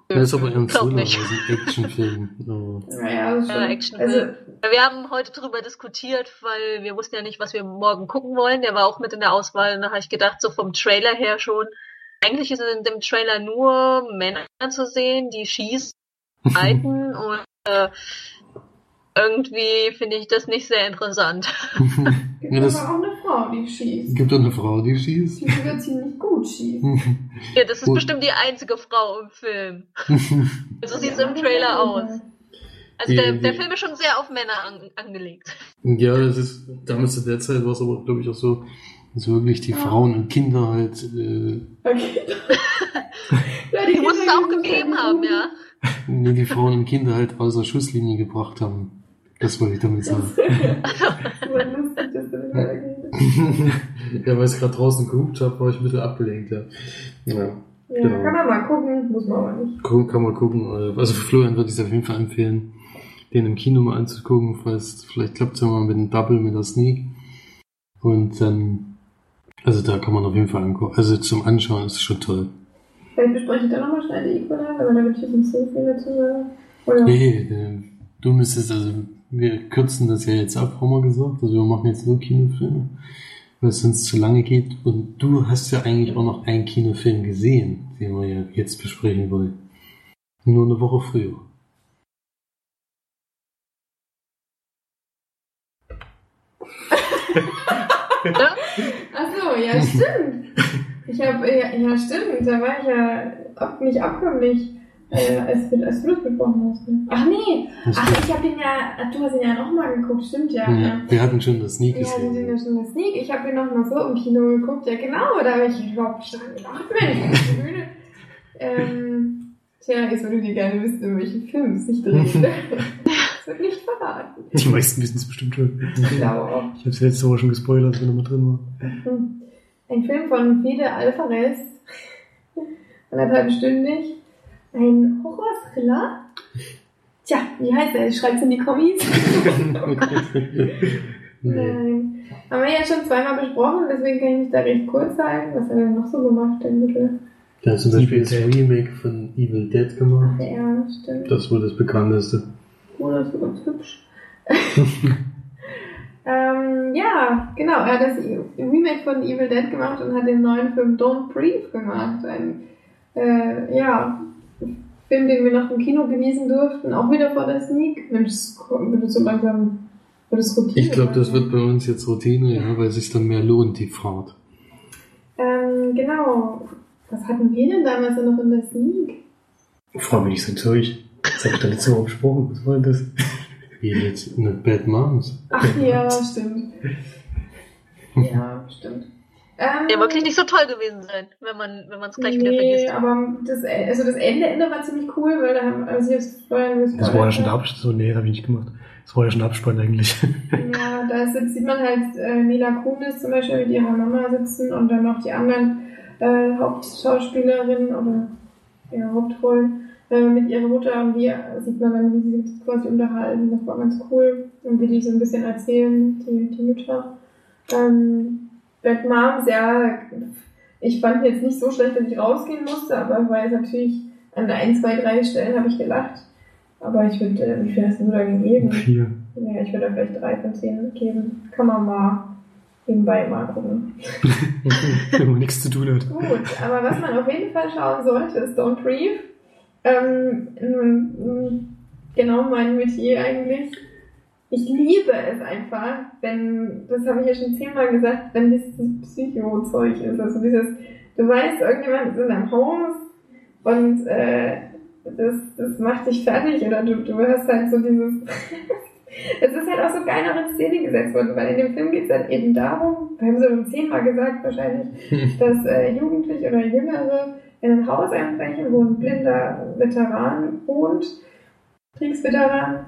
Das ist aber eher ein Glaub Thriller nicht. als ein Actionfilm. Aber Naja, Ja, stimmt. Action. Also, Wir haben heute drüber diskutiert, weil wir wussten ja nicht, was wir morgen gucken wollen. Der war auch mit in der Auswahl. Und da habe ich gedacht, so vom Trailer her schon. Eigentlich ist in dem Trailer nur Männer zu sehen, die schießen, reiten und äh, irgendwie finde ich das nicht sehr interessant. gibt Ja, das- aber auch eine Frau, die schießt. gibt doch eine Frau, die schießt. Die sogar ziemlich gut schießt. Ja, das ist Und- bestimmt die einzige Frau im Film. So sieht es Ja, im Trailer aus. Also Die- der, der die- Film ist schon sehr auf Männer an, angelegt. Ja, das ist, damals zu der Zeit war es aber, glaube ich, auch so, dass wirklich die Ja. Frauen und Kinder halt, äh, Okay. ja, Die muss es auch geben gegeben keine haben, ja. nee, die Frauen und Kinder halt außer Schusslinie gebracht haben. Das wollte ich damit sagen. War lustig, dass du das weitergehst. ja, weil ich gerade draußen gehupt habe, war ich ein bisschen abgelenkt, ja. Ja, Ja, Genau. kann man mal gucken, muss man aber nicht. Gucken, kann man gucken. äh, Also für Florian würde ich es auf jeden Fall empfehlen, den im Kino mal anzugucken, falls, vielleicht klappt es ja mal mit dem Double, mit der Sneak. Und dann, also da kann man auf jeden Fall angucken. Also zum Anschauen ist es schon toll. Vielleicht bespreche ich da nochmal schnell die Equalizer, aber da jetzt nicht so viel dazu sagen. Oder? Nee, äh, du müsstest, also wir kürzen das ja jetzt ab, haben wir gesagt. Also wir machen jetzt nur Kinofilme, weil es sonst zu lange geht. Und du hast ja eigentlich auch noch einen Kinofilm gesehen, den wir ja jetzt besprechen wollen. Nur eine Woche früher. Ach so, ja, stimmt. Ich habe, ja, ja, stimmt, da war ich ja nicht abkömmlich, äh, als, wir- als du das besprochen hast. Ne? Ach nee, ach, ich habe ihn ja, ach, du hast ihn ja nochmal geguckt, stimmt ja. Ja, ja. wir hatten schon das Sneak Ja, wir sind ja gesehen. schon das Sneak. Ich habe ihn noch mal so im Kino geguckt. Ja, genau. Da habe ich überhaupt nicht dran gedacht, Mensch, der Bühne. Ähm, tja, jetzt würdet ihr gerne wissen, in welchem Film es sich dreht. das wird nicht verraten. Die meisten wissen es bestimmt schon. Ich glaube auch. Ich habe es letzte Woche schon gespoilert, wenn er mal drin war. Ein Film von Fede Alvarez. Anderthalbstündig. Ein Horror-Thriller. Tja, wie heißt er? Schreibt's in die Kommis. Nein. Haben wir ja schon zweimal besprochen, deswegen kann ich mich da recht kurz halten. Was hat er denn noch so gemacht, der Mittel? Der hat zum Beispiel das Remake von Evil Dead gemacht. Ja, stimmt. Das ist wohl das bekannteste. Oh, das ist ganz hübsch. ähm, ja, genau. Er hat das Remake von Evil Dead gemacht und hat den neuen Film Don't Breathe gemacht. Ein, äh, ja, Film, den wir noch im Kino genießen durften. Auch wieder vor der Sneak. Mensch, es wird so langsam, wird es Routine. Ich glaube, das wird bei uns jetzt Routine, ja, weil es sich dann mehr lohnt, die Fahrt. Ähm, genau. Was hatten wir denn damals noch in der Sneak? Frag mich nicht so Zeug. Das habe ich da letzte Woche besprochen. Was war denn das? Wie jetzt eine Bad Moms. Ach ja, stimmt. Ja, stimmt. Ähm, Der wirklich nicht so toll gewesen sein, wenn man wenn man es gleich wieder nee, vergisst. aber das, also das Ende, Ende war ziemlich cool, weil da haben, also jetzt vorher Das war ja schon der Abspann. So, nee, habe ich nicht gemacht. Das war ja schon der Abspann eigentlich. Ja, da sitzt, sieht man halt äh, Mila Kunis zum Beispiel mit ihrer Mama sitzen und dann noch die anderen äh, Hauptschauspielerinnen oder ja, Hauptrollen äh, mit ihrer Mutter und die sieht man dann, wie sie sich quasi unterhalten. Das war ganz cool und wie die so ein bisschen erzählen, die, die Mütter. Ähm, Bad Moms, ja, ich fand jetzt nicht so schlecht, dass ich rausgehen musste, aber es war jetzt natürlich an ein, zwei, drei Stellen habe ich gelacht. Aber ich würde, äh, wie viel hast du da gegeben? Vier. Ja, ich würde da vielleicht drei von zehn geben. Kann man mal nebenbei mal gucken. Wenn man nichts zu tun hat. Gut, aber was man auf jeden Fall schauen sollte, ist Don't Breathe. Ähm, genau mein Metier eigentlich. Ich liebe es einfach, wenn, das habe ich ja schon zehnmal gesagt, wenn dieses Psycho-Zeug ist. Also dieses, du weißt, irgendjemand ist in deinem Haus und äh, das, das macht dich fertig oder du, du hast halt so dieses, Es ist halt auch so geil noch in Szene gesetzt worden, weil in dem Film geht es dann eben darum, wir haben es schon zehnmal gesagt wahrscheinlich, dass äh, Jugendliche oder Jüngere in ein Haus einbrechen, wo ein blinder Veteran wohnt, Kriegsveteran,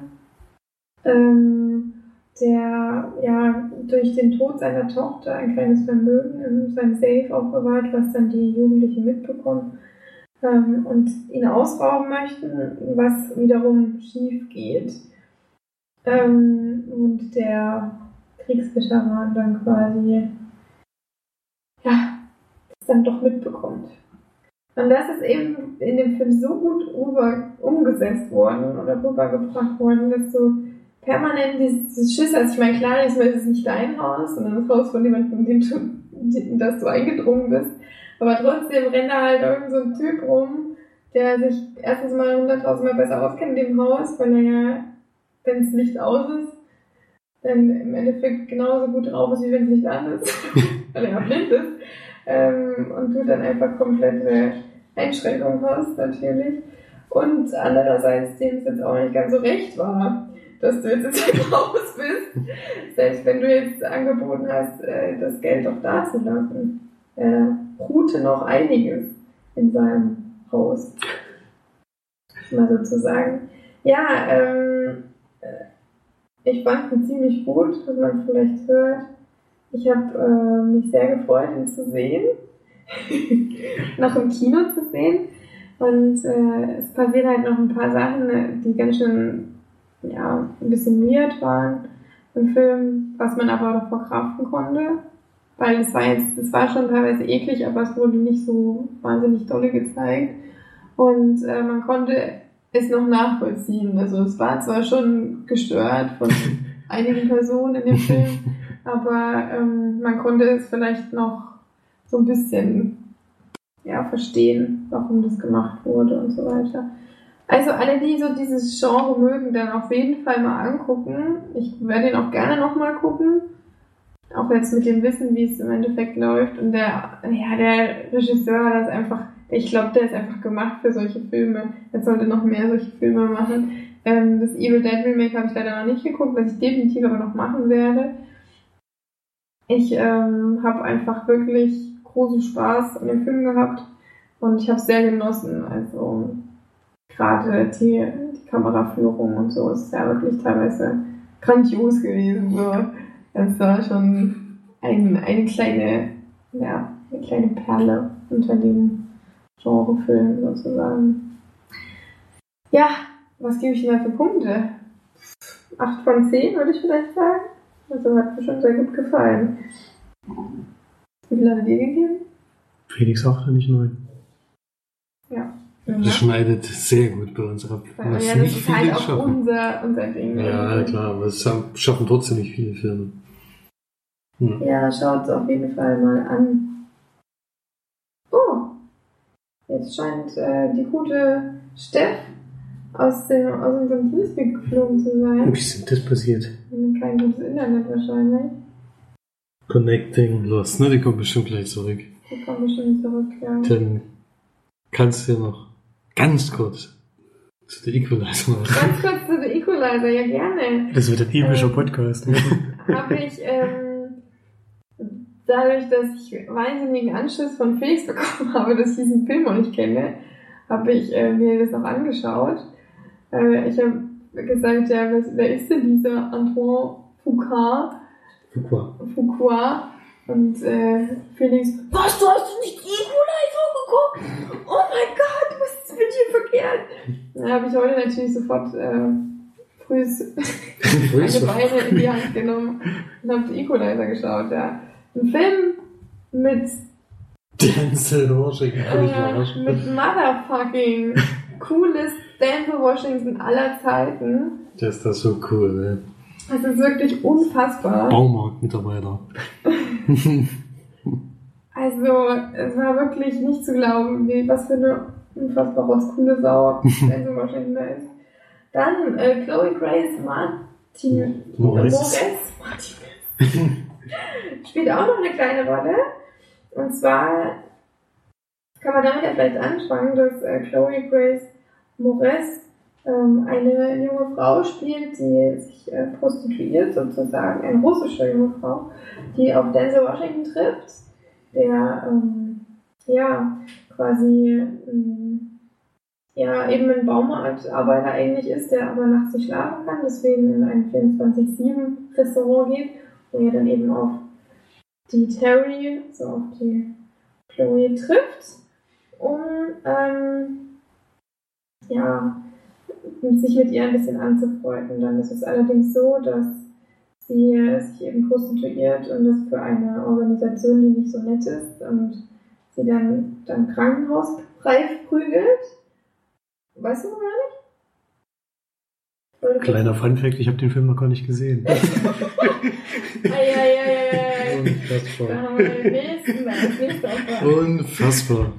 ähm, der ja durch den Tod seiner Tochter ein kleines Vermögen in seinem Safe aufbewahrt, was dann die Jugendlichen mitbekommen ähm, und ihn ausrauben möchten, was wiederum schief geht. Ähm, und der Kriegsveteran dann quasi ja, das dann doch mitbekommt. Und das ist eben in dem Film so gut rüber umgesetzt worden oder rübergebracht worden, dass du permanent dieses Schiss hast. Ich meine, klar, ist es nicht dein Haus, sondern das Haus von jemandem, in dem du, in das du eingedrungen bist. Aber trotzdem rennt da halt irgend so ein Typ rum, der sich erstens mal hunderttausendmal besser auskennt in dem Haus, weil er ja, wenn das Licht aus ist, dann im Endeffekt genauso gut drauf ist, wie wenn es Licht an ist, weil er ja blind ist. Ähm, und du dann einfach komplette Einschränkungen hast, natürlich. Und andererseits, dem es jetzt auch nicht ganz so recht war, dass du jetzt ins Haus bist. Selbst wenn du jetzt angeboten hast, äh, das Geld doch da zu lassen. Ruhte noch einiges in seinem Haus. Mal sozusagen. Ja, ähm, äh, ich fand ihn ziemlich gut, was man vielleicht hört. Ich habe äh, mich sehr gefreut, ihn zu sehen. noch im Kino zu sehen. Und äh, es passieren halt noch ein paar Sachen, die ganz schön, ja, ein bisschen weird waren im Film, was man aber auch verkraften konnte. Weil es war jetzt, es war schon teilweise eklig, aber es wurde nicht so wahnsinnig dolle gezeigt. Und äh, man konnte es noch nachvollziehen. Also es war zwar schon gestört von einigen Personen in dem Film, aber ähm, man konnte es vielleicht noch so ein bisschen ja, verstehen, warum das gemacht wurde und so weiter. Also alle, die so dieses Genre mögen, dann auf jeden Fall mal angucken. Ich werde ihn auch gerne nochmal gucken. Auch jetzt mit dem Wissen, wie es im Endeffekt läuft. Und der, ja, der Regisseur hat das einfach, ich glaube, der ist einfach gemacht für solche Filme. Er sollte noch mehr solche Filme machen. Ähm, das Evil Dead Remake habe ich leider noch nicht geguckt, was ich definitiv aber noch machen werde. Ich ähm, habe einfach wirklich großen Spaß an dem Film gehabt und ich habe sehr genossen. Also gerade die, die Kameraführung und so ist ja wirklich teilweise grandios gewesen. So. Das war schon ein, eine kleine, ja, eine kleine Perle unter den Genrefilmen sozusagen. Ja, was gebe ich denn da für Punkte? 8 von 10 würde ich vielleicht sagen. Also hat mir schon sehr gut gefallen. Wie viel hat er dir gegeben? Felix 8 nicht 9. Ja. Das schneidet sehr gut bei uns ab. Ja, Was das nicht ist halt viele auch schaffen. unser, unser Ding. Ja, klar, aber es schaffen trotzdem nicht viele Filme. Hm. Ja, schaut es auf jeden Fall mal an. Oh, jetzt scheint äh, die gute Steff aus, dem, aus unserem Teamspeak geflogen zu sein. Wie ist denn das passiert? Kein gutes Internet wahrscheinlich. Connecting Lost, ne? Die kommt bestimmt gleich zurück. Die kommen bestimmt zurück, ja. Dann kannst du ja noch ganz kurz zu der Equalizer machen. Ganz kurz zu der Equalizer, ja gerne. Das wird ein epischer Ähm. Podcast. Habe ich, ähm, dadurch, dass ich wahnsinnigen Anschiss von Felix bekommen habe, dass ich diesen Film noch nicht kenne, habe ich äh, mir das noch angeschaut. Äh, ich habe gesagt, ja, wer, wer ist denn dieser Antoine Foucault? Fuqua. Foucault? Und äh, Felix, was, du hast nicht die Equalizer geguckt? Oh mein Gott, was ist mit dir verkehrt? Da habe ich heute natürlich sofort äh, frühs meine Beine in die Hand genommen und habe die Equalizer geschaut, ja. Ein Film mit, Denzel Washington, kann ich äh, verarschen. mit motherfucking coolest Denzel Washington aller Zeiten. Der ist das so cool, ne? Das ist wirklich unfassbar. Baumarktmitarbeiter. Also, es war wirklich nicht zu glauben, wie, was für eine unfassbar rotzcoole Sau Denzel Washington da ist. Dann äh, Chloe Grace Martin. Moritz Martinez spielt auch noch eine kleine Rolle. Und zwar kann man damit ja vielleicht anfangen, dass äh, Chloe Grace Moretz ähm, eine junge Frau spielt, die sich äh, prostituiert sozusagen, eine russische junge Frau, die auf Denzel Washington trifft, der ähm, ja quasi ähm, ja eben ein Baumarktarbeiter ähnlich ist, der aber nachts nicht schlafen kann, deswegen in ein 24-7 Restaurant geht, wo er dann eben auf die Terry, so auf die Chloe trifft, um ähm, ja, sich mit ihr ein bisschen anzufreunden. Dann ist es allerdings so, dass sie sich eben prostituiert und das für eine Organisation, die nicht so nett ist und sie dann dann Krankenhausreif prügelt. Weißt du gar nicht? Oder- Kleiner Funfact, ich habe den Film noch gar nicht gesehen. Eieieiei. Da Unfassbar. haben wir den nächsten, das nächste. Unfassbar.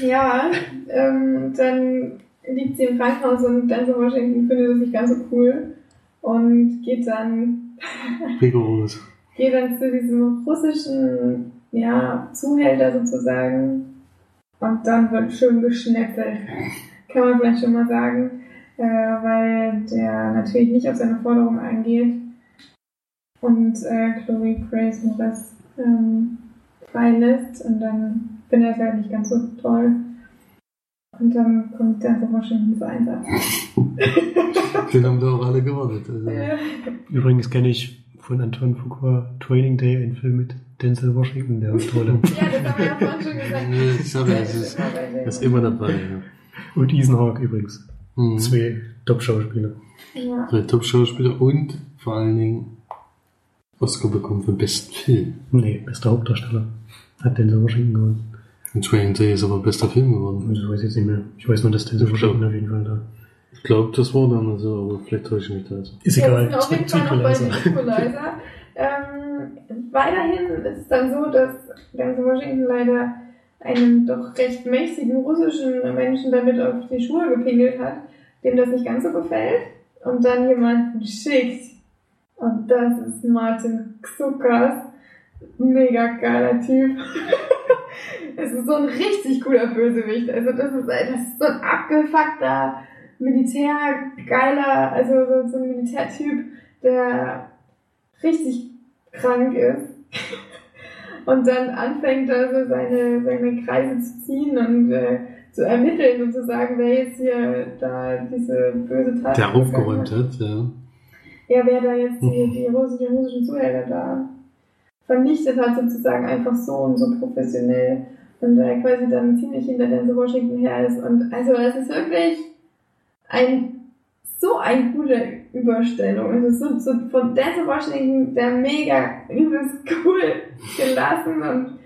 Ja, ähm, dann liegt sie im Krankenhaus und Denzel Washington findet es nicht ganz so cool und geht dann, Rigoros. geht dann zu diesem russischen, ja, Zuhälter sozusagen und dann wird schön geschnäppelt. Kann man vielleicht schon mal sagen, äh, weil der natürlich nicht auf seine Forderung eingeht und äh, Chloe Grace Moretz ähm, freilässt und dann findet er es halt nicht ganz so toll. Und dann kommt der so Washington zu Einsatz. Den haben wir auch alle gewartet. Also. Ja. Übrigens kenne ich von Anton Fuqua Training Day einen Film mit Denzel Washington, der ist toll. Ja, das haben wir ja vorhin schon gesagt. Nee, ja, es ist, er ist immer dabei. Ja. Und Ethan Hawke übrigens. Mhm. Zwei Top-Schauspieler. Ja. Zwei Top-Schauspieler und vor allen Dingen Oscar bekommen für den besten Film. Nee, bester Hauptdarsteller. Hat Denzel Washington gewonnen. Training Day ist aber bester Film geworden. Also, ich weiß jetzt nicht mehr. Ich weiß nur, dass Ich Washington glaub- auf jeden Fall da. Ich glaube, das war dann so, aber vielleicht täusche ich mich da jetzt. Ist Ja, egal. sind auf jeden Fall noch bei Equalizer. ähm, weiterhin ist es dann so, dass Denzel Washington leider einen doch recht mächtigen russischen Menschen damit auf die Schuhe gepinkelt hat, dem das nicht ganz so gefällt und dann jemanden schickt. Und das ist Martin Xukas. Mega geiler Typ. Es ist so ein richtig cooler Bösewicht. Also das ist, das ist so ein abgefuckter Militärgeiler, also so, so ein Militärtyp, der richtig krank ist. Und dann anfängt er so seine, seine Kreise zu ziehen und äh, zu ermitteln sozusagen, wer jetzt hier da diese böse Tat Der aufgeräumt hat, ja. ja, wer da jetzt die, die, Russen, die russischen Zuhälter da vernichtet hat, sozusagen einfach so und so professionell und der quasi dann ziemlich hinter Denzel Washington her ist. Und also es ist wirklich ein so eine gute Überstellung. Also so, so von Denzel Washington, der mega übelst cool gelassen und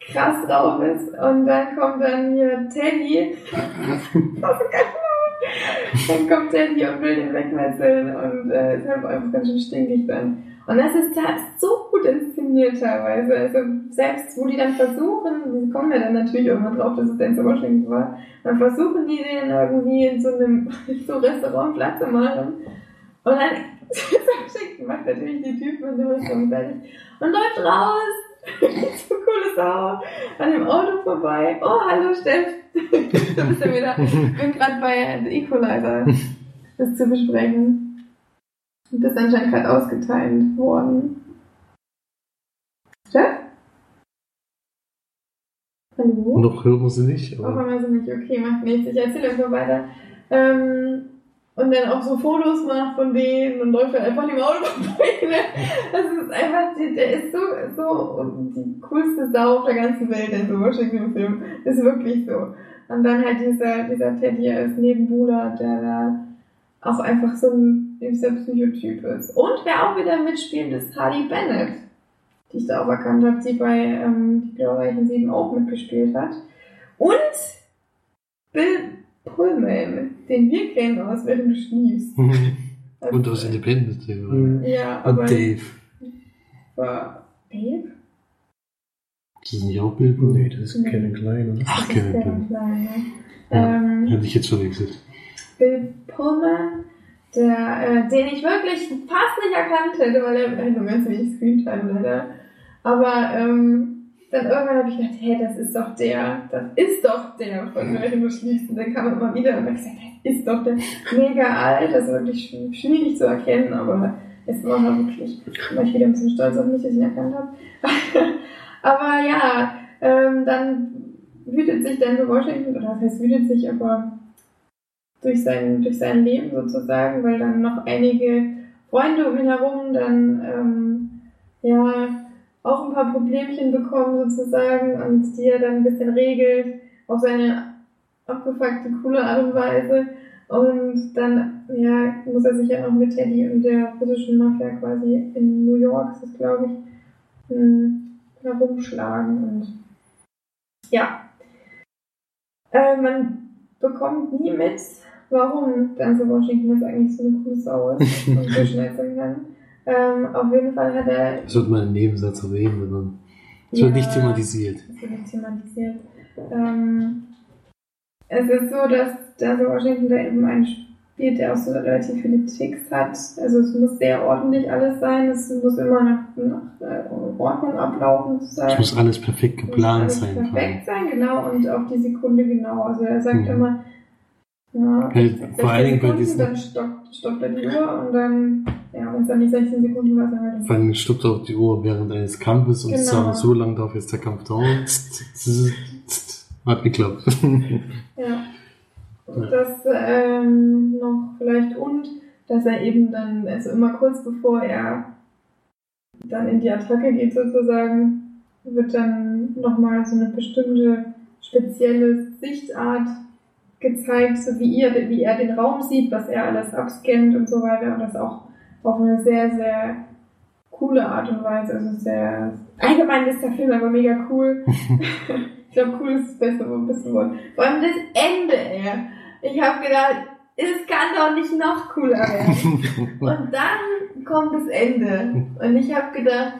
krass drauf ist. Und dann kommt dann hier Teddy. Dann kommt Teddy und will den wegmetzeln und äh, ist einfach ganz schön stinkig dann. Und das ist da so gut inszeniert teilweise. Also selbst wo die dann versuchen, die kommen ja dann natürlich irgendwann drauf, dass es Denzel Washington war, dann versuchen die den irgendwie in so einem in so Restaurant Platz zu machen. Und dann macht natürlich die Typen in dem Restaurant fertig und läuft raus. so coole Sau. An dem Auto vorbei. Oh, hallo Steff. Ich bin gerade bei The Equalizer. Das zu besprechen. Und das ist anscheinend gerade ausgeteilt worden. Steff? Hallo? Noch hören wir sie nicht, Auch aber einmal so nicht, okay, macht nichts. Ich erzähle einfach weiter. Ähm, und dann auch so Fotos macht von denen und läuft dann einfach dem Auto vorbei. Das ist einfach, der ist so, so die coolste Sau auf der ganzen Welt in so Washington Film. Ist wirklich so. Und dann halt dieser, dieser Teddy als Nebenbuhler, der da auch einfach so ein dieser Psychotyp ist. Und wer auch wieder mitspielt, ist Hardy Bennett, die ich da auch erkannt habe, die bei ähm, Die glorreichen Sieben auch mitgespielt hat. Und Bill Pullman, den wir kennen aus Während du schniefst. Und aus Independence Day. oder? Mhm. Ja, aber Und Dave. war Dave? Das ist nicht auch Bild? Nee, das ist Nee. Kevin Klein, oder? Ach, Das ist Kevin der Klein. Kleine. Ja. Ähm, Hätte ich jetzt verwechselt. Bill Pullman, der, äh, den ich wirklich fast nicht erkannt hätte, weil er hat nur ganz wenig Screentime leider. Aber ähm, dann irgendwann habe ich gedacht, hey, das ist doch der, das ist doch der von Mary du schließt. Und dann kam er immer wieder und habe gesagt, das ist doch der mega alt, das ist wirklich sch- schwierig zu erkennen, aber es war halt wirklich, war ich wieder ein bisschen stolz auf mich, dass ich ihn erkannt habe. aber ja, ähm, dann wütet sich Denzel Washington, oder was heißt wütet sich, aber durch sein, durch sein Leben sozusagen, weil dann noch einige Freunde um ihn herum dann, ähm, ja, auch ein paar Problemchen bekommen sozusagen und die er dann ein bisschen regelt auf seine abgefuckte, coole Art und Weise. Und dann, ja, muss er sich ja noch mit Teddy und der russischen Mafia quasi in New York, ist das glaube ich, hm, herumschlagen und ja. Äh, man bekommt nie mit, warum Denzel Washington jetzt eigentlich so eine coole Sau ist und so schnell sein kann. Ähm, auf jeden Fall hat er Das wird mal ein Nebensatz erwähnen, sondern es wird Ja. nicht thematisiert. Das wird nicht thematisiert. Ähm, es ist so, dass Denzel Washington da eben einen spielt, der auch so relativ viele Ticks hat. Also es muss sehr ordentlich alles sein. Es muss immer nach, nach äh, Ordnung ablaufen. Es muss alles perfekt geplant alles sein. Perfekt sein, genau. Und auf die Sekunde genau. Also er sagt Mhm. immer, ja, 16 vor allen Dingen bei diesen- dann stoppt, stoppt er die Uhr und dann, ja, wenn es dann nicht 16 Sekunden war, dann halt Vor allem stoppt auch die Uhr während eines Kampfes und Genau. sagen, so lang darf jetzt der Kampf dauern. Hat geklappt. Ja. Das ähm, noch vielleicht und, dass er eben dann, also immer kurz bevor er dann in die Attacke geht sozusagen, wird dann nochmal so eine bestimmte spezielle Sichtart gezeigt, so wie, ihr, wie er den Raum sieht, was er alles abscannt und so weiter und das auch auf eine sehr, sehr coole Art und Weise, also sehr, allgemein ist der Film aber mega cool. ich glaube, cool ist das beste beste Wort. Vor allem das Ende, ey. Ich habe gedacht, es kann doch nicht noch cooler werden. Und dann kommt das Ende. Und ich habe gedacht,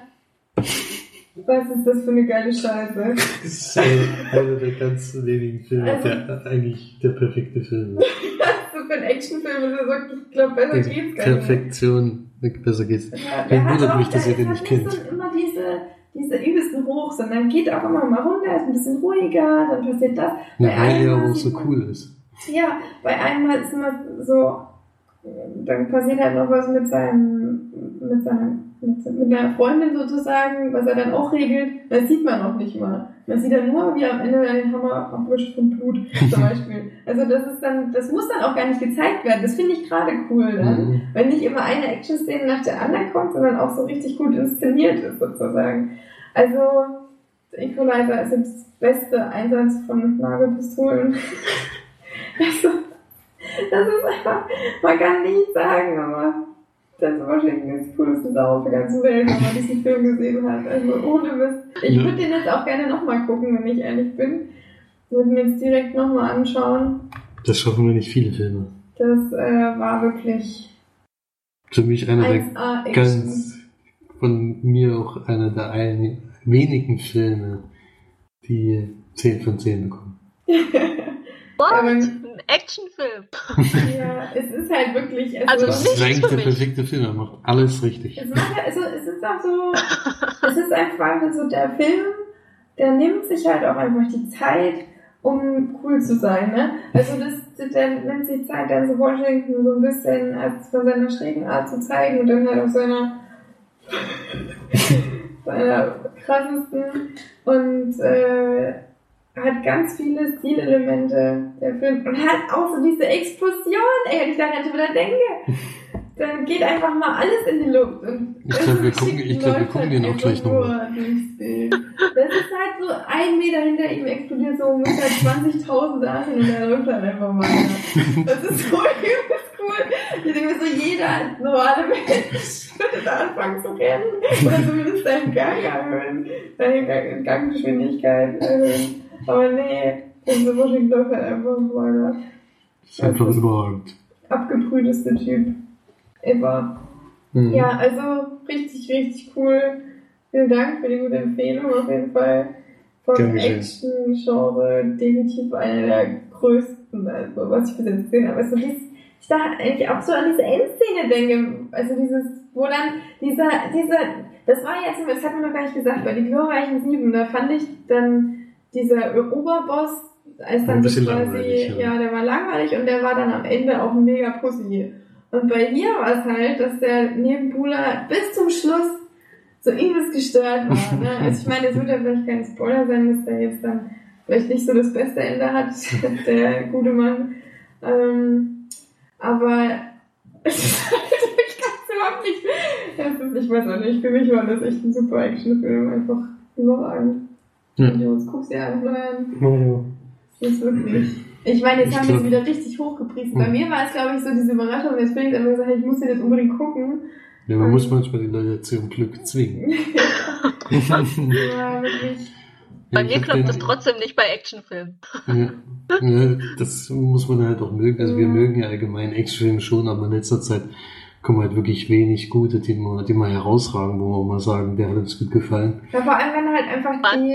was ist das für eine geile Scheiße? Das ist einer der ganz wenigen Filme, Also- der eigentlich der perfekte Film ist. So für einen Actionfilm ist es wirklich, ich glaube, besser geht's gar nicht. Perfektion, besser geht's. Ja, Wen der hat auch- mich, dass ihr den nicht kennt. So immer diese, diese übelsten Hochs und dann geht auch immer mal runter, ist ein bisschen ruhiger, dann passiert das. Er Mal auch sieht so cool ist. Ja, bei einem Mal ist immer so, dann passiert halt noch was mit seinem, mit seiner, mit, mit einer Freundin sozusagen, was er dann auch regelt, das sieht man noch nicht mal. Man sieht dann nur, wie er am Ende den Hammer abwischt vom Blut, zum Beispiel. Also das ist dann, das muss dann auch gar nicht gezeigt werden. Das finde ich gerade cool dann. Mhm. Wenn nicht immer eine Action-Szene nach der anderen kommt, sondern auch so richtig gut inszeniert ist, sozusagen. Also, Equalizer ist jetzt das beste Einsatz von Nagelpistolen. also, das ist einfach, man kann nicht sagen, aber das Washington ist die coolste Sau auf der ganzen Welt, wenn man diesen Film gesehen hat. Also, ohne Mist. Ich Ja. würde den jetzt auch gerne nochmal gucken, wenn ich ehrlich bin. Würde mir jetzt direkt nochmal anschauen. Das schaffen wir nicht viele Filme. Das äh, war wirklich Für mich einer der 1A Action. ganz, von mir auch einer der ein, wenigen Filme, die 10 von 10 bekommen. What? Ein Actionfilm. Ja, es ist halt wirklich. Also Das nicht ist der perfekte Film, er macht alles richtig. es, macht, also, es ist auch so. es ist einfach so der Film, der nimmt sich halt auch einfach die Zeit, um cool zu sein. Ne? Also das, der nimmt sich Zeit, dann so Washington so ein bisschen als von seiner schrägen Art zu zeigen und dann halt auf seiner seiner krassesten und äh, hat ganz viele Stilelemente der Film und hat auch so diese Explosion, ey, wenn ich daran wieder denke. Dann geht einfach mal alles in die Luft. Und Ich glaub, wir gucken- ich glaub, wir gucken den auch gleich noch nur mal. durchs Bild. Das ist halt so ein Meter hinter ihm explodiert so ungefähr 20.000 Sachen und er läuft halt einfach weiter. Das ist so übelst cool. Ich denke mir so, jeder normale Mensch würde da anfangen zu rennen. Oder zumindest seinen Gang erhöhen. Seine Gang- Ganggeschwindigkeit erhöhen. Aber nee, der Washington läuft halt einfach weiter. ist einfach überragend. Abgebrühteste Typ ever. Mhm. Ja, also richtig, richtig cool. Vielen Dank für die gute Empfehlung auf jeden Fall. Vom. Action-Genre definitiv einer der größten, also was ich bis jetzt gesehen habe. Also dies, ich da eigentlich auch so an diese Endszene denke. Also dieses, wo dann dieser, dieser, das war jetzt, das hat man noch gar nicht gesagt, bei die glorreichen Sieben, da fand ich dann dieser Oberboss, als dann so langweilig, ja. ja, der war langweilig und der war dann am Ende auch mega Pussy. Und bei hier war es halt, dass der Nebenbuhler bis zum Schluss so übelst gestört war. Ne? Also ich meine, es wird ja vielleicht kein Spoiler sein, dass der jetzt dann vielleicht nicht so das beste Ende hat, der gute Mann. Ähm, aber es ist halt, ich kann es überhaupt nicht. Das ist, ich weiß auch nicht, für mich war das echt ein super Actionfilm, einfach überragend. Ja. Jungs, guck's dir an, Florian. Das ist wirklich. Ich meine, jetzt Ich haben wir es wieder richtig hochgepriesen. Bei Mhm. mir war es, glaube ich, so diese Überraschung des Films, aber gesagt, ich muss den jetzt unbedingt gucken. Ja, man muss manchmal die Leute zum Glück zwingen. Ja, wirklich. Bei Ja, mir klappt das trotzdem nicht bei Actionfilmen. Ja. ja, das muss man halt auch mögen. Also wir mögen ja allgemein Actionfilme schon, aber in letzter Zeit kommen halt wirklich wenig gute, die mal, die mal herausragen, wo wir mal sagen, der hat uns gut gefallen. Ja, vor allem, wenn halt einfach die,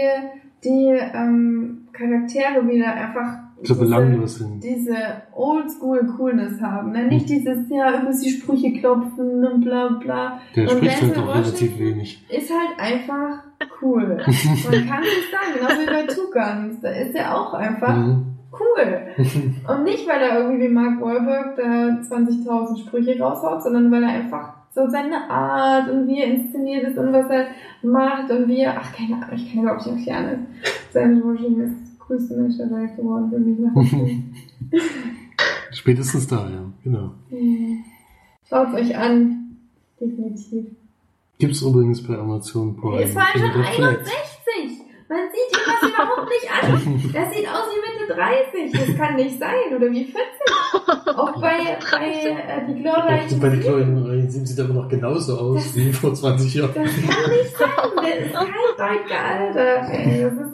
die ähm, Charaktere wieder einfach So diese- belanglos sind. diese Oldschool-Coolness haben. Ne? Nicht dieses, ja, über die Sprüche klopfen und bla bla. Der Und spricht halt auch relativ wenig. Ist halt einfach cool. Man kann nicht sagen, genauso wie bei Two Guns. Da ist er auch einfach Mhm. Cool. Und nicht, weil er irgendwie wie Mark Wahlberg da 20.000 Sprüche raushaut, sondern weil er einfach so seine Art und wie er inszeniert ist und was er macht und wie er, ach keine Ahnung, ich kann überhaupt nicht erklären. Sam Washington ist der größte Mensch der Welt geworden für mich. Spätestens da, ja, genau. Schaut euch an. Definitiv. Gibt's übrigens bei Amazon Prime. Es war schon in der Flat. 61. Man sieht ihm das überhaupt nicht an. Das sieht aus wie Mitte 30. Das kann nicht sein. Oder wie 40. Auch bei, bei äh, die glorreichen bei den Sieben. kleinen Reihen sieht aber noch genauso aus wie vor 20 Jahren. Das kann nicht sein. Der ist kein deutscher Alter. Das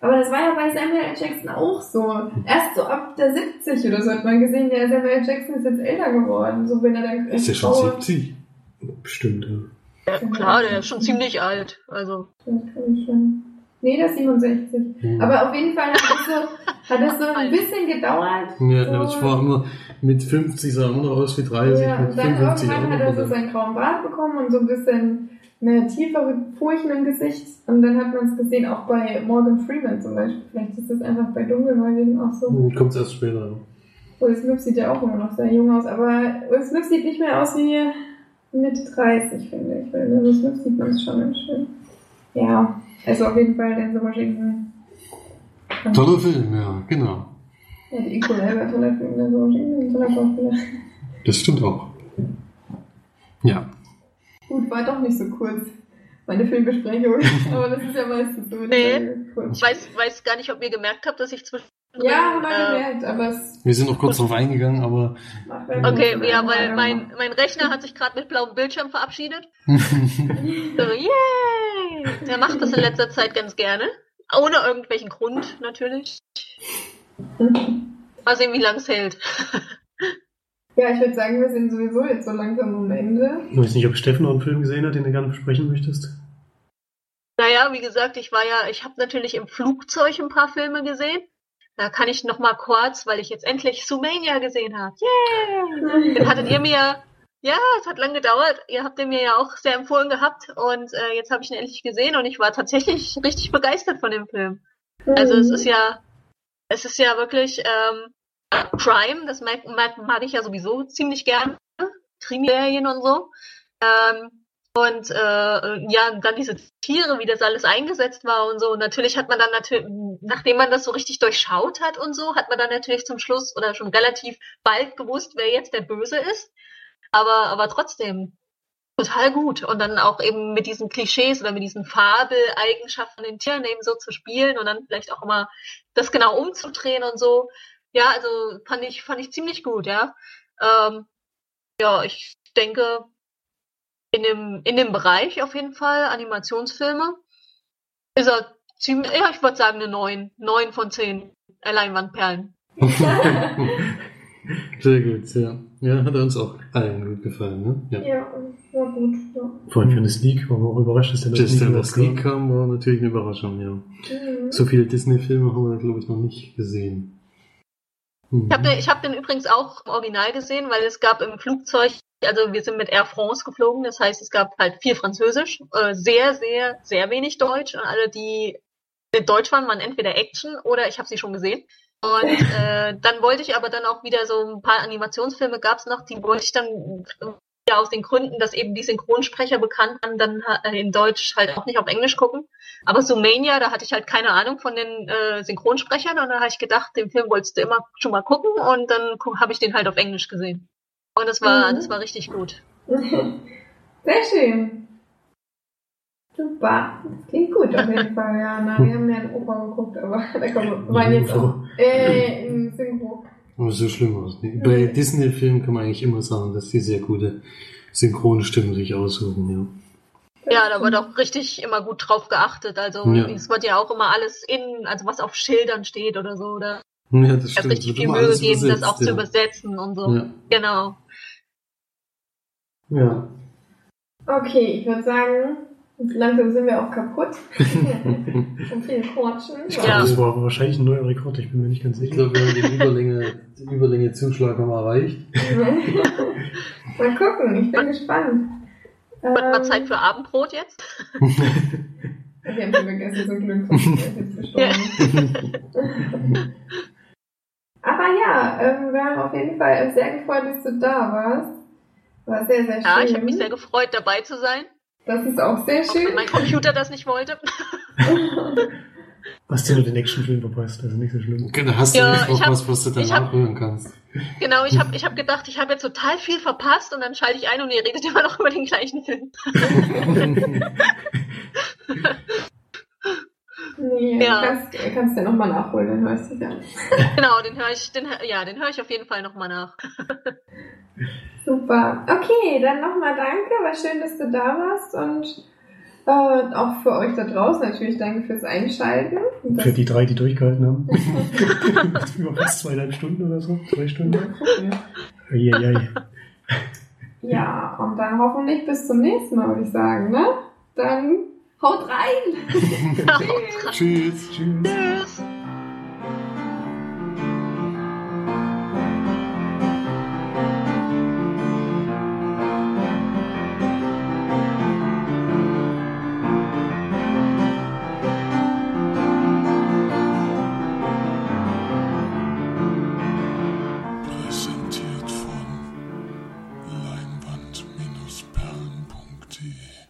aber das war ja bei Samuel L. Jackson auch so. Erst so ab der 70 oder so hat man gesehen, der Samuel L. Jackson ist jetzt älter geworden. So wenn er dann Ist der schon grau- 70? Bestimmt, ja. Ja, klar, der ist schon ziemlich alt. Also, Das kann ich schon. Nee, der ist 67. Mhm. Aber auf jeden Fall hat das so, hat das so ein bisschen gedauert. Ja, so. ich war immer mit 50 sah er immer noch aus wie 30, Ja, und dann 55 auch irgendwann hat er so seinen grauen Bart bekommen und so ein bisschen eine tiefere Furchen im Gesicht. Und dann hat man es gesehen, auch bei Morgan Freeman zum Beispiel. Vielleicht ist das einfach bei Dunkelhäutigen auch so. Hm, Kommt's erst später. Will Smith sieht ja auch immer noch sehr jung aus, aber Will Smith sieht nicht mehr aus wie Mitte 30, finde ich. Weil Will Smith sieht man es schon ganz schön. Ja, also auf jeden Fall Denzel Washington. Toller Film, ja, genau. Ja, die Equalizer, war toller Film, Denzel Washington, ein toller Schauspieler. Das stimmt auch. Ja. Gut, war doch nicht so kurz. Meine Filmbesprechung. Aber das ist ja meistens so. Nee. Kurz. ich weiß, weiß gar nicht, ob ihr gemerkt habt, dass ich zwischen. Ja, haben wir gemerkt, aber es Wir sind noch kurz drauf eingegangen, aber Okay, ja, weil mein, mein Rechner hat sich gerade mit blauem Bildschirm verabschiedet. So, yay! Der macht das in letzter Zeit ganz gerne. Ohne irgendwelchen Grund, natürlich. Mal sehen, wie lang es hält. Ja, ich würde sagen, wir sind sowieso jetzt so langsam am Ende. Ich weiß nicht, ob Steffen noch einen Film gesehen hat, den du gerne besprechen möchtest. Naja, wie gesagt, ich war ja, ich habe natürlich im Flugzeug ein paar Filme gesehen. Da kann ich noch mal kurz, weil ich jetzt endlich Sumania gesehen habe. Yay! Den hattet ihr mir, ja, es hat lange gedauert. Ihr habt den mir ja auch sehr empfohlen gehabt und äh, jetzt habe ich ihn endlich gesehen und ich war tatsächlich richtig begeistert von dem Film. Also es ist ja, es ist ja wirklich ähm, Crime, das mag, mag, mag ich ja sowieso ziemlich gerne, Krimiserien und so. Ähm, und äh, ja, dann diese Tiere, wie das alles eingesetzt war und so. Und natürlich hat man dann natürlich, nachdem man das so richtig durchschaut hat und so, hat man dann natürlich zum Schluss oder schon relativ bald gewusst, wer jetzt der Böse ist. Aber, aber trotzdem total gut. Und dann auch eben mit diesen Klischees oder mit diesen Fabeleigenschaften den Tieren eben so zu spielen und dann vielleicht auch immer das genau umzudrehen und so. Ja, also fand ich, fand ich ziemlich gut, ja. Ähm, ja, ich denke, in dem, in dem Bereich auf jeden Fall, Animationsfilme, ist er ziemlich, ja, ich würde sagen eine 9, 9 von 10 Leinwandperlen. sehr gut, ja. Ja, hat uns auch allen gut gefallen, ne? Ja. Ja, war gut. Ja. Vor allem für eine Sneak, waren wir auch überrascht, dass der Just in der Sneak kam. kam, war natürlich eine Überraschung, ja. Mhm. So viele Disney-Filme haben wir, glaube ich, noch nicht gesehen. Mhm. Ich habe den, ich hab den übrigens auch im Original gesehen, weil es gab im Flugzeug, also wir sind mit Air France geflogen, das heißt, es gab halt viel Französisch, äh, sehr, sehr, sehr wenig Deutsch und alle, die in Deutsch waren, waren entweder Action oder ich habe sie schon gesehen. Und äh, dann wollte ich aber dann auch wieder so ein paar Animationsfilme gab's noch, die wollte ich dann ja aus den Gründen, dass eben die Synchronsprecher bekannt waren, dann äh, in Deutsch halt auch nicht auf Englisch gucken. Aber Sumania, da hatte ich halt keine Ahnung von den äh, Synchronsprechern und da habe ich gedacht, den Film wolltest du immer schon mal gucken und dann habe ich den halt auf Englisch gesehen. Und das war, Mhm. das war richtig gut. Sehr schön. Super. Das klingt gut auf jeden Fall, ja. Na, wir haben ja in Oper geguckt, aber da kommen wir waren jetzt auch. Äh, im Synchro. Aber so schlimm aus. Bei Disney-Filmen kann man eigentlich immer sagen, dass die sehr gute Synchronstimmen sich aussuchen. Ja, da wird auch richtig immer gut drauf geachtet. Also Ja. es wird ja auch immer alles in, also was auf Schildern steht oder so, oder Ja, ja das es stimmt. richtig viel Mühe gegeben, das auch übersetzt, zu übersetzen und so. Ja. Genau. Ja. Okay, ich würde sagen, langsam sind wir auch kaputt. Und viel quatschen. Ja. Das war wahrscheinlich ein neuer Rekord, ich bin mir nicht ganz Ich sicher. glaube, wir haben die Überlänge, die Überlänge Zuschlag haben wir erreicht. Mal gucken, ich bin gespannt. Mal Ähm, Zeit für Abendbrot jetzt? Wir haben schon gegessen, zum Glück. ich gestorben. Aber ja, ähm, wir haben auf jeden Fall sehr gefreut, dass du da warst. War sehr, sehr schön. Ja, ich habe mich sehr gefreut, dabei zu sein, Das ist auch sehr wenn schön. mein Computer das nicht wollte. Hast du nur den Actionfilm verpasst, also nicht so schlimm. Da hast du Ja, nicht noch hab- was, was du danach hab- hören kannst. Genau, ich habe ich hab gedacht, ich habe jetzt total viel verpasst und dann schalte ich ein und ihr redet immer noch über den gleichen Film. Nee, Ja. du kannst, du kannst ja nochmal nachholen, dann hörst du es ja. Genau, den höre ich, den, ja, den höre ich auf jeden Fall nochmal nach. Super. Okay, dann nochmal danke. War schön, dass du da warst und äh, auch für euch da draußen natürlich danke fürs Einschalten. Für die drei, die durchgehalten haben. Über fast zweieinhalb Stunden oder so, zwei Stunden. Eieiei. Ja, und dann hoffentlich bis zum nächsten Mal, würde ich sagen, ne? Dann haut rein! Tschüss. Tschüss. Tschüss. Tschüss.